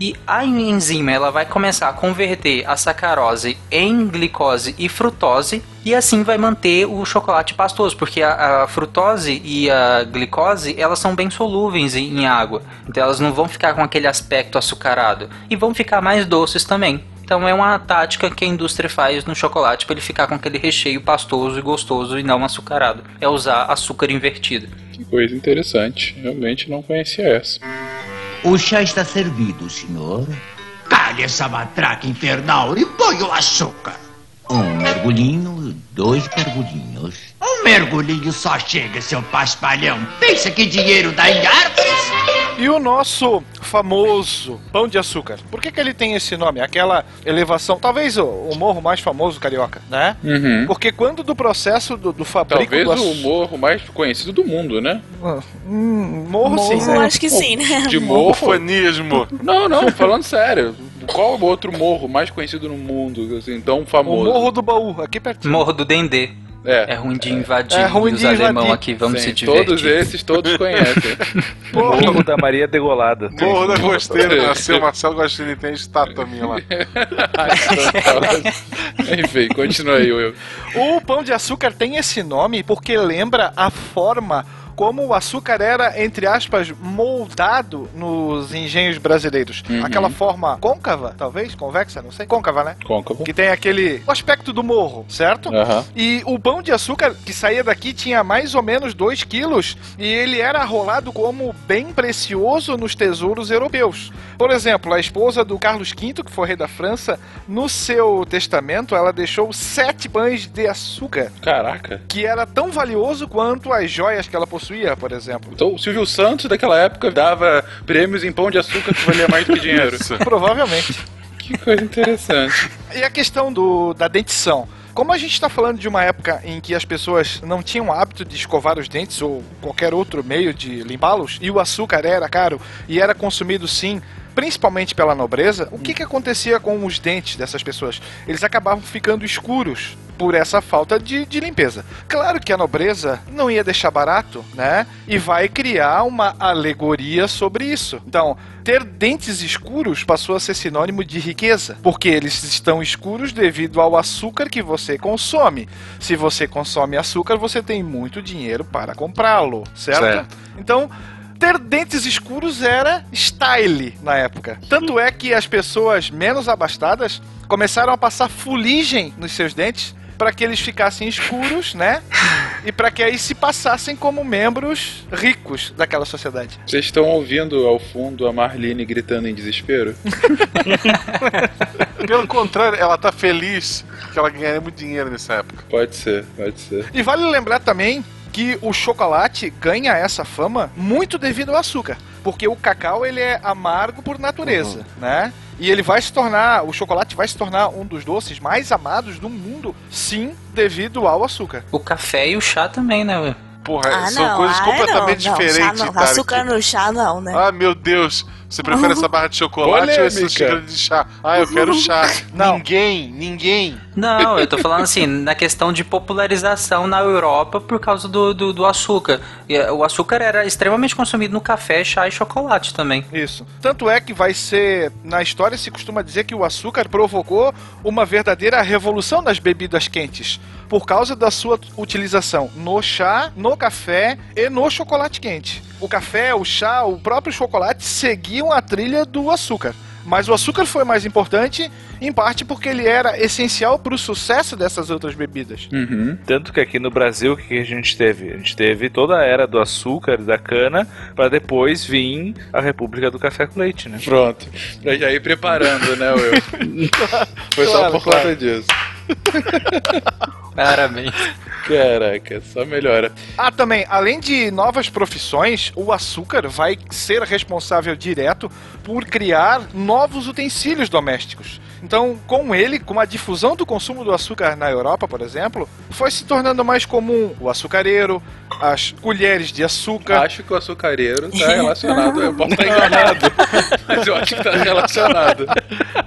e a enzima ela vai começar a converter a sacarose em glicose e frutose e assim vai manter o chocolate pastoso, porque a, a frutose e a glicose elas são bem solúveis em, em água, então elas não vão ficar com aquele aspecto açucarado e vão ficar mais doces também. Então é uma tática que a indústria faz no chocolate para ele ficar com aquele recheio pastoso e gostoso e não açucarado. É usar açúcar invertido. Que coisa interessante. Realmente não conhecia essa. O chá está servido, senhor. Calhe essa matraca infernal e põe o açúcar. Um mergulhinho, dois mergulhinhos. Um mergulhinho só chega, seu paspalhão. Pensa que dinheiro dá em árvores? E o nosso famoso pão de açúcar. Por que, que ele tem esse nome? Aquela elevação, talvez o, o morro mais famoso carioca, né? Uhum. Porque quando do processo do, do fabrico Talvez do o morro mais conhecido do mundo, né? Hum, morro, sim. Morro, acho que sim, né? De morro. Ufanismo. Não, não, falando sério. Qual o outro morro mais conhecido no mundo, assim, tão O famoso? Morro do Baú, aqui pertinho. Morro do Dendê. É É. ruim de invadir. É ruim os de alemão invadir. aqui, vamos Sim, se divertir. todos esses todos conhecem. Morro da Maria Degolada. Morro da Costeira. Nasceu Marcelo Gostini, tem estátua minha lá. Enfim, continua aí, Will. O pão de açúcar tem esse nome porque lembra a forma como o açúcar era, entre aspas, moldado nos engenhos brasileiros. Uhum. Aquela forma côncava, talvez? Convexa, não sei. Côncava, né? Côncavo. Que tem aquele o aspecto do morro, certo? Aham. E o pão de açúcar que saía daqui tinha mais ou menos 2 quilos e ele era arrolado como bem precioso nos tesouros europeus. Por exemplo, a esposa do Carlos V, que foi rei da França, no seu testamento ela deixou sete pães de açúcar, Caraca. que era tão valioso quanto as joias que ela possuía, por exemplo. Então o Silvio Santos daquela época dava prêmios em pão de açúcar que valia mais do que dinheiro. Provavelmente. que coisa interessante. E a questão do, da dentição? Como a gente está falando de uma época em que as pessoas não tinham o hábito de escovar os dentes ou qualquer outro meio de limpá-los, e o açúcar era caro e era consumido sim, principalmente pela nobreza, o que, que acontecia com os dentes dessas pessoas? Eles acabavam ficando escuros por essa falta de, de limpeza. Claro que a nobreza não ia deixar barato, né? E vai criar uma alegoria sobre isso. Então, ter dentes escuros passou a ser sinônimo de riqueza, porque eles estão escuros devido ao açúcar que você consome. Se você consome açúcar, você tem muito dinheiro para comprá-lo, certo? Certo. Então, ter dentes escuros era style na época. Tanto é que as pessoas menos abastadas começaram a passar fuligem nos seus dentes para que eles ficassem escuros, né? E para que aí se passassem como membros ricos daquela sociedade. Vocês estão ouvindo ao fundo a Marlene gritando em desespero? Pelo contrário, ela tá feliz que ela ganharia muito dinheiro nessa época. Pode ser, pode ser. E vale lembrar também que o chocolate ganha essa fama muito devido ao açúcar. Porque o cacau ele é amargo por natureza, né? E ele vai se tornar, o chocolate vai se tornar um dos doces mais amados do mundo, sim, devido ao açúcar. O café e o chá também, né? ué? Porra, Ah, são não, coisas ah, completamente não, não, diferentes. Chá não. Açúcar no chá não, né? Ah, meu Deus. Você prefere essa barra de chocolate ou essa Polêmica. xícara de chá? Ah, eu quero chá. Não. Ninguém, ninguém. Não, eu tô falando assim, na questão de popularização na Europa por causa do, do, do açúcar. Eh, O açúcar era extremamente consumido no café, chá e chocolate também. Isso. Tanto é que vai ser. Na história se costuma dizer que o açúcar provocou uma verdadeira revolução nas bebidas quentes. Por causa da sua utilização no chá, no café e no chocolate quente. O café, o chá, o próprio chocolate seguiam a trilha do açúcar. Mas o açúcar foi mais importante, em parte porque ele era essencial para o sucesso dessas outras bebidas. Uhum. Tanto que aqui no Brasil, o que a gente teve? A gente teve toda a era do açúcar e da cana, para depois vir a República do Café com Leite, né? Pronto. Já ir preparando, né, Will? Foi só Claro, por claro. conta disso. Parabéns. Caraca, só melhora. Ah, também, além de novas profissões, o açúcar vai ser responsável direto por criar novos utensílios domésticos. Então, com ele, com a difusão do consumo do açúcar na Europa, por exemplo, foi se tornando mais comum o açucareiro, as colheres de açúcar. Acho que o açucareiro tá relacionado. Eu posso estar enganado, mas eu acho que tá relacionado.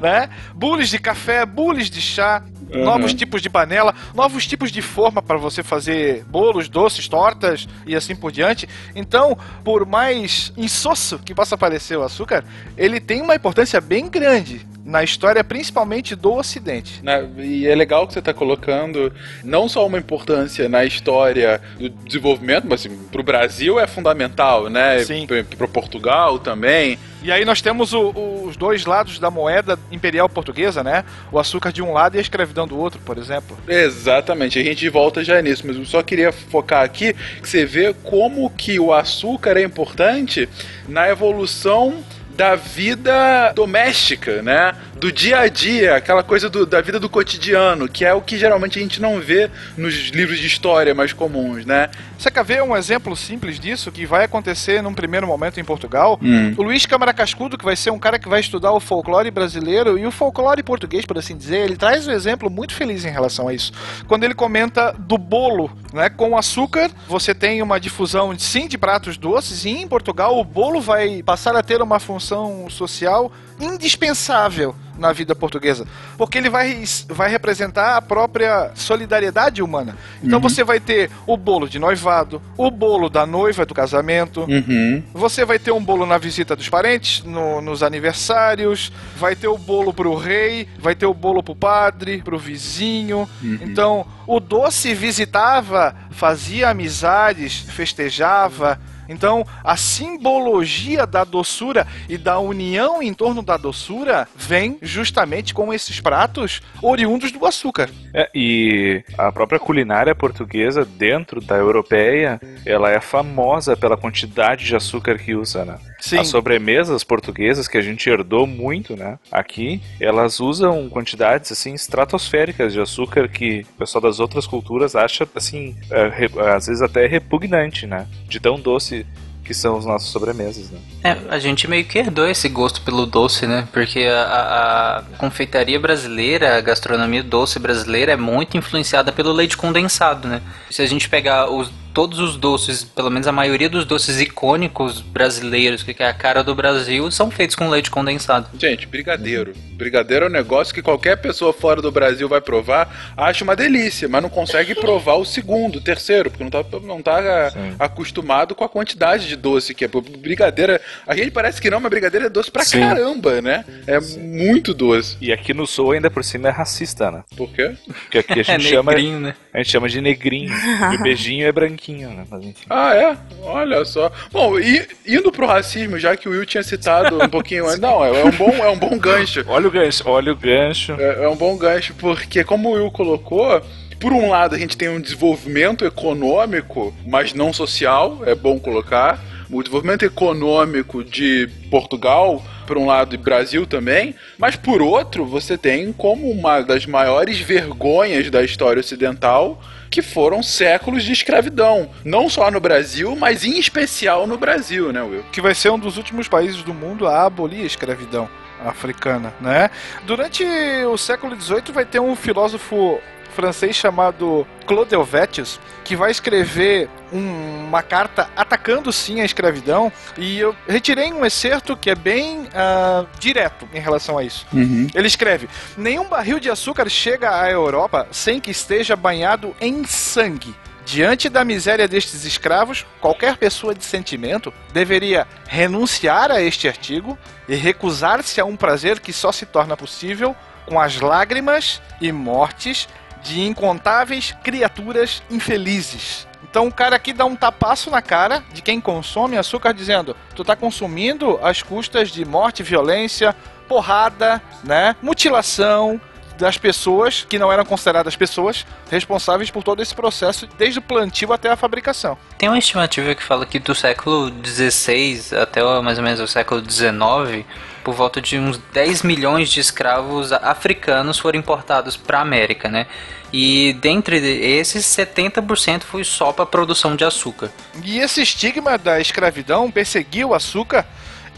né? Bules de café, bules de chá, Uhum. novos tipos de panela, novos tipos de forma para você fazer bolos, doces, tortas e assim por diante. Então, por mais insosso que possa parecer o açúcar, ele tem uma importância bem grande na história, principalmente do Ocidente. Né, E é legal que você está colocando não só uma importância na história do desenvolvimento, mas assim, para o Brasil é fundamental, né? Sim. Para Portugal também. E aí nós temos o- os dois lados da moeda imperial portuguesa, né? O açúcar de um lado e a escravidão do outro, por exemplo. Exatamente, a gente volta já nisso, mas eu só queria focar aqui que você vê como que o açúcar é importante na evolução da vida doméstica, né? Do dia a dia, aquela coisa do- da vida do cotidiano, que é o que geralmente a gente não vê nos livros de história mais comuns, né? Você quer ver um exemplo simples disso que vai acontecer num primeiro momento em Portugal? Hum. O Luiz Câmara Cascudo, que vai ser um cara que vai estudar o folclore brasileiro e o folclore português, por assim dizer, ele traz um exemplo muito feliz em relação a isso. Quando ele comenta do bolo, né? Com açúcar, você tem uma difusão, sim, de pratos doces, e em Portugal o bolo vai passar a ter uma função social indispensável na vida portuguesa, porque ele vai, vai representar a própria solidariedade humana. Então você vai ter o bolo de noivado, o bolo da noiva do casamento, Uhum. você vai ter um bolo na visita dos parentes, no- nos aniversários, vai ter o bolo pro rei, vai ter o bolo pro padre, pro vizinho. Então, o doce visitava, fazia amizades, festejava. Então, a simbologia da doçura e da união em torno da doçura vem justamente com esses pratos oriundos do açúcar. É, e a própria culinária portuguesa, dentro da europeia, ela é famosa pela quantidade de açúcar que usa, né? Sim. As sobremesas portuguesas, que a gente herdou muito, né? Aqui, elas usam quantidades, assim, estratosféricas de açúcar que o pessoal das outras culturas acha, assim, re- às vezes até repugnante, né? De tão doce que são as nossas sobremesas, né? É, a gente meio que herdou esse gosto pelo doce, né? Porque a, a- confeitaria brasileira, a gastronomia doce brasileira é muito influenciada pelo leite condensado, né? Se a gente pegar os, todos os doces, pelo menos a maioria dos doces icônicos brasileiros, que é a cara do Brasil, são feitos com leite condensado. Gente, brigadeiro. Brigadeiro é um negócio que qualquer pessoa fora do Brasil vai provar, acha uma delícia, mas não consegue provar o segundo, o terceiro, porque não tá, não tá Sim. acostumado com a quantidade de doce que é. Brigadeira, a gente parece que não, mas brigadeiro é doce pra Sim. caramba, né? É muito doce. E aqui no sul, ainda por cima, é racista, né? Por quê? Porque aqui a É gente chama... negrinho, né? A gente chama de negrinho. e o beijinho é branquinho, né? Mas enfim. Ah, é? Olha só. Bom, e indo pro racismo, já que o Will tinha citado um pouquinho antes. Não, é, é um bom, é um bom gancho. Olha o gancho, olha o gancho. É, é um bom gancho, porque como o Will colocou, por um lado a gente tem um desenvolvimento econômico, mas não social, é bom colocar. O desenvolvimento econômico de Portugal por um lado, e Brasil também, mas por outro, você tem como uma das maiores vergonhas da história ocidental que foram séculos de escravidão, não só no Brasil, mas em especial no Brasil, né, Will? Que vai ser um dos últimos países do mundo a abolir a escravidão africana, né? Durante o século XVIII vai ter um filósofo francês chamado Claude Helvetius, que vai escrever um- uma carta atacando sim a escravidão, e eu retirei um excerto que é bem ah, direto em relação a isso. Ele escreve: Nenhum barril de açúcar chega à Europa sem que esteja banhado em sangue. Diante da miséria destes escravos, qualquer pessoa de sentimento deveria renunciar a este artigo e recusar-se a um prazer que só se torna possível com as lágrimas e mortes de incontáveis criaturas infelizes. Então o cara aqui dá um tapaço na cara de quem consome açúcar dizendo: "Tu tá consumindo às custas de morte, violência, porrada, né? Mutilação das pessoas que não eram consideradas pessoas responsáveis por todo esse processo desde o plantio até a fabricação. Tem uma estimativa que fala que do século XVI até mais ou menos o século XIX, por volta de uns 10 milhões de escravos africanos foram importados para a América, né? E dentre esses, 70% foi só para produção de açúcar. E esse estigma da escravidão perseguiu o açúcar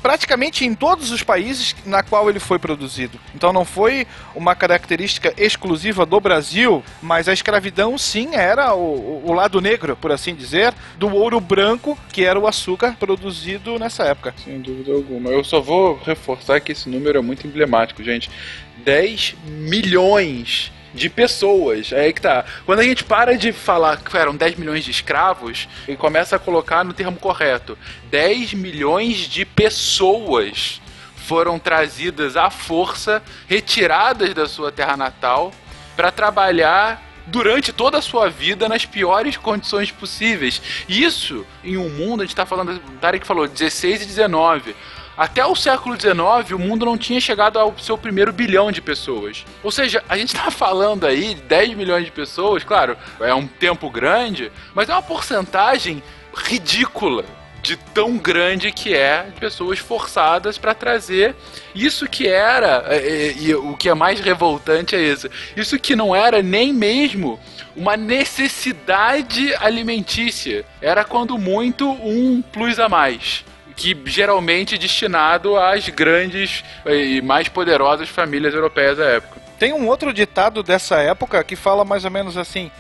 praticamente em todos os países na qual ele foi produzido. Então não foi uma característica exclusiva do Brasil, mas a escravidão sim era o, o lado negro, por assim dizer, do ouro branco, que era o açúcar produzido nessa época. Sem dúvida alguma. Eu só vou reforçar que esse número é muito emblemático, gente. 10 milhões de pessoas. É aí que tá. Quando a gente para de falar que eram 10 milhões de escravos e começa a colocar no termo correto, 10 milhões de pessoas foram trazidas à força, retiradas da sua terra natal, para trabalhar durante toda a sua vida nas piores condições possíveis. Isso em um mundo, a gente está falando, Tarek falou, 16 e 19. Até o século XIX, o mundo não tinha chegado ao seu primeiro bilhão de pessoas. Ou seja, a gente está falando aí de 10 milhões de pessoas, claro, é um tempo grande, mas é uma porcentagem ridícula de tão grande que é de pessoas forçadas para trazer isso que era é, é, e o que é mais revoltante é isso isso que não era nem mesmo uma necessidade alimentícia era quando muito um plus a mais que geralmente destinado às grandes e mais poderosas famílias europeias da época Tem um outro ditado dessa época que fala mais ou menos assim: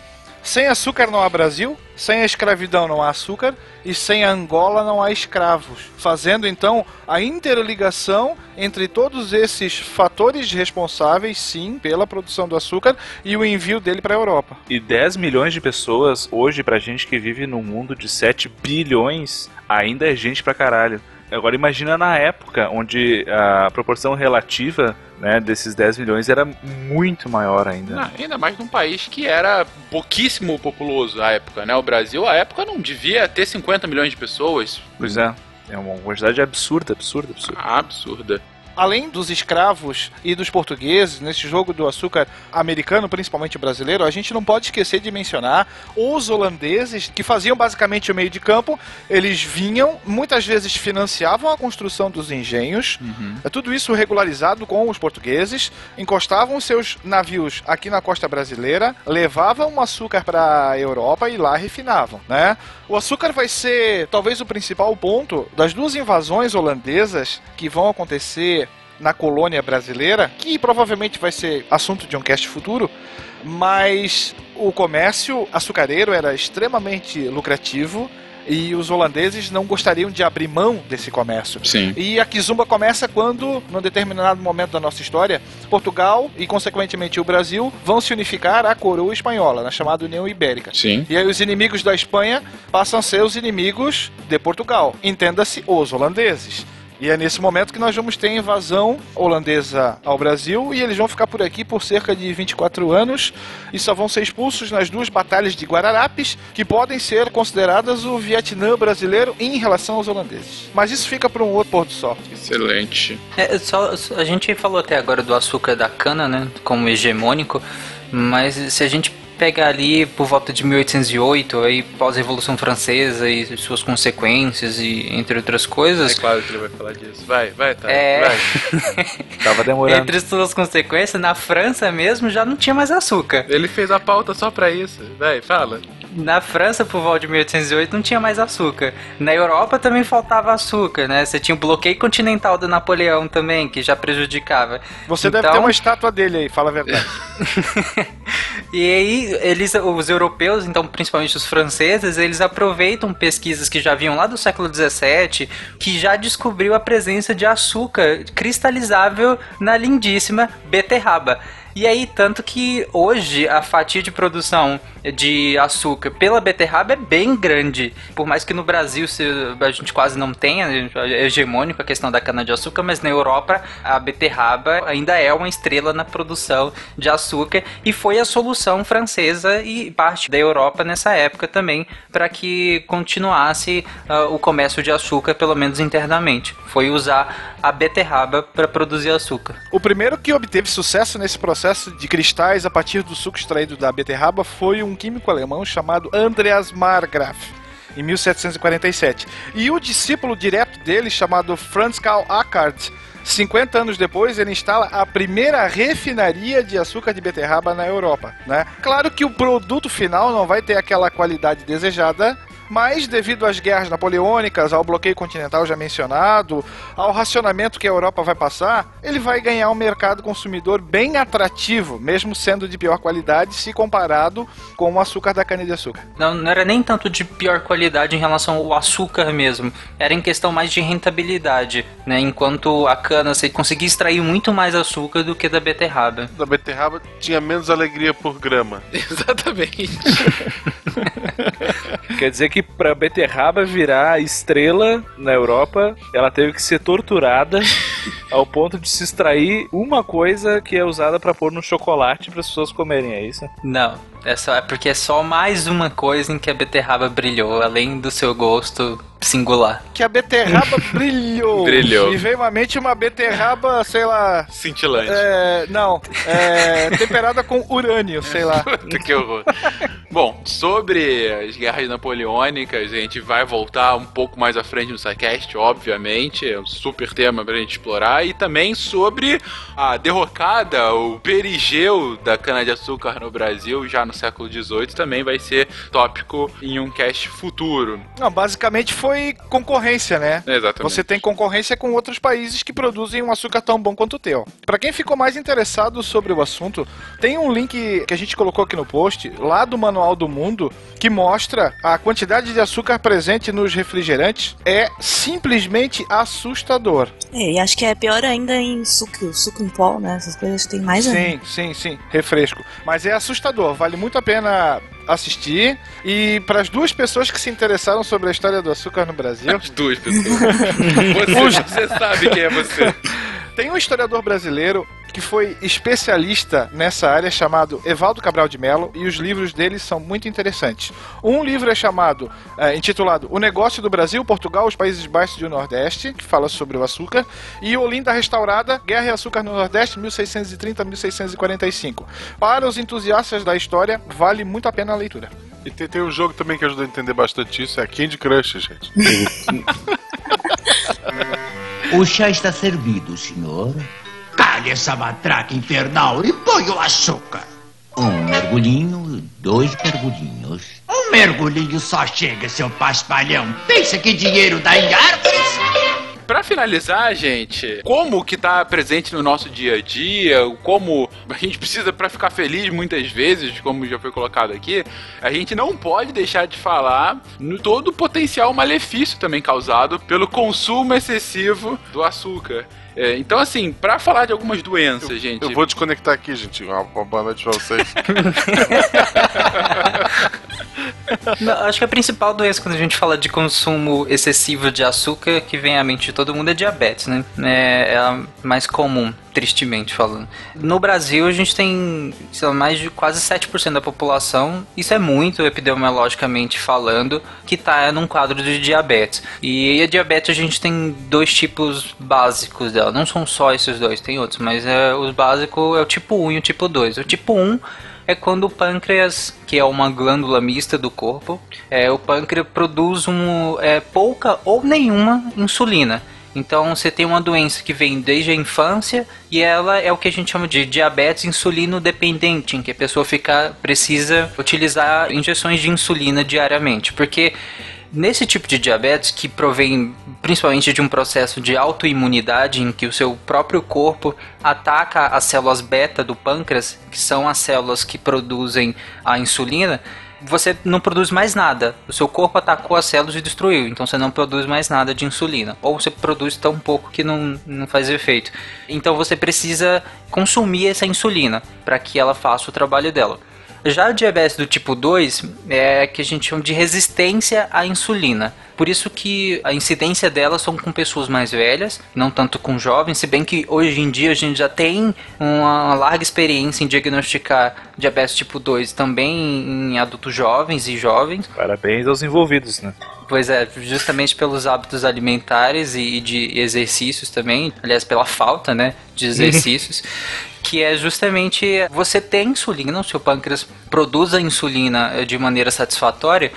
sem açúcar não há Brasil, sem a escravidão não há açúcar e sem a Angola não há escravos. Fazendo então a interligação entre todos esses fatores responsáveis, sim, pela produção do açúcar e o envio dele para a Europa. E 10 milhões de pessoas, hoje, pra gente que vive num mundo de 7 bilhões, ainda é gente pra caralho. Agora imagina na época, onde a proporção relativa né, desses 10 milhões era muito maior ainda. Ah, ainda mais num país que era pouquíssimo populoso à época, né? O Brasil, à época, não devia ter 50 milhões de pessoas. Pois é, é uma quantidade absurda, absurda, absurda. Absurda. Além dos escravos e dos portugueses, nesse jogo do açúcar americano, principalmente brasileiro, a gente não pode esquecer de mencionar os holandeses, que faziam basicamente o meio de campo. Eles vinham, muitas vezes financiavam a construção dos engenhos, é tudo isso regularizado com os portugueses, encostavam seus navios aqui na costa brasileira, levavam o açúcar para a Europa e lá refinavam, né? O açúcar vai ser talvez o principal ponto das duas invasões holandesas que vão acontecer na colônia brasileira, que provavelmente vai ser assunto de um cast futuro, mas o comércio açucareiro era extremamente lucrativo e os holandeses não gostariam de abrir mão desse comércio. Sim. E a Kizumba começa quando, num determinado momento da nossa história, Portugal e, consequentemente, o Brasil vão se unificar à coroa espanhola, na chamada União Ibérica. Sim. E aí os inimigos da Espanha passam a ser os inimigos de Portugal. Entenda-se, os holandeses. E é nesse momento que nós vamos ter a invasão holandesa ao Brasil e eles vão ficar por aqui por cerca de 24 anos e só vão ser expulsos nas duas batalhas de Guararapes, que podem ser consideradas o Vietnã brasileiro em relação aos holandeses. Mas isso fica para um outro pôr do sol. Excelente. É, só, só- a gente falou até agora do açúcar da cana, né, como hegemônico, mas se a gente pegar ali por volta de 1808, aí pós-revolução francesa e suas consequências e entre outras coisas. É claro que ele vai falar disso. Vai, vai, tá. É. Vai. Tava demorando. Entre suas consequências, na França mesmo já não tinha mais açúcar. Ele fez a pauta só pra isso. Vai, fala. Na França, por volta de 1808, não tinha mais açúcar. Na Europa também faltava açúcar, né? Você tinha o bloqueio continental do Napoleão também, que já prejudicava. Você deve Então- ter uma estátua dele aí, fala a verdade. E aí, eles, os europeus, então principalmente os franceses, eles aproveitam pesquisas que já vinham lá do século XVII, que já descobriu a presença de açúcar cristalizável na lindíssima beterraba. E aí, tanto que hoje a fatia de produção de açúcar pela beterraba é bem grande. Por mais que no Brasil a gente quase não tenha, é hegemônico a questão da cana-de-açúcar, mas na Europa a beterraba ainda é uma estrela na produção de açúcar e foi a solução francesa e parte da Europa nessa época também para que continuasse ah, o comércio de açúcar, pelo menos internamente. Foi usar a beterraba para produzir açúcar. O primeiro que obteve sucesso nesse processo de cristais a partir do suco extraído da beterraba foi um químico alemão chamado Andreas Margraf. Em 1747. E o discípulo direto dele, chamado Franz Karl Ackert, 50 anos depois, ele instala a primeira refinaria de açúcar de beterraba na Europa. Né? Claro que o produto final não vai ter aquela qualidade desejada, mas devido às guerras napoleônicas, ao bloqueio continental já mencionado, ao racionamento que a Europa vai passar, ele vai ganhar um mercado consumidor bem atrativo, mesmo sendo de pior qualidade se comparado com o açúcar da cana-de-açúcar. Não, não era nem tanto de pior qualidade em relação ao açúcar mesmo. Era em questão mais de rentabilidade, né? Enquanto a cana você conseguia extrair muito mais açúcar do que da beterraba. Da beterraba tinha menos alegria por grama. Exatamente. Quer dizer que pra beterraba virar estrela na Europa, ela teve que ser torturada ao ponto de se extrair uma coisa que é usada pra pôr no chocolate para as pessoas comerem, é isso? Não, é só é porque é só mais uma coisa em que a beterraba brilhou, além do seu gosto singular. Que a beterraba brilhou. Brilhou. Me veio à mente uma beterraba, sei lá. Cintilante. É, não, é, temperada com urânio, sei lá. Puta que horror. Bom, sobre as guerras napoleônicas, a gente vai voltar um pouco mais à frente no SciCast, obviamente. É um super tema pra gente explorar. E também sobre a derrocada, o perigeu da cana-de-açúcar no Brasil, já no século XVIII, também vai ser tópico em um cast futuro. Não, basicamente foi concorrência, né? Exatamente. Você tem concorrência com outros países que produzem um açúcar tão bom quanto o teu. Pra quem ficou mais interessado sobre o assunto, tem um link que a gente colocou aqui no post, lá do Manual do Mundo, que mostra a quantidade de açúcar presente nos refrigerantes. É simplesmente assustador. É, e acho que é pior ainda em suco, suco em pó, né? Essas coisas tem mais ainda. Sim, sim, sim, refresco. Mas é assustador, vale muito a pena assistir. E para as duas pessoas que se interessaram sobre a história do açúcar no Brasil, As duas pessoas. Você, você sabe quem é você. Tem um historiador brasileiro que foi especialista nessa área chamado Evaldo Cabral de Mello e os livros dele são muito interessantes. Um livro é chamado, é, intitulado O Negócio do Brasil, Portugal, os Países Baixos e o Nordeste, que fala sobre o açúcar, e Olinda Restaurada, Guerra e Açúcar no Nordeste, 1630-1645. Para os entusiastas da história, vale muito a pena a leitura. E tem, tem um jogo também que ajuda a entender bastante isso, é Candy Crush, gente. O chá está servido, senhor. Calhe essa matraca infernal e põe o açúcar. Um mergulhinho, dois mergulhinhos. Um mergulhinho só chega, seu paspalhão. Pensa que dinheiro dá em árvores? Pra finalizar, gente, como que tá presente no nosso dia a dia, como a gente precisa pra ficar feliz muitas vezes, como já foi colocado aqui, a gente não pode deixar de falar no todo o potencial malefício também causado pelo consumo excessivo do açúcar. É, então, assim, pra falar de algumas doenças, gente. Eu vou desconectar aqui, gente. Uma, uma boa noite pra vocês. Não, acho que a principal doença quando a gente fala de consumo excessivo de açúcar que vem à mente de todo mundo é diabetes, né? É, é a mais comum. tristemente falando. No Brasil, a gente tem lá, mais de quase 7% da população, isso é muito epidemiologicamente falando, que está num quadro de diabetes. E a diabetes a gente tem dois tipos básicos dela, não são só esses dois, tem outros, mas é, os básicos é o tipo 1 e o tipo 2. O tipo 1 é quando o pâncreas, que é uma glândula mista do corpo, é, o pâncreas produz um, é, pouca ou nenhuma insulina. Então você tem uma doença que vem desde a infância e ela é o que a gente chama de diabetes insulino dependente, em que a pessoa fica precisa utilizar injeções de insulina diariamente, porque Nesse tipo de diabetes, que provém principalmente de um processo de autoimunidade, em que o seu próprio corpo ataca as células beta do pâncreas, que são as células que produzem a insulina, você não produz mais nada. O seu corpo atacou as células e destruiu, então você não produz mais nada de insulina. Ou você produz tão pouco que não, não faz efeito. Então você precisa consumir essa insulina para que ela faça o trabalho dela. Já o diabetes do tipo 2 é que a gente chama de resistência à insulina. Por isso que a incidência delas são com pessoas mais velhas, não tanto com jovens, se bem que hoje em dia a gente já tem uma larga experiência em diagnosticar diabetes tipo 2 também em adultos jovens e jovens. Parabéns aos envolvidos, né? Pois é, justamente pelos hábitos alimentares e de exercícios também, aliás, pela falta, né, de exercícios, que é justamente você tem insulina, o seu pâncreas produz a insulina de maneira satisfatória,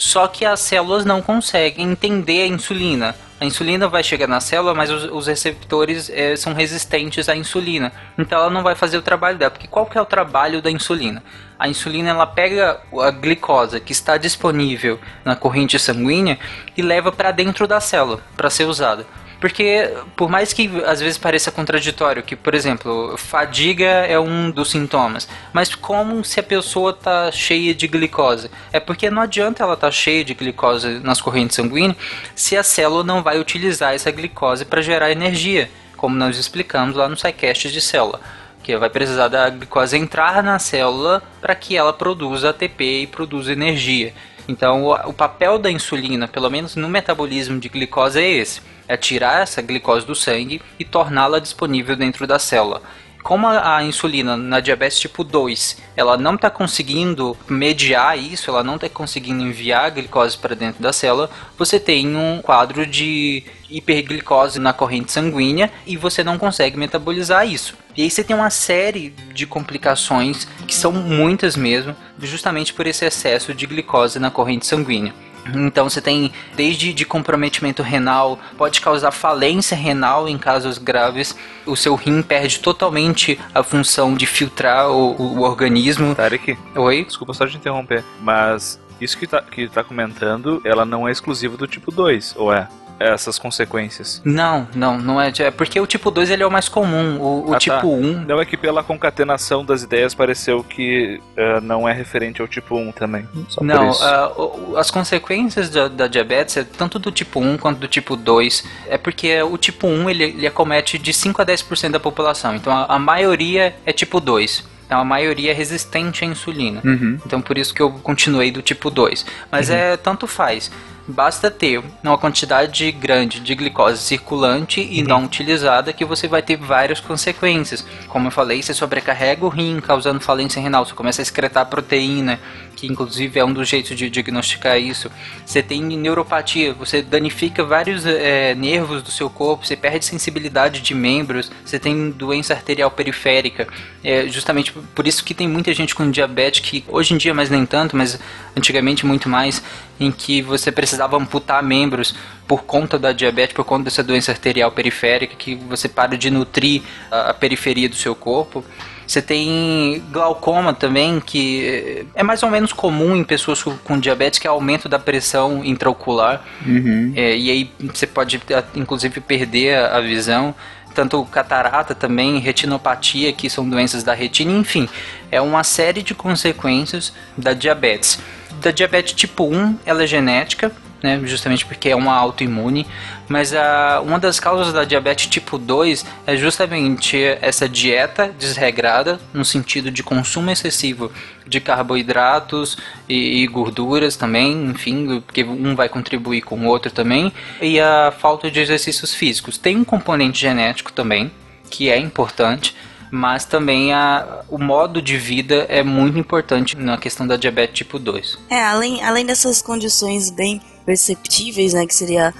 só que as células não conseguem entender a insulina. A insulina vai chegar na célula, mas os, os receptores é, são resistentes à insulina. Então ela não vai fazer o trabalho dela. Porque qual que é o trabalho da insulina? A insulina ela pega a glicose que está disponível na corrente sanguínea e leva para dentro da célula para ser usada. Porque, por mais que às vezes pareça contraditório, que, por exemplo, fadiga é um dos sintomas, mas como se a pessoa está cheia de glicose? É porque não adianta ela estar tá cheia de glicose nas correntes sanguíneas se a célula não vai utilizar essa glicose para gerar energia, como nós explicamos lá no SciCast de célula que vai precisar da glicose entrar na célula para que ela produza ATP e produza energia. Então, o, papel da insulina, pelo menos no metabolismo de glicose, é esse: é tirar essa glicose do sangue e torná-la disponível dentro da célula. Como a, insulina na diabetes tipo 2, ela não está conseguindo mediar isso, ela não está conseguindo enviar a glicose para dentro da célula, você tem um quadro de hiperglicose na corrente sanguínea e você não consegue metabolizar isso. E aí você tem uma série de complicações, que são muitas mesmo, justamente por esse excesso de glicose na corrente sanguínea. Então você tem desde de comprometimento renal, pode causar falência renal em casos graves. O seu rim perde totalmente a função de filtrar o, o organismo. Tarek? Oi? Desculpa só te interromper, mas isso que tá, que tá comentando, ela não é exclusiva do tipo 2, ou é? Essas consequências. Não, não, não é. É porque o tipo 2 ele é o mais comum. O, o ah, tipo tá. 1. Não é que pela concatenação das ideias pareceu que uh, não é referente ao tipo 1 também. não, uh, as consequências da, da, diabetes, é tanto do tipo 1 quanto do tipo 2, é porque o tipo 1 ele, ele acomete de 5 a 10% da população. Então a, a maioria é tipo 2. Então a maioria é resistente à insulina. Uhum. Então por isso que eu continuei do tipo 2. Mas uhum. é tanto faz. Basta ter uma quantidade grande de glicose circulante e uhum. não utilizada que você vai ter várias consequências. Como eu falei, você sobrecarrega o rim, causando falência renal. Você começa a excretar proteína, que inclusive é um dos jeitos de diagnosticar isso. Você tem neuropatia, você danifica vários é, nervos do seu corpo, você perde sensibilidade de membros, você tem doença arterial periférica. É justamente por isso que tem muita gente com diabetes que hoje em dia mais nem tanto, mas antigamente muito mais, em que você precisava amputar membros por conta da diabetes, por conta dessa doença arterial periférica, que você para de nutrir a, a periferia do seu corpo. Você tem glaucoma também, que é mais ou menos comum em pessoas com diabetes, que é aumento da pressão intraocular. Uhum. É, e aí você pode, inclusive, perder a visão tanto catarata também, retinopatia, que são doenças da retina, enfim, é uma série de consequências da diabetes. Da diabetes tipo 1, ela é genética, né, justamente porque é uma autoimune, mas a, uma das causas da diabetes tipo 2 é justamente essa dieta desregrada, no sentido de consumo excessivo de carboidratos e, e gorduras também, enfim, porque um vai contribuir com o outro também, e a falta de exercícios físicos. Tem um componente genético também, que é importante, mas também a, o modo de vida é muito importante na questão da diabetes tipo 2. É, além, além dessas condições bem perceptíveis, né, que seria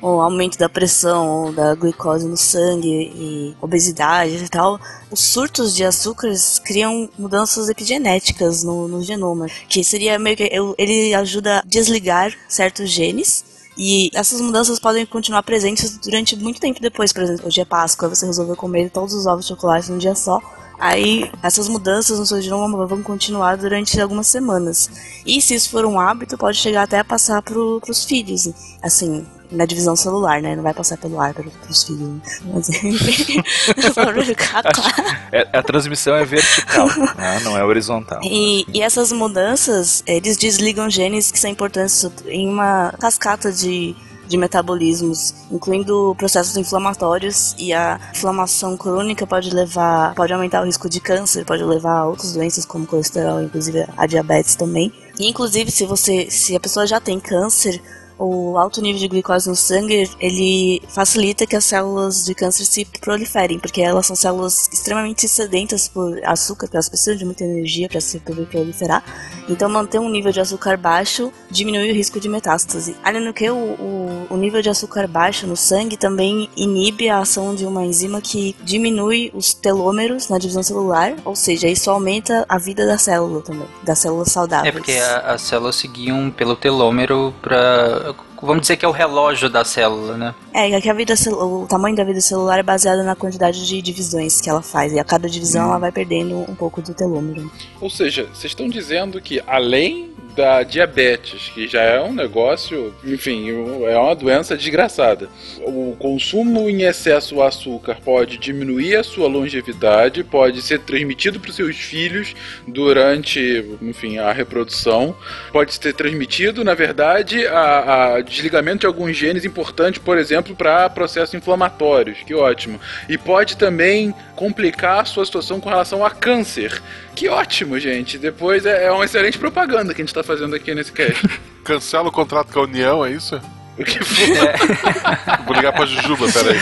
o aumento da pressão da glicose no sangue e obesidade e tal, os surtos de açúcares criam mudanças epigenéticas no, no genoma, que seria meio que ele ajuda a desligar certos genes e essas mudanças podem continuar presentes durante muito tempo depois. Por exemplo, hoje é Páscoa, você resolveu comer todos os ovos de chocolate num dia só. Aí essas mudanças no seu genoma vão continuar durante algumas semanas. E se isso for um hábito, pode chegar até a passar para os filhos. Assim, na divisão celular, né? Não vai passar pelo ar para os filhos. Mas enfim, ficar claro. É, a transmissão é vertical, né? não é horizontal. E, e essas mudanças, eles desligam genes que são importantes em uma cascata de de metabolismos, incluindo processos inflamatórios e a inflamação crônica pode levar, pode aumentar o risco de câncer, pode levar a outras doenças como colesterol, inclusive a diabetes também. E inclusive se você, se a pessoa já tem câncer, o alto nível de glicose no sangue ele facilita que as células de câncer se proliferem, porque elas são células extremamente sedentas por açúcar, porque elas precisam de muita energia para se proliferar. Então, manter um nível de açúcar baixo diminui o risco de metástase. Além do que, o, o, o nível de açúcar baixo no sangue também inibe a ação de uma enzima que diminui os telômeros na divisão celular, ou seja, isso aumenta a vida da célula também, das células saudáveis. É porque as células seguiam pelo telômero para vamos dizer que é o relógio da célula, né? É, que a vida o tamanho da vida celular é baseado na quantidade de divisões que ela faz e a cada divisão hum. ela vai perdendo um pouco do telômero. Ou seja, vocês estão dizendo que além da diabetes, que já é um negócio, enfim, é uma doença desgraçada. O consumo em excesso de açúcar pode diminuir a sua longevidade, pode ser transmitido para os seus filhos durante, enfim, a reprodução, pode ser transmitido, na verdade, a, a desligamento de alguns genes importantes, por exemplo, para processos inflamatórios, que ótimo. E pode também complicar a sua situação com relação a câncer. Que ótimo, gente. Depois é, é uma excelente propaganda que a gente está fazendo aqui nesse cast. Cancela o contrato com a União, é isso? O que foi? É. Vou ligar pra Jujuba, peraí.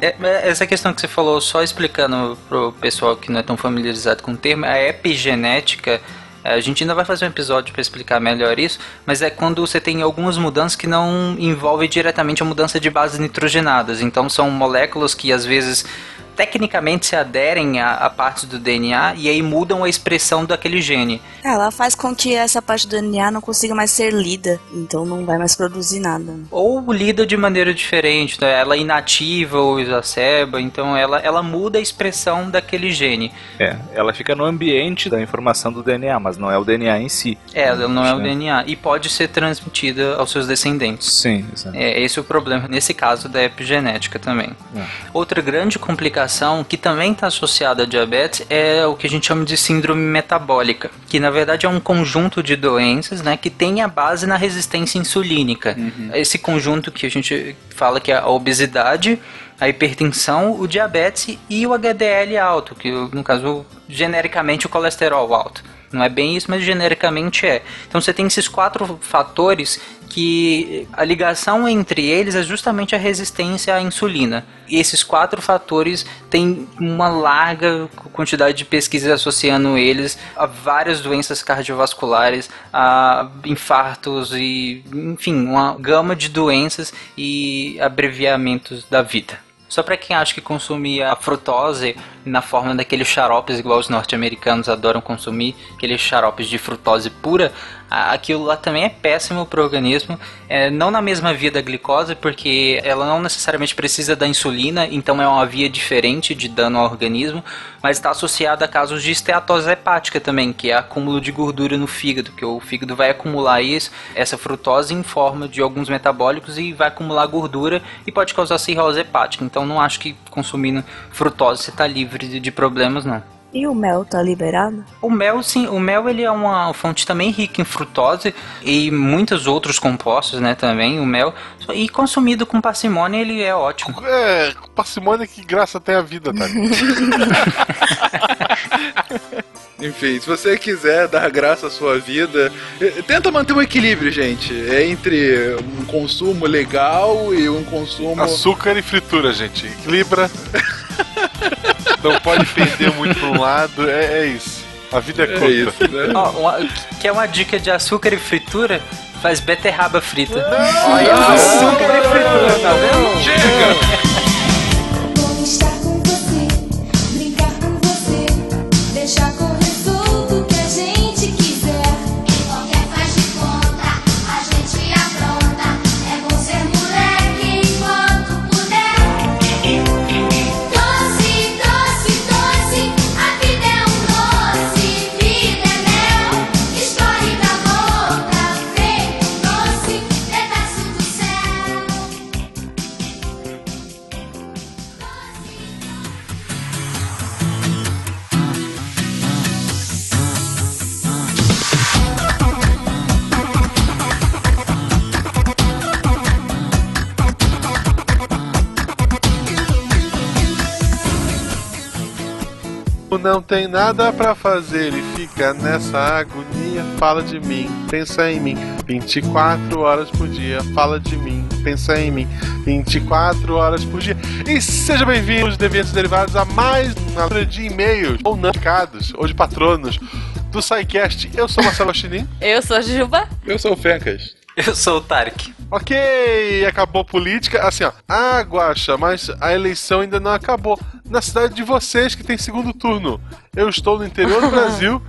É, essa questão que você falou, só explicando pro pessoal que não é tão familiarizado com o termo, a epigenética a gente ainda vai fazer um episódio para explicar melhor isso, mas é quando você tem algumas mudanças que não envolvem diretamente a mudança de bases nitrogenadas. Então são moléculas que às vezes tecnicamente se aderem a, a partes do DNA e aí mudam a expressão daquele gene. É, ela faz com que essa parte do DNA não consiga mais ser lida, então não vai mais produzir nada. Ou lida de maneira diferente, né? ela inativa ou exacerba, então ela, ela muda a expressão daquele gene. É, ela fica no ambiente da informação do DNA, mas não é o DNA em si. É, ela não é o DNA e pode ser transmitida aos seus descendentes. Sim, exato. É, esse é o problema nesse caso da epigenética também. É. Outra grande complicação complicação que também está associada à diabetes é o que a gente chama de síndrome metabólica, que na verdade é um conjunto de doenças né, que tem a base na resistência insulínica. Uhum. Esse conjunto que a gente fala que é a obesidade, a hipertensão, o diabetes e o HDL alto, que no caso genericamente o colesterol alto. Não é bem isso, mas genericamente é. Então você tem esses quatro fatores que a ligação entre eles é justamente a resistência à insulina. E esses quatro fatores têm uma larga quantidade de pesquisas associando eles a várias doenças cardiovasculares, a infartos e, enfim, uma gama de doenças e abreviamentos da vida. Só para quem acha que consumir a frutose na forma daqueles xaropes igual os norte-americanos adoram consumir, aqueles xaropes de frutose pura, aquilo lá também é péssimo para o organismo. É, não na mesma via da glicose, porque ela não necessariamente precisa da insulina, então é uma via diferente de dano ao organismo, mas está associada a casos de esteatose hepática também, que é acúmulo de gordura no fígado, que o fígado vai acumular isso, essa frutose em forma de alguns metabólicos e vai acumular gordura e pode causar cirrose hepática. Então não acho que consumindo frutose você está livre de, de problemas, não. E o mel tá liberado? O mel, sim, o mel ele é uma fonte também rica em frutose e muitos outros compostos, né, também, o mel. E consumido com parcimônia, ele é ótimo. É, parcimônia que graça tem a vida, tá? Enfim, se você quiser dar graça à sua vida, eh, tenta manter um equilíbrio, gente, entre um consumo legal e um consumo. Açúcar e fritura, gente. Equilibra. Não pode pender muito pra um lado, é, é isso. A vida é curta. É isso, né? Ó, uma- quer uma dica de açúcar e fritura? Faz beterraba frita. Olha, açúcar e fritura, tá vendo? Chega! Não tem nada pra fazer e fica nessa agonia. Fala de mim, pensa em mim. 24 horas por dia, fala de mim, pensa em mim. 24 horas por dia. E sejam bem-vindos, deviantes derivados, a mais uma leitura de e-mails ou não indicados, ou de patronos do SciCast. Eu sou Marcelo Chinin. Eu sou a Juba. Eu sou o Fencas. Eu sou o Tarek. Ok, acabou a política. Assim, ó. Ah, Guaxa, mas a eleição ainda não acabou. Na cidade de vocês, que tem segundo turno. Eu estou no interior do Brasil.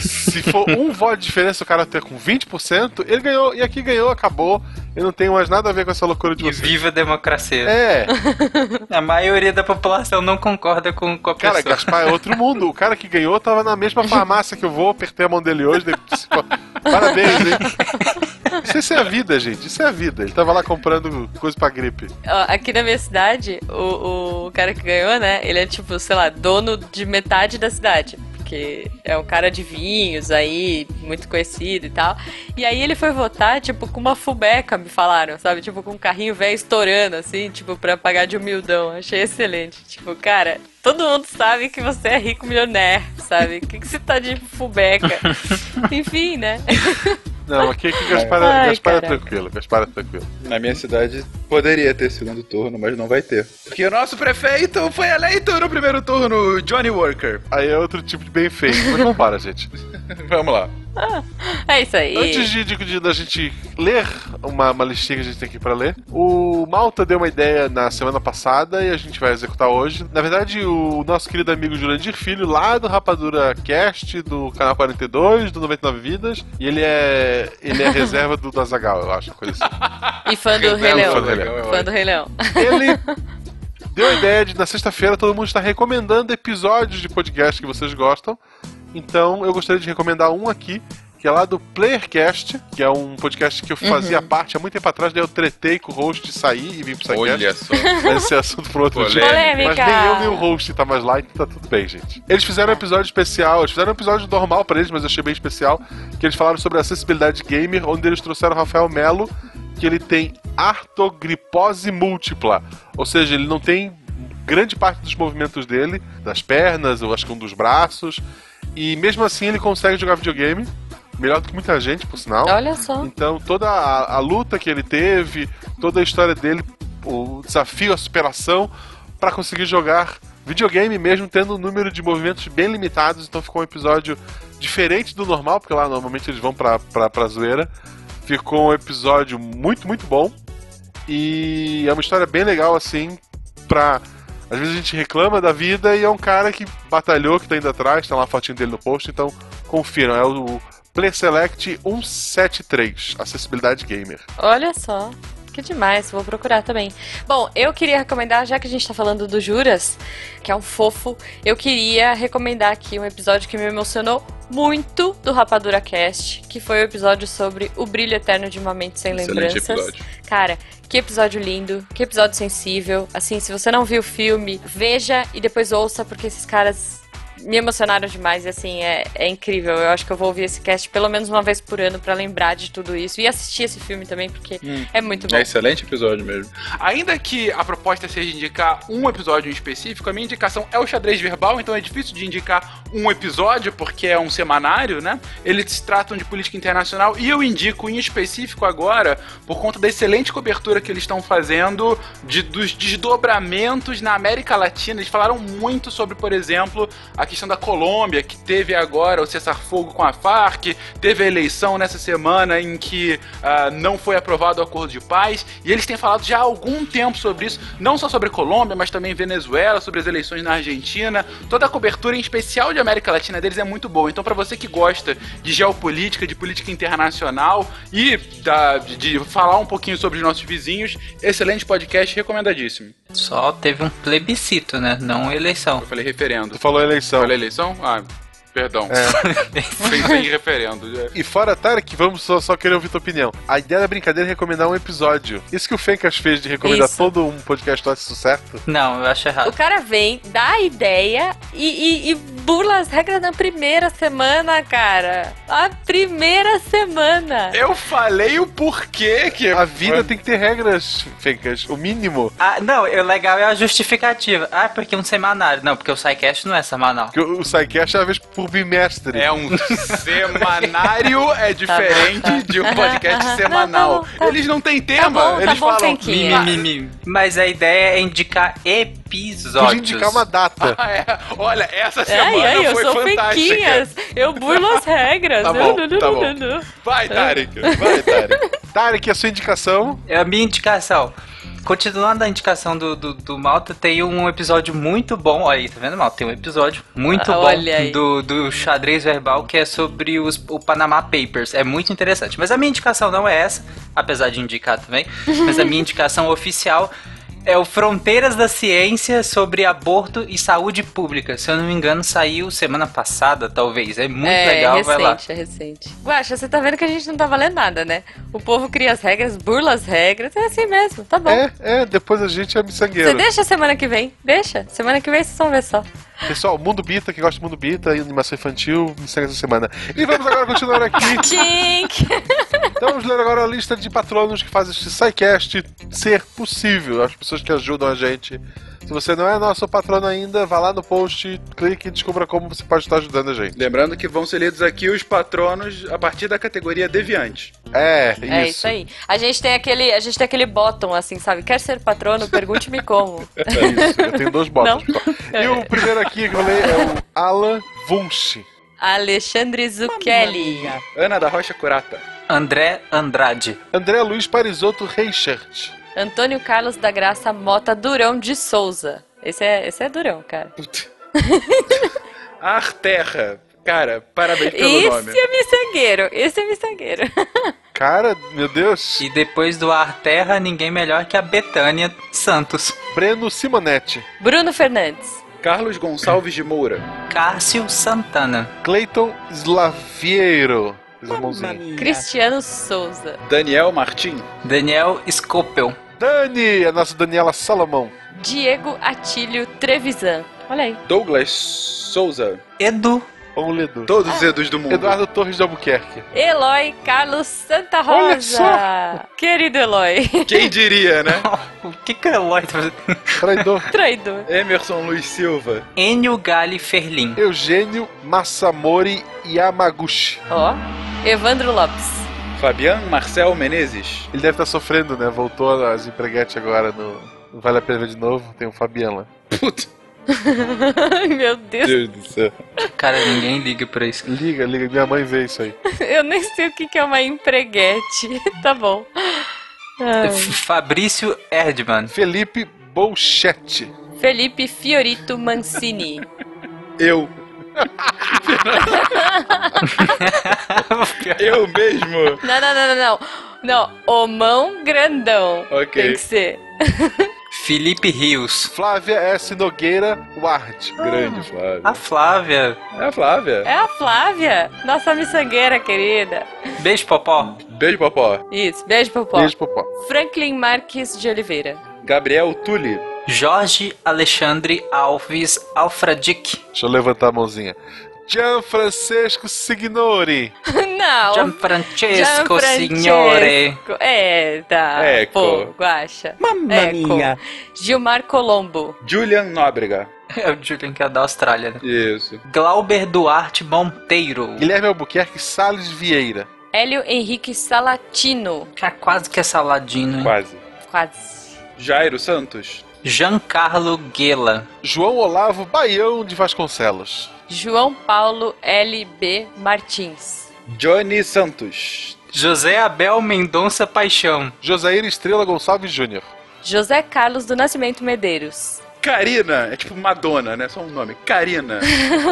Se for um voto de diferença, o cara ter com 20%, ele ganhou. E aqui ganhou, acabou. Eu não tenho mais nada a ver com essa loucura de E vocês. viva a democracia. É, A maioria da população não concorda com, com a cara, pessoa. Gaspar é outro mundo. O cara que ganhou tava na mesma farmácia que eu vou, apertei a mão dele hoje. Parabéns, hein? Isso, isso é a vida, gente. Isso é a vida. Ele tava lá comprando coisa pra gripe. Ó, Aqui na minha cidade, o, o cara que ganhou, né? Ele é tipo, sei lá, dono de metade da cidade. Porque é um cara de vinhos aí, muito conhecido e tal. E aí ele foi votar, tipo, com uma fubeca, me falaram, sabe? Tipo, com um carrinho velho estourando, assim, tipo, pra pagar de humildão. Achei excelente. Tipo, cara, todo mundo sabe que você é rico milionário, sabe? O que, que você tá de fubeca? Enfim, né? Não, aqui, aqui Gaspar, é- Ai, Gaspar é tranquilo. Gaspar é tranquilo. Na minha cidade poderia ter segundo turno, mas não vai ter. Porque o nosso prefeito foi eleito no primeiro turno, Johnny Worker. Aí é outro tipo de bem feito. Mas vamos para, gente. Vamos lá. É isso aí. Antes de, de, de- da gente ler uma, uma listinha que a gente tem aqui pra ler, o Malta deu uma ideia na semana passada e a gente vai executar hoje. Na verdade, o nosso querido amigo Jurandir Filho, lá do Rapadura Cast, do canal 42, do 99 Vidas, e ele é ele é reserva do Dazagal, eu acho, coisa assim. E fã do Rei Leão. fã do Rei Leão, é Fã do Rei Leão. Ele deu a ideia de, na sexta-feira, todo mundo está recomendando episódios de podcast que vocês gostam. Então, eu gostaria de recomendar um aqui, que é lá do Playercast, que é um podcast que eu fazia parte há muito tempo atrás, daí eu tretei com o host de sair e vim pro Olha SciCast. só. Mas esse é assunto pro outro dia. Polêmica. Mas nem eu nem o host tá mais lá, então tá tudo bem, gente. Eles fizeram um episódio especial, eles fizeram um episódio normal pra eles, mas eu achei bem especial, que eles falaram sobre acessibilidade gamer, onde eles trouxeram o Rafael Melo, que ele tem artogripose múltipla. Ou seja, ele não tem grande parte dos movimentos dele, das pernas, eu acho que um dos braços, e mesmo assim ele consegue jogar videogame, melhor do que muita gente, por sinal. Olha só. Então, toda a, a luta que ele teve, toda a história dele, o desafio, a superação para conseguir jogar videogame mesmo tendo um número de movimentos bem limitados. Então, ficou um episódio diferente do normal, porque lá normalmente eles vão pra, pra, pra zoeira. Ficou um episódio muito, muito bom. E é uma história bem legal, assim, pra. Às vezes a gente reclama da vida e é um cara que batalhou, que tá indo atrás, tem lá a fotinho dele no post, então confiram, é o Play Select 173, acessibilidade gamer. Olha só. Que demais, vou procurar também. Bom, eu queria recomendar, já que a gente tá falando do Juras, que é um fofo, eu queria recomendar aqui um episódio que me emocionou muito do Rapadura Cast, que foi o episódio sobre o brilho eterno de uma mente sem Excelente lembranças. episódio. Cara, que episódio lindo, que episódio sensível. Assim, se você não viu o filme, veja e depois ouça, porque esses caras me emocionaram demais e assim, é, é incrível. Eu acho que eu vou ouvir esse cast pelo menos uma vez por ano pra lembrar de tudo isso e assistir esse filme também, porque Hum. é muito bom. É excelente episódio mesmo. Ainda que a proposta seja indicar um episódio em específico, a minha indicação é o xadrez verbal, então é difícil de indicar um episódio, porque é um semanário, né? Eles tratam de política internacional e eu indico em específico agora, por conta da excelente cobertura que eles estão fazendo de, dos desdobramentos na América Latina. Eles falaram muito sobre, por exemplo, a questão da Colômbia, que teve agora o cessar-fogo com a Farc, teve a eleição nessa semana em que ah, não foi aprovado o acordo de paz, e eles têm falado já há algum tempo sobre isso, não só sobre Colômbia, mas também Venezuela, sobre as eleições na Argentina. Toda a cobertura, em especial de América Latina deles, é muito boa. Então, para você que gosta de geopolítica, de política internacional e da- de falar um pouquinho sobre os nossos vizinhos, excelente podcast, recomendadíssimo. Só teve um plebiscito, né? Não eleição. Eu falei referendo. Tu falou eleição. Falei eleição? Ah, perdão. É. Pensei em referendo. E fora, Tarek, vamos só, só querer ouvir tua opinião. A ideia da brincadeira é recomendar um episódio. Isso que o Fencas fez de recomendar Isso. todo um podcast nosso, isso certo? Não, eu acho O errado. cara vem, dá a ideia e, e- e burla as regras na primeira semana, cara. A primeira semana. Eu falei o porquê que. A vida tem que ter regras, Fencas. O mínimo. Ah, não, o legal é a justificativa. Ah, porque um semanário. Não, porque o SciCast não é semanal. Porque o o SciCast é uma vez por bimestre. É um semanário, é diferente de um podcast Tá semanal. bom, tá. Eles não têm tema, Tá bom, tá eles bom, falam. Mimimi. Mas a ideia é indicar episódios. Podia indicar uma data. Ah, é. Olha, essa É, semana é, eu foi sou fantástica. Eu burlo as regras. Tá bom, tá bom. Vai, É. Tarek. Vai, Tarek. Tarek, a sua indicação? É a minha indicação. Continuando a indicação do, do, do Malta, tem um episódio muito bom. Olha aí, tá vendo, Malta? Tem um episódio muito Ah, bom do, do xadrez verbal que é sobre os, o Panama Papers. É muito interessante. Mas a minha indicação não é essa, apesar de indicar também. Mas a minha indicação oficial é o Fronteiras da Ciência sobre Aborto e Saúde Pública. Se eu não me engano, saiu semana passada, talvez. É muito é, legal, recente, vai lá. é recente. Guaxa, você tá vendo que a gente não tá valendo nada, né? O povo cria as regras, burla as regras, é assim mesmo, tá bom. É, é, depois a gente é miçangueiro. Você deixa semana que vem, deixa. Semana que vem vocês vão ver só. Pessoal, Mundo Bita, que gosta de Mundo Bita e animação infantil, me segue essa semana. E vamos agora continuar aqui. Tchink! Então vamos ler agora a lista de patronos que fazem este SciCast ser possível. As pessoas que ajudam a gente. Se você não é nosso patrono ainda, vá lá no post, clique e descubra como você pode estar ajudando a gente. Lembrando que vão ser lidos aqui os patronos a partir da categoria Deviante. É, isso. É isso aí. A gente tem aquele, a gente tem aquele bottom assim, sabe? Quer ser patrono? Pergunte-me como. É isso. Eu tenho dois botões. Não? E o primeiro aqui que eu leio é o Alan Wunsch. Alexandre Zucchelli. Ana da Rocha Curata. André Andrade. André Luiz Parisotto Reichert. Antônio Carlos da Graça Mota Durão de Souza. Esse é, esse é Durão, cara. Arterra. Cara, parabéns pelo Esse nome. é miçangueiro. Esse é miçangueiro. Cara, meu Deus. E depois do Ar Terra, ninguém melhor que a Betânia Santos. Breno Simonetti. Bruno Fernandes. Carlos Gonçalves de Moura. Cássio Santana. Clayton Slaviero. Fiz a mãozinha. Cristiano Souza. Daniel Martim. Daniel Scopel. Dani, a nossa Daniela Salomão. Diego Atílio Trevisan. Olha aí. Douglas Souza. Edu. Vamos Edu. Todos os Edus do mundo. Eduardo Torres de Albuquerque. Eloy Carlos Santa Olha Rosa. Querido Eloy. Quem diria, né? o que que é Eloy tá fazendo? Traidor. Traidor. Emerson Luiz Silva. Enio Gali Ferlin. Eugênio Massamori Yamaguchi. Ó. Evandro Lopes. Fabian Marcel Menezes. Ele deve estar sofrendo, né? Voltou às empreguete agora no Vale a Pena Ver de novo. Tem o Fabian lá. Puta. Meu Deus. Deus do céu. Cara, ninguém liga pra isso. Liga, liga. Minha mãe vê isso aí. Eu nem sei o que é uma empreguete. Tá bom. Ai. Fabrício Erdmann. Felipe Bolchete. Felipe Fiorito Mancini. Eu. Eu mesmo. Não, não, não, não, não. Não, o mão grandão. Ok. Tem que ser. Felipe Rios. Flávia S. Nogueira Ward. Grande, Flávio. A Flávia. É a Flávia. É a Flávia, nossa miçangueira querida. Beijo, Popó. Beijo, Popó. Isso, beijo, Popó. Beijo, Popó. Franklin Marques de Oliveira. Gabriel Tulli. Jorge Alexandre Alves Alfradic. Deixa eu levantar a mãozinha. Gianfrancesco Signori. Não. Gianfrancesco Signore. É, tá. Eco. Pô, guacha. Mamma Eco. mia. Gilmar Colombo. Julian Nóbrega. É o Julian que é da Austrália, né? Isso. Glauber Duarte Monteiro. Guilherme Albuquerque Salles Vieira. Hélio Henrique Salatino. Já quase que é saladino, hein? Quase. Quase. Jairo Santos. Giancarlo Guela. João Olavo Baião de Vasconcelos. João Paulo LB Martins. Johnny Santos. José Abel Mendonça Paixão. Josair Estrela Gonçalves Júnior. José Carlos do Nascimento Medeiros. Karina. É tipo Madonna, né? Só um nome. Karina.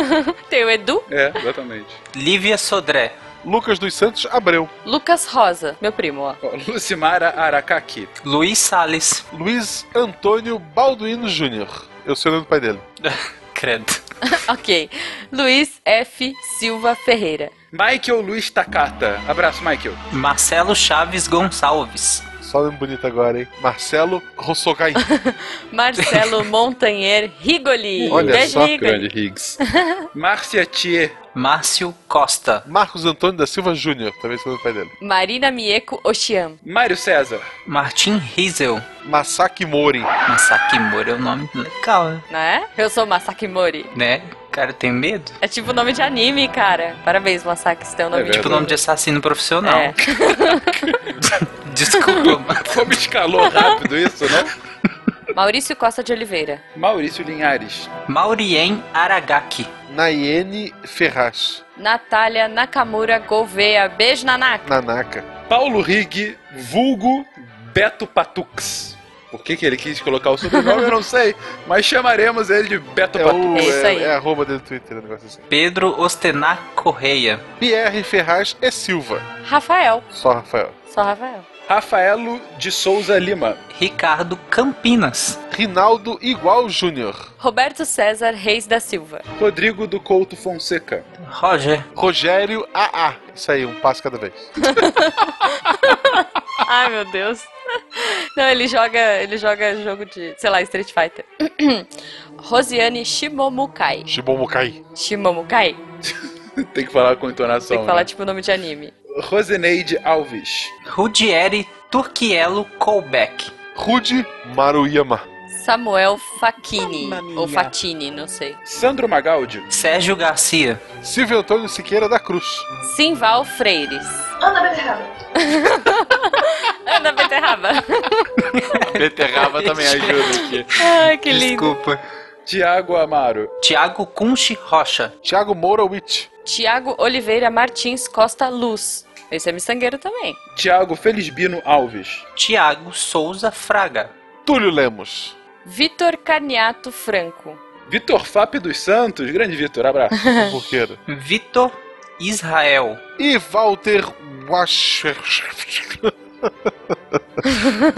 Tem o Edu. É, exatamente. Lívia Sodré. Lucas dos Santos Abreu. Lucas Rosa, meu primo, ó. Lucimara Aracaki. Luiz Salles. Luiz Antônio Balduino Júnior. Eu sei o nome do pai dele. Credo. ok. Luiz F. Silva Ferreira. Michael Luiz Takata. Abraço, Michael. Marcelo Chaves Gonçalves. Só nome bonito agora, hein? Marcelo Rossogai. Marcelo Montanher Rigoli. Olha Beijo, só, Rigoli. Higgs. Márcia Thier. Márcio Costa. Marcos Antônio da Silva Júnior. Também sei o nome do pai dele. Marina Mieko Oxian. Mário César. Martim Riesel. Masaki Mori. Masaki Mori é um nome legal, né? Não é? Eu sou Masaki Mori. né? Cara, tem medo? É tipo nome de anime, cara. Parabéns, Masaki, você tem um nome É de Tipo nome de assassino profissional. É. Desculpa, mano. Como escalou rápido isso, não? Maurício Costa de Oliveira. Maurício Linhares. Maurien Aragaki. Nayene Ferraz. Natália Nakamura Gouveia. Beijo, Nanaka. Nanaka. Paulo Rig, vulgo Beto Patux. Por que, que ele quis colocar o sobrenome, eu não sei. Mas chamaremos ele de Beto É, o, É isso aí. é, é arroba dele no Twitter, um negócio assim. Pedro Ostenar Correia. Pierre Ferraz e Silva. Rafael. Só Rafael. Só Rafael. Rafaelo de Souza Lima. Ricardo Campinas. Rinaldo Igual Júnior. Roberto César Reis da Silva. Rodrigo do Couto Fonseca. Roger. Rogério AA. Isso aí, um passo cada vez. Ai, meu Deus. Não, ele joga, ele joga jogo de, sei lá, Street Fighter. Rosiane Shimomukai. Shibomukai. Shimomukai? Tem que falar com entonação. Tem que falar né? tipo nome de anime. Roseneide Alves. Rudieri Turquielo Colbeck. Rude Maruyama. Samuel Facchini. Ou Fatini, não sei. Sandro Magaldi. Sérgio Garcia. Silvio Antônio Siqueira da Cruz. Simval Freires. Ana Beterraba. Ana Beterraba. Beterraba também ajuda aqui. Ai, que lindo. Desculpa. Tiago Amaro. Tiago Cunchi Rocha. Thiago Moura Witt. Tiago Oliveira Martins Costa Luz. Esse é miçangueiro também. Tiago Felisbino Alves. Tiago Souza Fraga. Túlio Lemos. Vitor Carniato Franco. Vitor Fap dos Santos. Grande Vitor, abraço. Porqueiro. Vitor Israel. E Walter Wascher.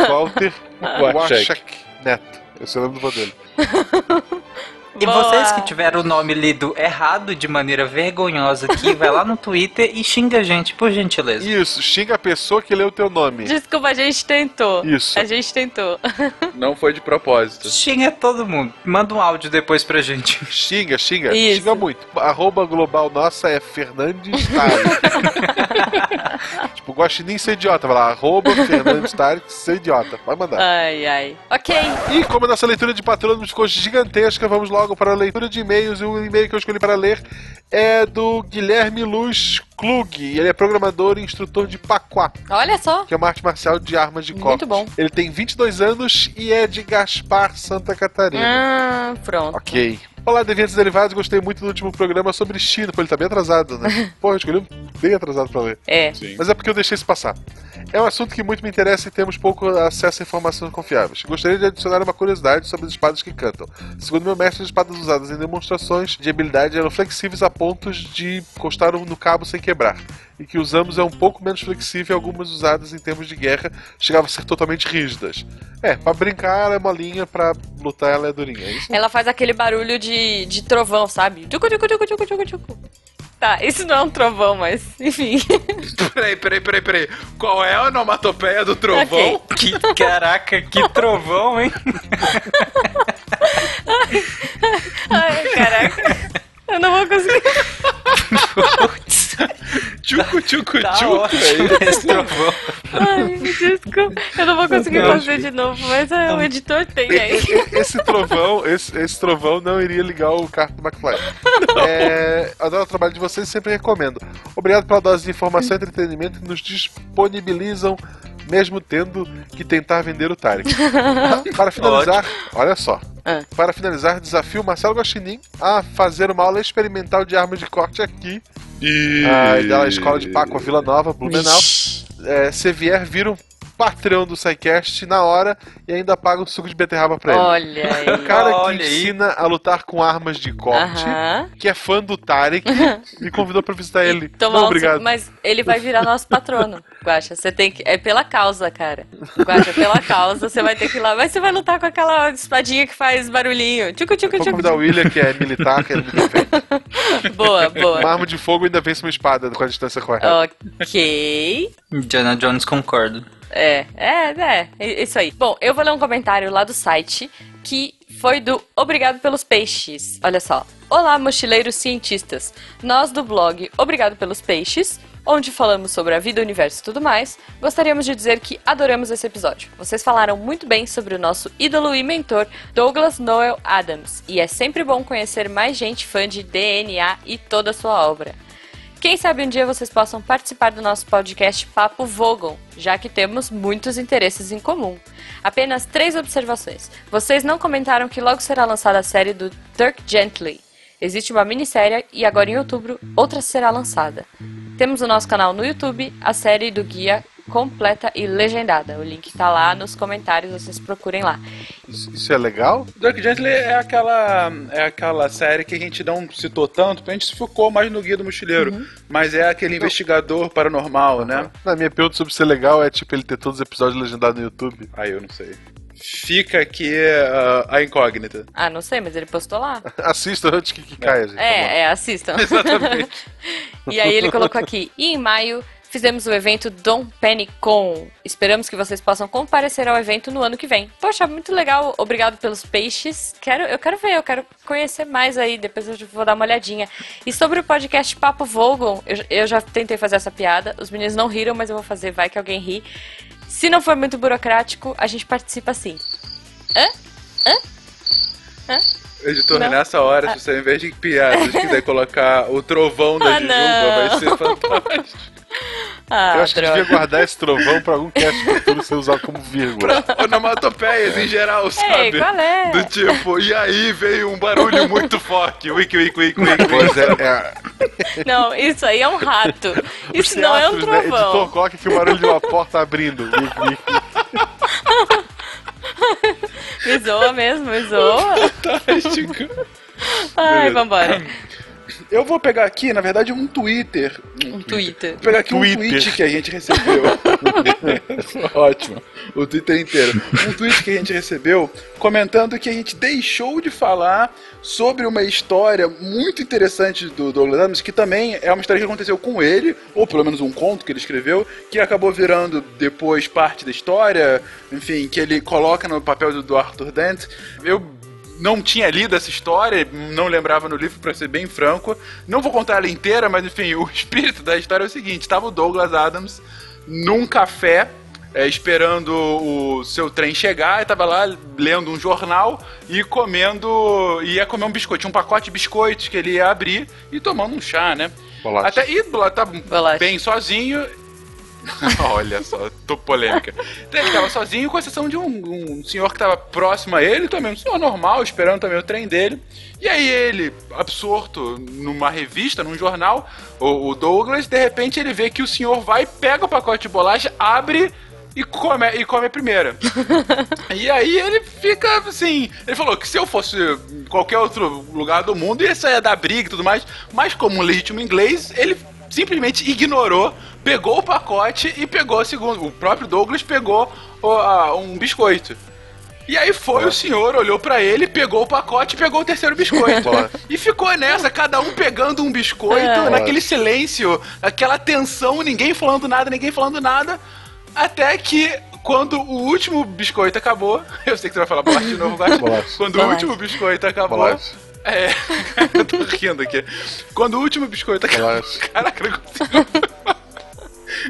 Walter Wachek Neto. Esse é o nome do vô dele. E Boa. vocês que tiveram o nome lido errado de maneira vergonhosa aqui, vai lá no Twitter e xinga a gente, por gentileza. Isso, xinga a pessoa que leu o teu nome. Desculpa, a gente tentou. Isso. A gente tentou. Não foi de propósito. Xinga todo mundo. Manda um áudio depois pra gente. Xinga, xinga, Isso. xinga muito. Arroba global nossa é Fernandes Tarek. tipo, Guaxinim ser idiota. Vai lá, arroba Fernandes Tarek ser idiota. Vai mandar. Ai, ai. Ok. E como a nossa leitura de patrônimos ficou gigantesca, vamos logo para a leitura de e-mails. E o e-mail que eu escolhi para ler é do Guilherme Luz Klug. Ele é programador e instrutor de Paquá, Olha só. que é uma arte marcial de armas de corte. Muito bom. Ele tem 22 anos e é de Gaspar, Santa Catarina. Ah, pronto. Ok. Olá, Deviantes Derivados. Gostei muito do último programa sobre China. Pô, ele tá bem atrasado, né? Porra, eu escolhi bem atrasado pra ler. É. Sim. Mas é porque eu deixei isso passar. É um assunto que muito me interessa e temos pouco acesso a informações confiáveis. Gostaria de adicionar uma curiosidade sobre as espadas que cantam. Segundo meu mestre, as espadas usadas em demonstrações de habilidade eram flexíveis a pontos de encostar no cabo sem quebrar. E que usamos é um pouco menos flexível algumas usadas em termos de guerra chegavam a ser totalmente rígidas. É, pra brincar ela é molinha, pra lutar ela é durinha. É? Ela faz aquele barulho de, de trovão, sabe? Tchucu, tchucu, tchucu, tchucu, tchucu. Tá, isso não é um trovão, mas enfim. Peraí, peraí, peraí, peraí. Qual é a onomatopeia do trovão? Que, caraca, que trovão, hein? Ai, caraca. Eu não vou conseguir. Tchucu, tchucu, Tá tchucu. trovão. Ai, desculpa. Eu não vou conseguir Não, fazer de novo, mas é, o editor tem aí. Esse trovão, esse, esse trovão não iria ligar o carro do McFly. É, adoro o trabalho de vocês e sempre recomendo. Obrigado pela dose de informação e entretenimento que nos disponibilizam, mesmo tendo que tentar vender o Tarek. Para finalizar, olha só. Ah. Para finalizar, desafio Marcelo Guaxinim a fazer uma aula experimental de armas de corte aqui. Ah, da escola de Paco, Vila Nova, Blumenau. É, se vier, vira um patrão do SciCast na hora e ainda paga um suco de beterraba pra ele. Olha aí. O cara que Olha aí. ensina a lutar com armas de corte, Aham. que é fã do Tarek, me convidou pra visitar ele. Tomar Não, um obrigado. suco, mas ele vai virar nosso patrono, Guaxa. Você tem que. É pela causa, cara. Guaxa, pela causa, você vai ter que ir lá. Mas você vai lutar com aquela espadinha que faz barulhinho. Tchucu, tchucu, Vou tchucu. o William, que é militar, que ele me defende. Boa, Uma boa. arma de fogo ainda vence uma espada com a distância correta. Ok. Diana Jones concordo. É, é, é, é, isso aí. Bom, eu vou ler um comentário lá do site que foi do Obrigado pelos Peixes. Olha só. Olá, mochileiros cientistas. Nós do blog Obrigado pelos Peixes, onde falamos sobre a vida, o universo e tudo mais, gostaríamos de dizer que adoramos esse episódio. Vocês falaram muito bem sobre o nosso ídolo e mentor Douglas Noel Adams, e é sempre bom conhecer mais gente fã de DNA e toda a sua obra. Quem sabe um dia vocês possam participar do nosso podcast Papo Vogon, já que temos muitos interesses em comum. Apenas três observações. Vocês não comentaram que logo será lançada a série do Dirk Gently. Existe uma minissérie e agora em outubro outra será lançada. Temos o nosso canal no YouTube, a série do guia completa e legendada. O link tá lá nos comentários, vocês procurem lá. Isso, é legal? Dirk Gently é aquela, é aquela série que a gente não citou tanto, porque a gente se focou mais no Guia do Mochileiro. Mas é aquele investigador paranormal, né? Na minha pergunta sobre ser legal é tipo ele ter todos os episódios legendados no YouTube. Aí eu não sei. Fica aqui ah, a incógnita. Ah, não sei, mas ele postou lá. Assista antes que, que caia, gente. É, é, assistam. Exatamente. e aí ele colocou aqui, e em maio fizemos o evento Dom Penny Con. Esperamos que vocês possam comparecer ao evento no ano que vem. Poxa, muito legal. Obrigado pelos peixes. Quero, eu quero ver, eu quero conhecer mais aí. Depois eu vou dar uma olhadinha. E sobre o podcast Papo Vogon, eu, eu já tentei fazer essa piada. Os meninos não riram, mas eu vou fazer. Vai que alguém ri. Se não for muito burocrático, a gente participa sim. Hã? Hã? Hã? Editor, Não. nessa hora, se você, ao invés de piadas, quiser colocar o trovão da Ah, Jujuba, não. vai ser fantástico. Ah, Eu acho que droga. devia guardar esse trovão pra algum cast futuro ser usado como vírgula. Onomatopeias em geral, sabe? Ei, qual é? Do tipo, e aí veio um barulho muito forte. Wiki, wiki, wiki, wiki. Pois é, é. Não, isso aí é um rato. Isso não é um teatros, né? Editor, trovão. coloca aqui o barulho de uma porta abrindo. Wiki, wiki. Me zoa mesmo, me zoa. Fantástico. Ai, vambora. Eu vou pegar aqui, na verdade, um Twitter. Um Twitter. Vou pegar aqui um Twitter. tweet que a gente recebeu. Ótimo. O Twitter inteiro. Um tweet que a gente recebeu comentando que a gente deixou de falar sobre uma história muito interessante do Douglas Adams, que também é uma história que aconteceu com ele, ou pelo menos um conto que ele escreveu, que acabou virando depois parte da história, enfim, que ele coloca no papel do, Arthur Dent. Eu não tinha lido essa história, não lembrava no livro, pra ser bem franco. Não vou contar ela inteira, mas enfim, o espírito da história é o seguinte: estava o Douglas Adams num café. é, esperando o seu trem chegar, e tava lá lendo um jornal e comendo. ia comer um biscoito. Tinha um pacote de biscoitos que ele ia abrir e tomando um chá, né? Bolacha. Até e lá tá Bolacha. bem sozinho. Olha só, tô polêmica. Então, ele tava sozinho, com exceção de um, um senhor que tava próximo a ele, também um senhor normal, esperando também o trem dele. E aí ele, absorto numa revista, num jornal, o, o Douglas, de repente ele vê que o senhor vai, pega o pacote de bolacha, abre e come, e come a primeira. E aí ele fica assim. Ele falou que se eu fosse em qualquer outro lugar do mundo, ia sair da briga e tudo mais. Mas como um legítimo inglês, ele simplesmente ignorou, pegou o pacote e pegou o segundo. O próprio Douglas pegou o- a- um biscoito. E aí foi o senhor, olhou pra ele, pegou o pacote e pegou o terceiro biscoito. E ficou nessa, cada um pegando um biscoito, É. naquele silêncio, aquela tensão, ninguém falando nada, ninguém falando nada. Até que quando o último biscoito acabou, eu sei que você vai falar bolacha de novo. Bolacha. Quando o último biscoito acabou. É, eu tô rindo aqui. Quando o último biscoito acabou. Caraca, eu não consigo.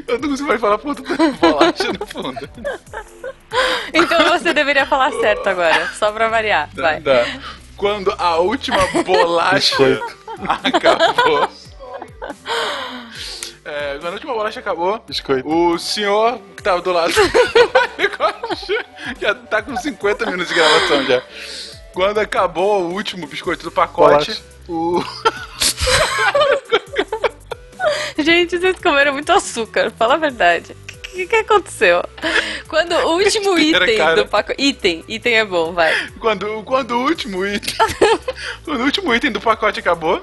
Eu não consigo mais falar ponto da bolacha no fundo. Então você deveria falar certo agora, só pra variar. Vai. Dá. Quando a última bolacha acabou. É, quando a última bolacha acabou, Biscoito. o senhor que tava do lado já tá com 50 minutos de gravação já. Quando acabou o último biscoito do pacote, o. Gente, vocês comeram muito açúcar, fala a verdade. O que, que aconteceu? Quando o último Espera, item cara. do pacote. Item, item é bom, vai. Quando, quando o último item. quando o último item do pacote acabou,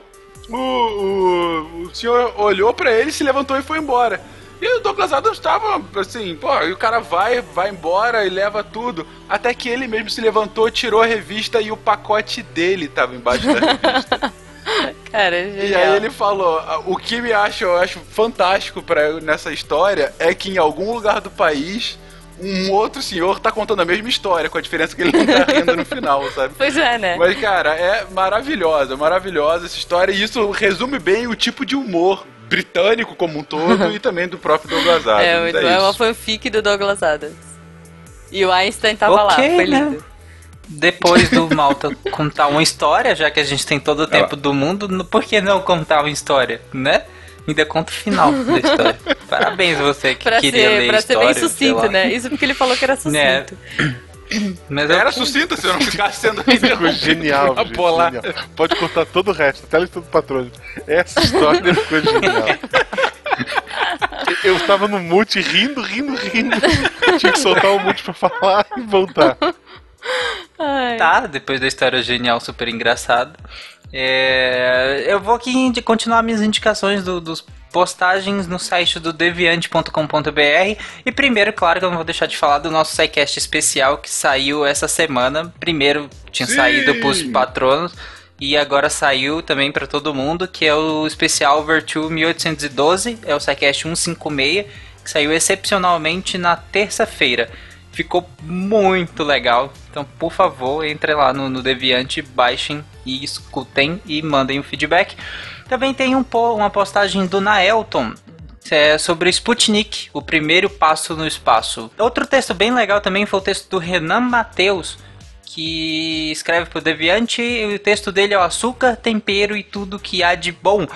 o, o, o senhor olhou pra ele, se levantou e foi embora. E o Douglas Adams tava assim, pô, e o cara vai, vai embora e leva tudo. Até que ele mesmo se levantou, tirou a revista e o pacote dele tava embaixo da revista. Cara, é E aí ele falou: "Ah, o que me acha, eu acho fantástico pra, nessa história é que em algum lugar do país um outro senhor tá contando a mesma história, com a diferença que ele não tá rindo no final, sabe? Pois é, né? Mas, cara, é maravilhosa, maravilhosa essa história, e isso resume bem o tipo de humor britânico como um todo e também do próprio Douglas Adams. é, muito, é, isso. uma fanfic do Douglas Adams. E o Einstein tava lá, Ok, foi né? lindo. Depois do Malta contar uma história, já que a gente tem todo o tempo do mundo, por que não contar uma história, né? Ainda conta o final da história. Parabéns você que Pra queria ser, ler pra a ser história. bem sucinto, lá. né? Isso porque ele falou que era Né? sucinto. Mas eu- Era sucinto se eu não ficasse sendo Ficou genial, Uma gente, bola- genial. Pode cortar todo o resto, até a lista do patrônio. Essa história ficou genial. Eu tava no mute rindo, rindo, rindo. Tinha que soltar o mute pra falar e voltar. Ai. Tá, depois da história genial, super engraçada. É, eu vou aqui continuar minhas indicações do- dos postagens no site do deviante.com.br. E primeiro, claro que eu não vou deixar de falar do nosso SciCast especial que saiu essa semana. Primeiro tinha Sim! saído pros patronos. E agora saiu também para todo mundo, que é o especial Virtue 1812, é o SciCast 156, que saiu excepcionalmente na terça-feira. Ficou muito legal. Então, por favor, entre lá no, no Deviante, baixem e escutem e mandem o feedback. Também tem um, uma postagem do Naelton é, sobre Sputnik, o primeiro passo no espaço. Outro texto bem legal também foi o texto do Renan Mateus, que escreve pro Deviante, e o texto dele é o açúcar, tempero e tudo que há de bom.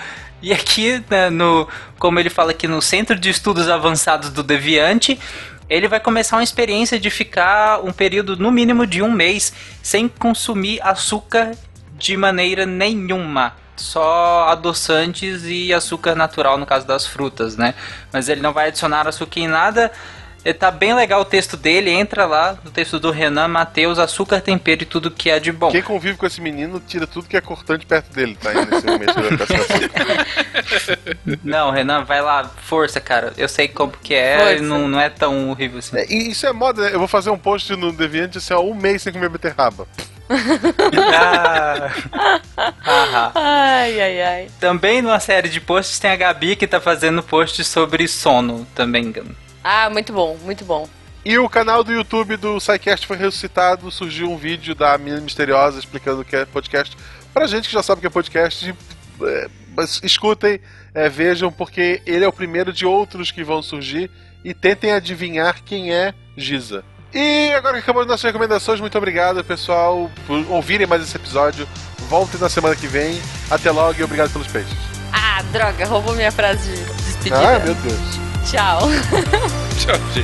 E aqui, né, no, como ele fala aqui no Centro de Estudos Avançados do Deviante, ele vai começar uma experiência de ficar um período no mínimo de um mês sem consumir açúcar de maneira nenhuma. Só adoçantes e açúcar natural no caso das frutas, né? Mas ele não vai adicionar açúcar em nada. E tá bem legal o texto dele, entra lá no texto do Renan Matheus, açúcar, tempero e tudo que é de bom. Quem convive com esse menino tira tudo que é cortante perto dele, tá? Aí nesse momento. Não, Renan, vai lá, força, cara. Eu sei como que é, e não, não é tão horrível assim. É, E isso é moda, né? Eu vou fazer um post no Deviante assim, ó, um mês sem comer beterraba. Ah. Aham. Ai, ai, ai. Também numa série de posts tem a Gabi que tá fazendo post sobre sono também. Ah, muito bom, muito bom. E o canal do YouTube do SciCast foi ressuscitado, surgiu um vídeo da Menina Misteriosa explicando o que é podcast. Pra gente que já sabe o que é podcast, é, mas escutem, é, vejam, porque ele é o primeiro de outros que vão surgir e tentem adivinhar quem é Giza. E agora que acabamos nossas recomendações, muito obrigado, pessoal, por ouvirem mais esse episódio. Voltem na semana que vem. Até logo e obrigado pelos peixes. Ah, droga, roubou minha frase de despedida. Ah, meu Deus. Tchau. Tchau, 这样进